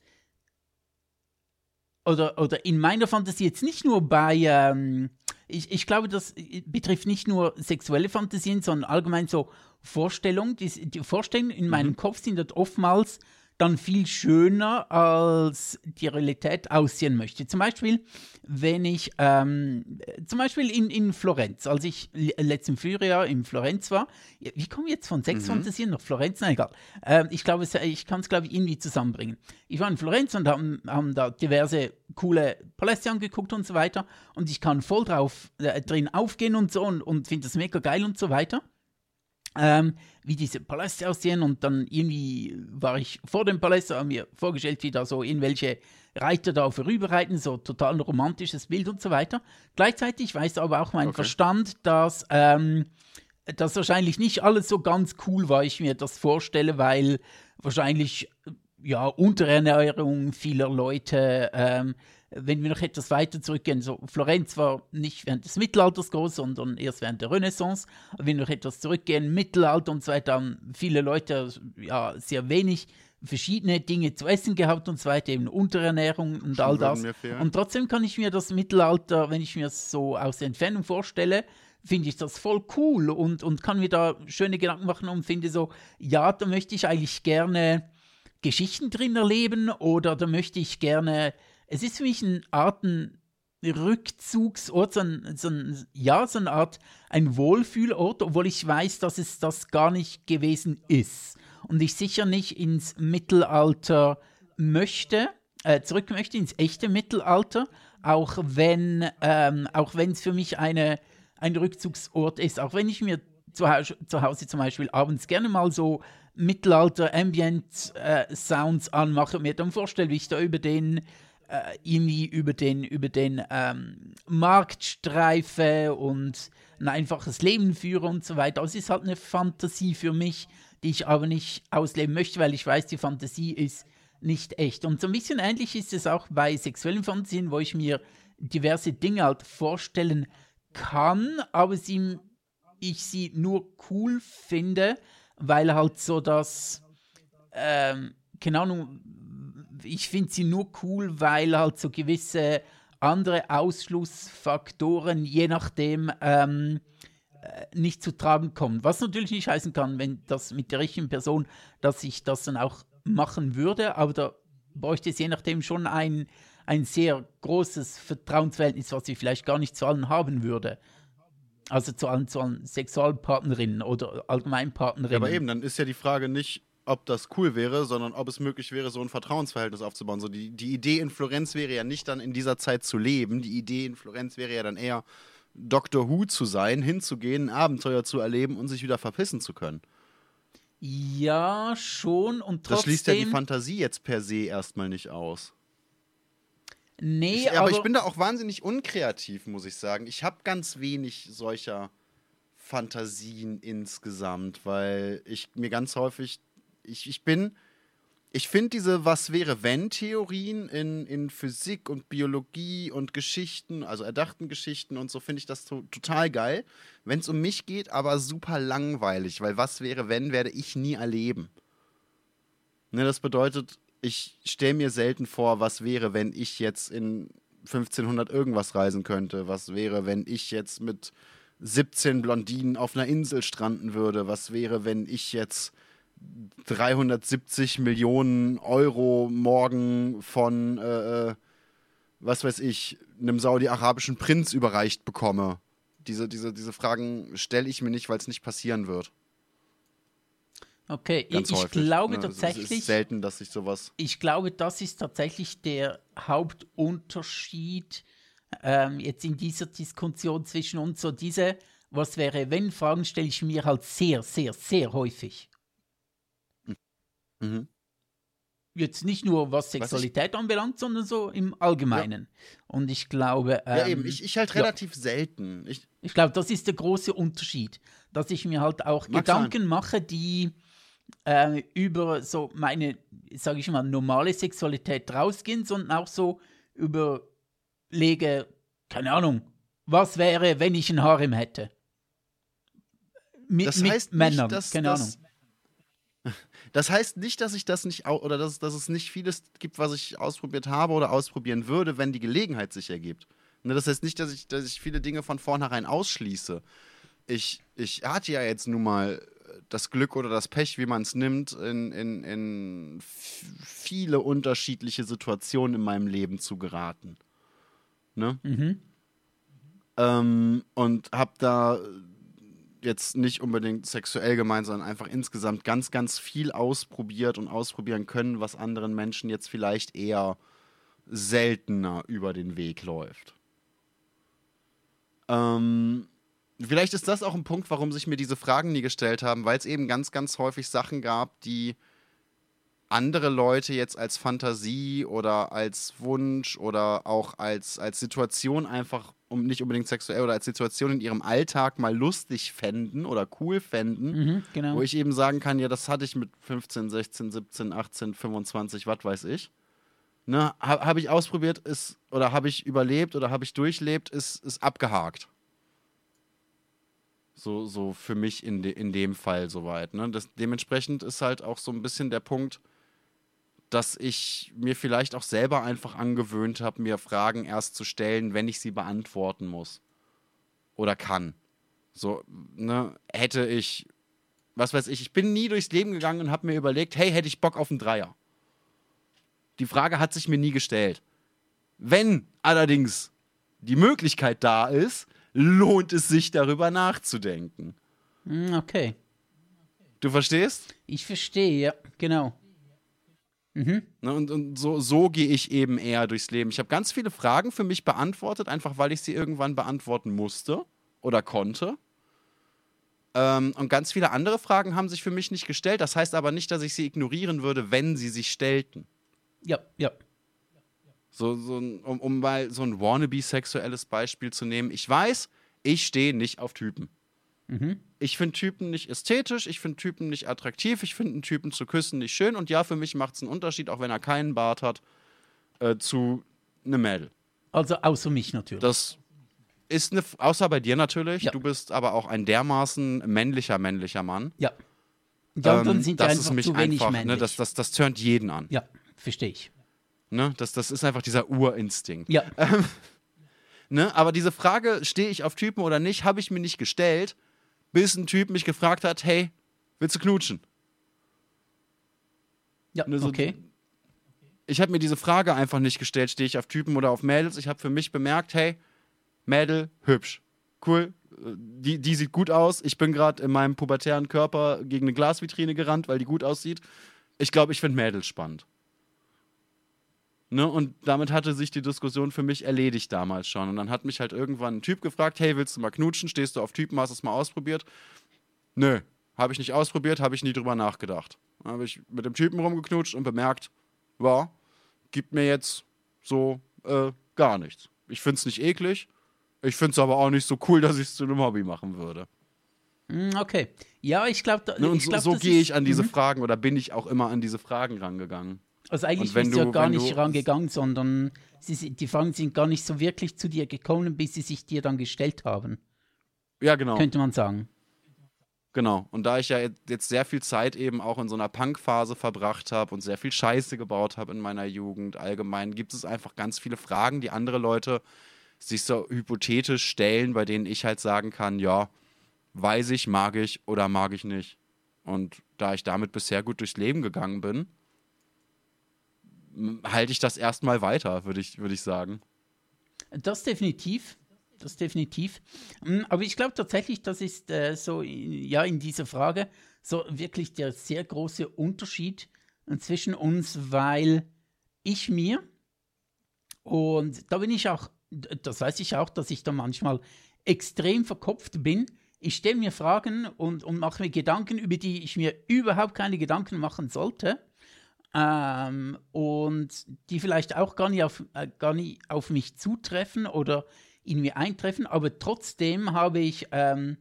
oder, oder in meiner Fantasie jetzt nicht nur bei, ähm, ich, ich glaube, das betrifft nicht nur sexuelle Fantasien, sondern allgemein so Vorstellungen, die, die Vorstellungen in meinem mhm. Kopf sind dort oftmals dann viel schöner, als die Realität aussehen möchte. Zum Beispiel, wenn ich, ähm, zum Beispiel in, in Florenz, als ich letzten Frühjahr in Florenz war, wie komme ich jetzt von Sex mhm. Fantasien nach Florenz? Na egal. Ähm, ich glaube, ich kann es, glaube ich, irgendwie zusammenbringen. Ich war in Florenz und haben, haben da diverse coole Paläste angeguckt und so weiter und ich kann voll drauf äh, drin aufgehen und so und, und finde das mega geil und so weiter ähm, wie diese Paläste aussehen und dann irgendwie war ich vor dem Palast, habe mir vorgestellt, wie da so irgendwelche Reiter da vorüberreiten, so total romantisches Bild und so weiter. Gleichzeitig weiß aber auch mein okay. Verstand, dass ähm, dass wahrscheinlich nicht alles so ganz cool war, ich mir das vorstelle, weil wahrscheinlich ja Unterernährung vieler Leute, ähm, wenn wir noch etwas weiter zurückgehen, so Florenz war nicht während des Mittelalters groß, sondern erst während der Renaissance. Wenn wir noch etwas zurückgehen, Mittelalter und so weiter, haben viele Leute ja sehr wenig verschiedene Dinge zu essen gehabt und so weiter, eben Unterernährung und all das. Und trotzdem kann ich mir das Mittelalter, wenn ich mir es so aus der Entfernung vorstelle, finde ich das voll cool und, und kann mir da schöne Gedanken machen und finde so, ja, da möchte ich eigentlich gerne Geschichten drin erleben oder da möchte ich gerne, es ist für mich eine Art ein Rückzugsort, so ein, so ein, ja, so eine Art ein Wohlfühlort, obwohl ich weiß, dass es das gar nicht gewesen ist. Und ich sicher nicht ins Mittelalter möchte, äh, zurück möchte, ins echte Mittelalter, auch wenn ähm, auch wenn es für mich eine ein Rückzugsort ist. Auch wenn ich mir zu, zu Hause zum Beispiel abends gerne mal so Mittelalter-Ambient-Sounds äh, anmache und mir dann vorstelle, wie ich da über den äh, irgendwie über den, über den ähm, Markt streife und ein einfaches Leben führe und so weiter. Das ist halt eine Fantasie für mich, die ich aber nicht ausleben möchte, weil ich weiß, die Fantasie ist nicht echt. Und so ein bisschen ähnlich ist es auch bei sexuellen Fantasien, wo ich mir diverse Dinge halt vorstellen kann, aber sie, ich sie nur cool finde, weil halt so das, ähm, keine Ahnung, ich finde sie nur cool, weil halt so gewisse andere Ausschlussfaktoren, je nachdem, ähm, äh, nicht zu tragen kommen. Was natürlich nicht heißen kann, wenn das mit der richtigen Person, dass ich das dann auch machen würde, aber da bräuchte es je nachdem schon ein ein sehr großes Vertrauensverhältnis, was ich vielleicht gar nicht zu allen haben würde. Also zu allen, zu allen Sexualpartnerinnen oder Allgemeinpartnerinnen. Ja, aber eben, dann ist ja die Frage nicht, ob das cool wäre, sondern ob es möglich wäre, so ein Vertrauensverhältnis aufzubauen. So die, die Idee in Florenz wäre ja nicht dann in dieser Zeit zu leben. Die Idee in Florenz wäre ja dann eher, Doctor Who zu sein, hinzugehen, ein Abenteuer zu erleben und sich wieder verpissen zu können. Ja, schon. Und trotzdem. Das schließt ja die Fantasie jetzt per se erstmal nicht aus. Nee, ich, aber, aber ich bin da auch wahnsinnig unkreativ, muss ich sagen. Ich habe ganz wenig solcher Fantasien insgesamt, weil ich mir ganz häufig, ich, ich bin, ich finde diese Was wäre wenn Theorien in, in Physik und Biologie und Geschichten, also erdachten Geschichten und so, finde ich das to total geil. Wenn es um mich geht, aber super langweilig, weil Was wäre wenn werde ich nie erleben. Ne, das bedeutet, ich stelle mir selten vor, was wäre, wenn ich jetzt in 1500 irgendwas reisen könnte. Was wäre, wenn ich jetzt mit 17 Blondinen auf einer Insel stranden würde? Was wäre, wenn ich jetzt 370 Millionen Euro morgen von, äh, äh, was weiß ich, einem saudi-arabischen Prinz überreicht bekomme? Diese, diese, diese Fragen stelle ich mir nicht, weil es nicht passieren wird. Okay, Ganz ich, ich glaube ne? tatsächlich. Es ist selten, dass ich sowas. Ich glaube, das ist tatsächlich der Hauptunterschied ähm, jetzt in dieser Diskussion zwischen uns. So diese, was wäre, wenn Fragen stelle ich mir halt sehr, sehr, sehr häufig. Mhm. Jetzt nicht nur was Sexualität was anbelangt, sondern so im Allgemeinen. Ja. Und ich glaube. Ähm, ja, eben, ich, ich halt relativ ja. selten. Ich, ich glaube, das ist der große Unterschied, dass ich mir halt auch Gedanken sein. mache, die äh, über so meine, sage ich mal, normale Sexualität rausgehen, sondern auch so überlege, keine Ahnung, was wäre, wenn ich ein Harem hätte? Mit, das heißt mit Männern, nicht, dass, keine das, Ahnung. Das heißt nicht, dass ich das nicht oder dass, dass es nicht vieles gibt, was ich ausprobiert habe oder ausprobieren würde, wenn die Gelegenheit sich ergibt. Ne, das heißt nicht, dass ich, dass ich viele Dinge von vornherein ausschließe. Ich, ich hatte ja jetzt nun mal das Glück oder das Pech, wie man es nimmt, in, in, in viele unterschiedliche Situationen in meinem Leben zu geraten. Ne? Mhm. Ähm, und habe da jetzt nicht unbedingt sexuell gemeint, sondern einfach insgesamt ganz, ganz viel ausprobiert und ausprobieren können, was anderen Menschen jetzt vielleicht eher seltener über den Weg läuft. Ähm, Vielleicht ist das auch ein Punkt, warum sich mir diese Fragen nie gestellt haben, weil es eben ganz, ganz häufig Sachen gab, die andere Leute jetzt als Fantasie oder als Wunsch oder auch als, als Situation einfach um nicht unbedingt sexuell oder als Situation in ihrem Alltag mal lustig fänden oder cool fänden, Mhm, genau. wo ich eben sagen kann, ja, das hatte ich mit 15, 16, 17, 18, 25, was weiß ich. Ne, habe hab ich ausprobiert, ist, oder habe ich überlebt oder habe ich durchlebt, ist, ist abgehakt. So, so für mich in, de, in dem Fall soweit. Ne? Das, dementsprechend ist halt auch so ein bisschen der Punkt, dass ich mir vielleicht auch selber einfach angewöhnt habe, mir Fragen erst zu stellen, wenn ich sie beantworten muss. Oder kann. So, ne, hätte ich, was weiß ich, ich bin nie durchs Leben gegangen und habe mir überlegt, hey, hätte ich Bock auf einen Dreier? Die Frage hat sich mir nie gestellt. Wenn allerdings die Möglichkeit da ist, lohnt es sich darüber nachzudenken. Hm, okay. Du verstehst? Ich verstehe, ja, genau. Ne, und und so, so gehe ich eben eher durchs Leben. Ich habe ganz viele Fragen für mich beantwortet, einfach weil ich sie irgendwann beantworten musste oder konnte. Ähm, und ganz viele andere Fragen haben sich für mich nicht gestellt. Das heißt aber nicht, dass ich sie ignorieren würde, wenn sie sich stellten. Ja, ja. So, so, ein- um, um mal so ein wannabe-sexuelles Beispiel zu nehmen. Ich weiß, ich stehe nicht auf Typen. Ich finde Typen nicht ästhetisch, ich finde Typen nicht attraktiv, ich finde einen Typen zu küssen nicht schön. Und ja, für mich macht es einen Unterschied, auch wenn er keinen Bart hat, äh, zu einem Mädel. Also außer mich natürlich. Das ist eine, außer bei dir natürlich, Ja. du bist aber auch ein dermaßen männlicher, männlicher Mann. ja. Die anderen Ähm, sind das einfach ist mich zu wenig einfach, männlich. ne, das, das, das turnt jeden an. ja, verstehe ich. Ne? Das, das ist einfach dieser Urinstinkt. Ja, Ne? Aber diese Frage, stehe ich auf Typen oder nicht, habe ich mir nicht gestellt, bis ein Typ mich gefragt hat, hey, willst du knutschen? ja, Ne, so- okay. Ich habe mir diese Frage einfach nicht gestellt, stehe ich auf Typen oder auf Mädels. Ich habe für mich bemerkt, hey, Mädel, hübsch, cool, die, die sieht gut aus. Ich bin gerade in meinem pubertären Körper gegen eine Glasvitrine gerannt, weil die gut aussieht. Ich glaube, ich finde Mädels spannend. Ne? Und damit hatte sich die Diskussion für mich erledigt damals schon. Und dann hat mich halt irgendwann ein Typ gefragt, hey, willst du mal knutschen? Stehst du auf Typen? Hast du es mal ausprobiert? Nö, habe ich nicht ausprobiert, habe ich nie drüber nachgedacht. Dann habe ich mit dem Typen rumgeknutscht und bemerkt, ja, gibt mir jetzt so äh, gar nichts. Ich finde es nicht eklig. Ich finde es aber auch nicht so cool, dass ich es zu einem Hobby machen würde. Hm, Okay. Ja, ich glaube, Ne, und ich so, glaub, so das gehe ich an diese Fragen oder bin ich auch immer an diese Fragen rangegangen. Also eigentlich bist du ja gar nicht rangegangen, sondern sie, die Fragen sind gar nicht so wirklich zu dir gekommen, bis sie sich dir dann gestellt haben, Ja, genau. könnte man sagen. Genau. Und da ich ja jetzt sehr viel Zeit eben auch in so einer Punk-Phase verbracht habe und sehr viel Scheiße gebaut habe in meiner Jugend, allgemein gibt es einfach ganz viele Fragen, die andere Leute sich so hypothetisch stellen, bei denen ich halt sagen kann, ja, weiß ich, mag ich oder mag ich nicht. Und da ich damit bisher gut durchs Leben gegangen bin, halte ich das erstmal weiter, würde ich, würde ich sagen. Das definitiv. Das definitiv. Mm, Aber ich glaube tatsächlich, das ist äh, so, ja, in dieser Frage so wirklich der sehr große Unterschied äh, zwischen uns, weil ich mir, und da bin ich auch, das weiß ich auch, dass ich da manchmal extrem verkopft bin. Ich stelle mir Fragen und, und mache mir Gedanken, über die ich mir überhaupt keine Gedanken machen sollte. Ähm, und die vielleicht auch gar nicht, auf, äh, gar nicht auf mich zutreffen oder in mir eintreffen, aber trotzdem habe ich ähm,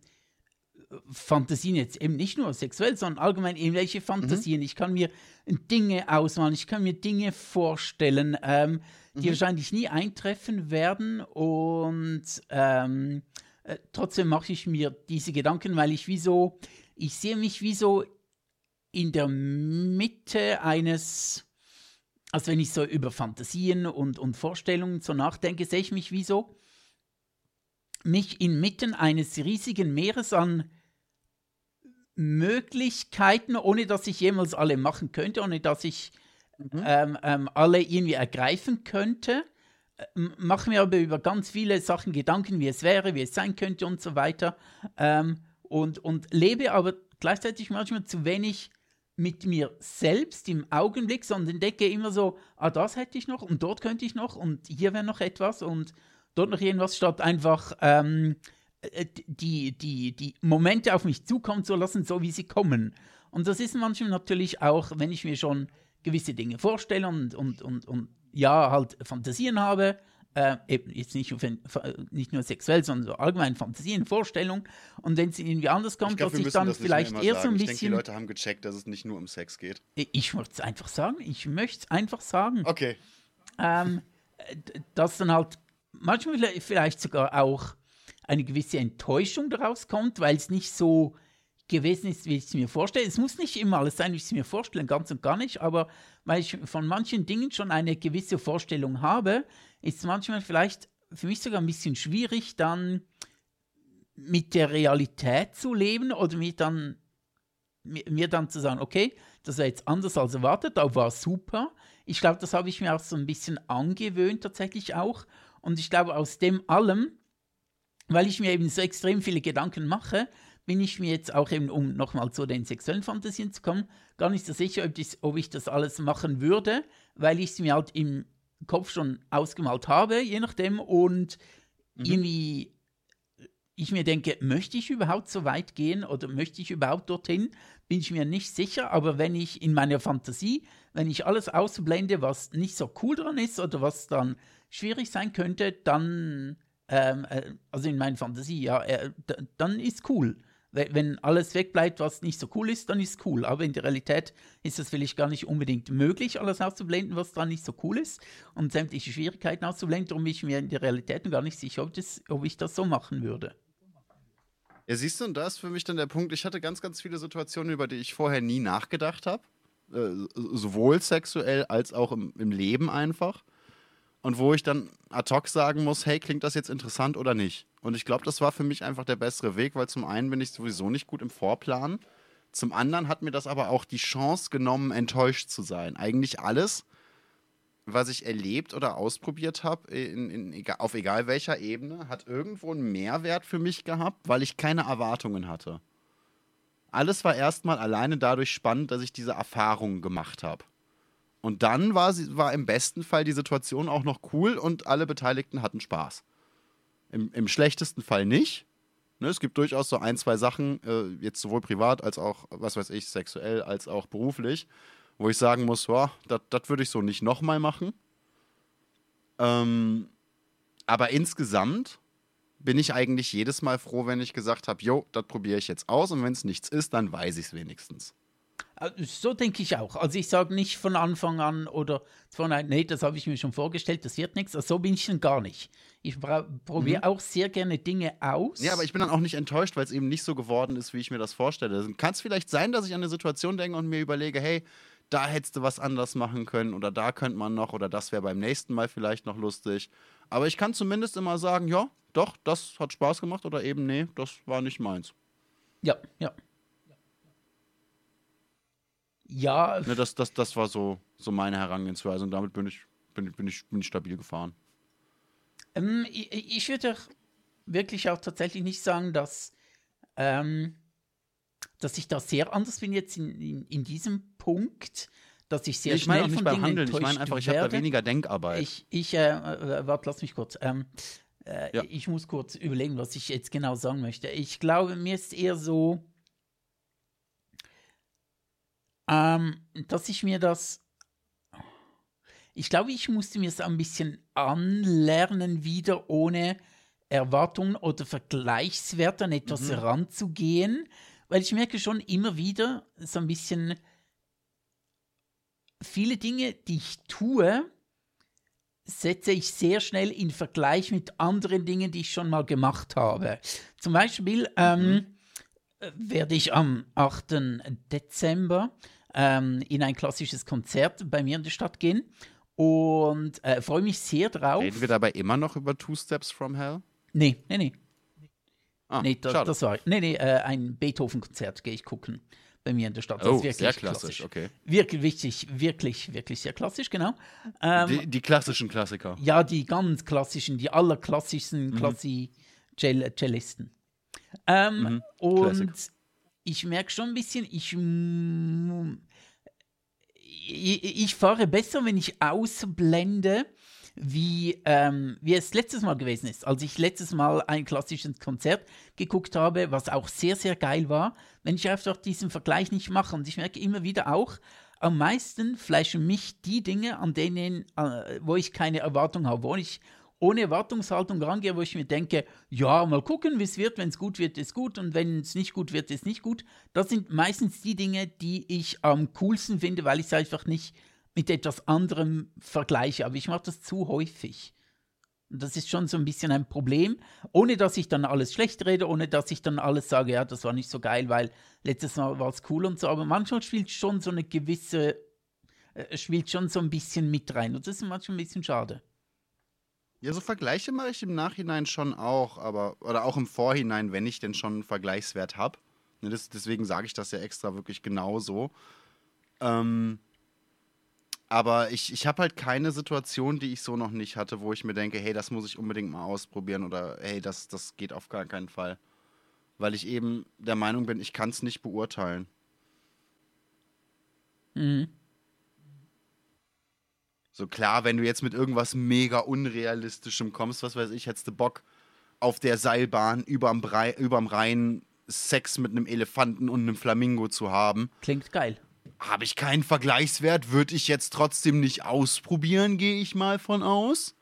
Fantasien jetzt eben nicht nur sexuell, sondern allgemein irgendwelche Fantasien. Ich kann mir Dinge ausmalen, ich kann mir Dinge vorstellen, ähm, die wahrscheinlich nie eintreffen werden. Und ähm, äh, trotzdem mache ich mir diese Gedanken, weil ich wie so, ich sehe mich wie so in der Mitte eines, also wenn ich so über Fantasien und, und Vorstellungen so nachdenke, sehe ich mich wie so, mich inmitten eines riesigen Meeres an Möglichkeiten, ohne dass ich jemals alle machen könnte, ohne dass ich ähm, ähm, alle irgendwie ergreifen könnte. Ähm, Mache mir aber über ganz viele Sachen Gedanken, wie es wäre, wie es sein könnte und so weiter. Ähm, und, und lebe aber gleichzeitig manchmal zu wenig mit mir selbst im Augenblick, sondern denke immer so, ah, das hätte ich noch und dort könnte ich noch und hier wäre noch etwas und dort noch irgendwas, statt einfach ähm, äh, die, die, die Momente auf mich zukommen zu lassen, so wie sie kommen. Und das ist manchmal natürlich auch, wenn ich mir schon gewisse Dinge vorstelle und, und, und, und ja, halt Fantasien habe, äh, eben jetzt nicht nur, nicht nur sexuell, sondern so allgemein Fantasien, Vorstellungen. Und wenn es irgendwie anders kommt, glaub, dass ich dann das vielleicht eher so ein ich bisschen. Denke, die Leute haben gecheckt, dass es nicht nur um Sex geht. Ich möchte es einfach sagen. Ich möchte es einfach sagen. Okay. Ähm, dass dann halt manchmal vielleicht sogar auch eine gewisse Enttäuschung daraus kommt, weil es nicht so gewesen ist, wie ich es mir vorstelle. Es muss nicht immer alles sein, wie ich es mir vorstelle, ganz und gar nicht, aber weil ich von manchen Dingen schon eine gewisse Vorstellung habe, ist es manchmal vielleicht für mich sogar ein bisschen schwierig, dann mit der Realität zu leben oder mir dann, mir dann zu sagen, okay, das war jetzt anders als erwartet, aber war super. Ich glaube, das habe ich mir auch so ein bisschen angewöhnt tatsächlich auch. Und ich glaube, aus dem allem, weil ich mir eben so extrem viele Gedanken mache, bin ich mir jetzt auch eben, um nochmal zu den sexuellen Fantasien zu kommen, gar nicht so sicher, ob, das, ob ich das alles machen würde, weil ich es mir halt im Kopf schon ausgemalt habe, je nachdem. Und mhm. irgendwie ich mir denke, möchte ich überhaupt so weit gehen oder möchte ich überhaupt dorthin, bin ich mir nicht sicher. Aber wenn ich in meiner Fantasie, wenn ich alles ausblende, was nicht so cool dran ist oder was dann schwierig sein könnte, dann, ähm, äh, also in meiner Fantasie, ja, äh, dann ist cool wenn alles wegbleibt, was nicht so cool ist, dann ist es cool. Aber in der Realität ist es vielleicht gar nicht unbedingt möglich, alles auszublenden, was dran nicht so cool ist und sämtliche Schwierigkeiten auszublenden. Darum bin ich mir in der Realität gar nicht sicher, ob, das, ob ich das so machen würde. Ja, siehst du, und da ist für mich dann der Punkt, ich hatte ganz, ganz viele Situationen, über die ich vorher nie nachgedacht habe. Äh, sowohl sexuell als auch im, im Leben einfach und wo ich dann ad hoc sagen muss, hey, klingt das jetzt interessant oder nicht? Und ich glaube, das war für mich einfach der bessere Weg, weil zum einen bin ich sowieso nicht gut im Vorplanen, zum anderen hat mir das aber auch die Chance genommen, enttäuscht zu sein. Eigentlich alles, was ich erlebt oder ausprobiert habe, auf egal welcher Ebene, hat irgendwo einen Mehrwert für mich gehabt, weil ich keine Erwartungen hatte. Alles war erstmal alleine dadurch spannend, dass ich diese Erfahrungen gemacht habe. Und dann war, sie, war im besten Fall die Situation auch noch cool und alle Beteiligten hatten Spaß. Im, im schlechtesten Fall nicht. Ne, es gibt durchaus so ein, zwei Sachen, äh, jetzt sowohl privat als auch, was weiß ich, sexuell als auch beruflich, wo ich sagen muss, das würde ich so nicht nochmal machen. Ähm, aber insgesamt bin ich eigentlich jedes Mal froh, wenn ich gesagt habe, jo, das probiere ich jetzt aus und wenn es nichts ist, dann weiß ich es wenigstens. Äh, so denke ich auch. Also ich sage nicht von Anfang an oder von einem, nee, das habe ich mir schon vorgestellt, das wird nichts. Also so bin ich dann gar nicht. Ich probiere mhm. auch sehr gerne Dinge aus. Ja, aber ich bin dann auch nicht enttäuscht, weil es eben nicht so geworden ist, wie ich mir das vorstelle. Kann es vielleicht sein, dass ich an eine Situation denke und mir überlege, hey, da hättest du was anders machen können oder da könnte man noch oder das wäre beim nächsten Mal vielleicht noch lustig. Aber ich kann zumindest immer sagen, ja, doch, das hat Spaß gemacht oder eben, nee, das war nicht meins. Ja, ja. Ja. Ne, das, das, das war so, so meine Herangehensweise und damit bin ich, bin, bin ich, bin ich stabil gefahren. Ähm, ich, ich würde wirklich auch tatsächlich nicht sagen, dass, ähm, dass ich da sehr anders bin jetzt in, in, in diesem Punkt, dass ich sehr ich schnell meine auch nicht von beim Dingen Handeln, ich meine einfach, ich habe da weniger Denkarbeit. Ich, ich äh, äh, warte, lass mich kurz. Ähm, äh, ja. Ich muss kurz überlegen, was ich jetzt genau sagen möchte. Ich glaube, mir ist eher so, ähm, dass ich mir das. Ich glaube, ich musste mir es ein bisschen anlernen, wieder ohne Erwartungen oder Vergleichswerte an etwas mhm. heranzugehen, weil ich merke schon immer wieder so ein bisschen viele Dinge, die ich tue, setze ich sehr schnell in Vergleich mit anderen Dingen, die ich schon mal gemacht habe. Zum Beispiel ähm, mhm. werde ich am 8. Dezember ähm, in ein klassisches Konzert bei mir in der Stadt gehen und äh, freue mich sehr drauf. Reden wir dabei immer noch über Two Steps from Hell? Nee, nee, nee. Ah, nee, das, das war. Nee, nee, äh, ein Beethoven-Konzert gehe ich gucken bei mir in der Stadt. Das oh, sehr klassisch, klassisch, okay. Wirklich wichtig, wirklich, wirklich sehr klassisch, genau. Ähm, die, die, klassischen Klassiker. Ja, die ganz klassischen, die allerklassischsten mhm. Klassi-Cellisten. Ähm, mhm. Und ich merke schon ein bisschen, ich, ich, ich fahre besser, wenn ich ausblende, wie, ähm, wie es letztes Mal gewesen ist. Als ich letztes Mal ein klassisches Konzert geguckt habe, was auch sehr, sehr geil war, wenn ich einfach diesen Vergleich nicht mache. Und ich merke immer wieder auch, am meisten flashen mich die Dinge, an denen, äh, wo ich keine Erwartung habe, wo ich ohne Erwartungshaltung rangehe, wo ich mir denke, ja, mal gucken, wie es wird. Wenn es gut wird, ist gut. Und wenn es nicht gut wird, ist nicht gut. Das sind meistens die Dinge, die ich am coolsten finde, weil ich es einfach nicht mit etwas anderem vergleiche. Aber ich mache das zu häufig. Und das ist schon so ein bisschen ein Problem, ohne dass ich dann alles schlecht rede, ohne dass ich dann alles sage, ja, das war nicht so geil, weil letztes Mal war es cool und so. Aber manchmal spielt schon so eine gewisse, äh, spielt schon so ein bisschen mit rein. Und das ist manchmal ein bisschen schade. Ja, so Vergleiche mache ich im Nachhinein schon auch, aber oder auch im Vorhinein, wenn ich denn schon einen Vergleichswert habe. Ne, deswegen sage ich das ja extra wirklich genauso. Ähm, aber ich, ich habe halt keine Situation, die ich so noch nicht hatte, wo ich mir denke, hey, das muss ich unbedingt mal ausprobieren oder hey, das, das geht auf gar keinen Fall. Weil ich eben der Meinung bin, ich kann es nicht beurteilen. Mhm. So klar, wenn du jetzt mit irgendwas mega unrealistischem kommst, was weiß ich, hättest du Bock auf der Seilbahn überm, Brei, überm Rhein Sex mit einem Elefanten und einem Flamingo zu haben. Klingt geil. Habe ich keinen Vergleichswert, würde ich jetzt trotzdem nicht ausprobieren, gehe ich mal von aus.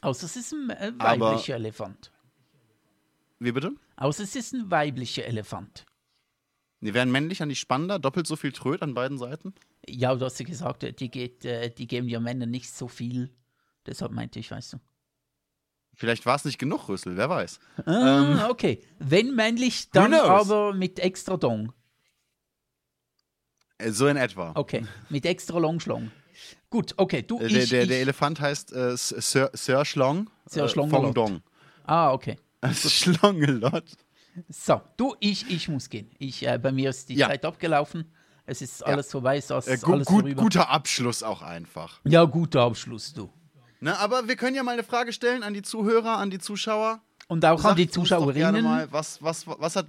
Außer es ist ein äh, weiblicher Aber- Elefant. Wie bitte? Außer es ist ein weiblicher Elefant. Die wären männlich an die spannender, doppelt so viel Tröd an beiden Seiten. Ja, du hast ja gesagt, äh, die, geht, äh, die geben ja Männern nicht so viel. Deshalb meinte ich, weißt du. Vielleicht war es nicht genug Rüssel, wer weiß. Ah, okay. Wenn männlich, dann aber mit extra Dong. Äh, So in etwa. Okay, mit extra Longschlong. Gut, okay, du, Äh, ich, der, der, ich. der Elefant heißt äh, Sir, Sir Schlong. Sir äh, Schlongelot. Fong Dong. ah, okay. Schlongelot. So, du, ich, ich muss gehen. Ich, äh, bei mir ist die Ja. Zeit abgelaufen. Es ist alles vorbei, es ist Äh, gu alles gut, vorüber. guter Abschluss auch einfach. Ja, guter Abschluss, du. Ne, aber wir können ja mal eine Frage stellen an die Zuhörer, an die Zuschauer. Und auch an Sagt die doch gerne Zuschauerinnen. Mal, was, was, was, hat,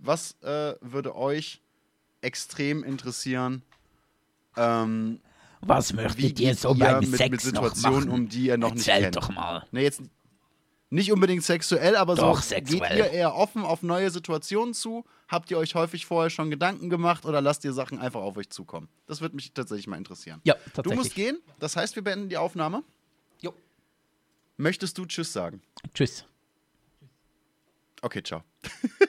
was äh, würde euch extrem interessieren? Ähm, Was möchtet ihr so beim mit, Sex mit Situationen um, die ihr noch Erzählt nicht kennt? doch mal. Ne, jetzt nicht unbedingt sexuell, aber Doch, so sexuell. geht ihr eher offen auf neue Situationen zu? Habt ihr euch häufig vorher schon Gedanken gemacht oder lasst ihr Sachen einfach auf euch zukommen? Das würde mich tatsächlich mal interessieren. Ja, Du tatsächlich. musst gehen, das heißt, wir beenden die Aufnahme. Jo. Möchtest du Tschüss sagen? Tschüss. Okay, ciao.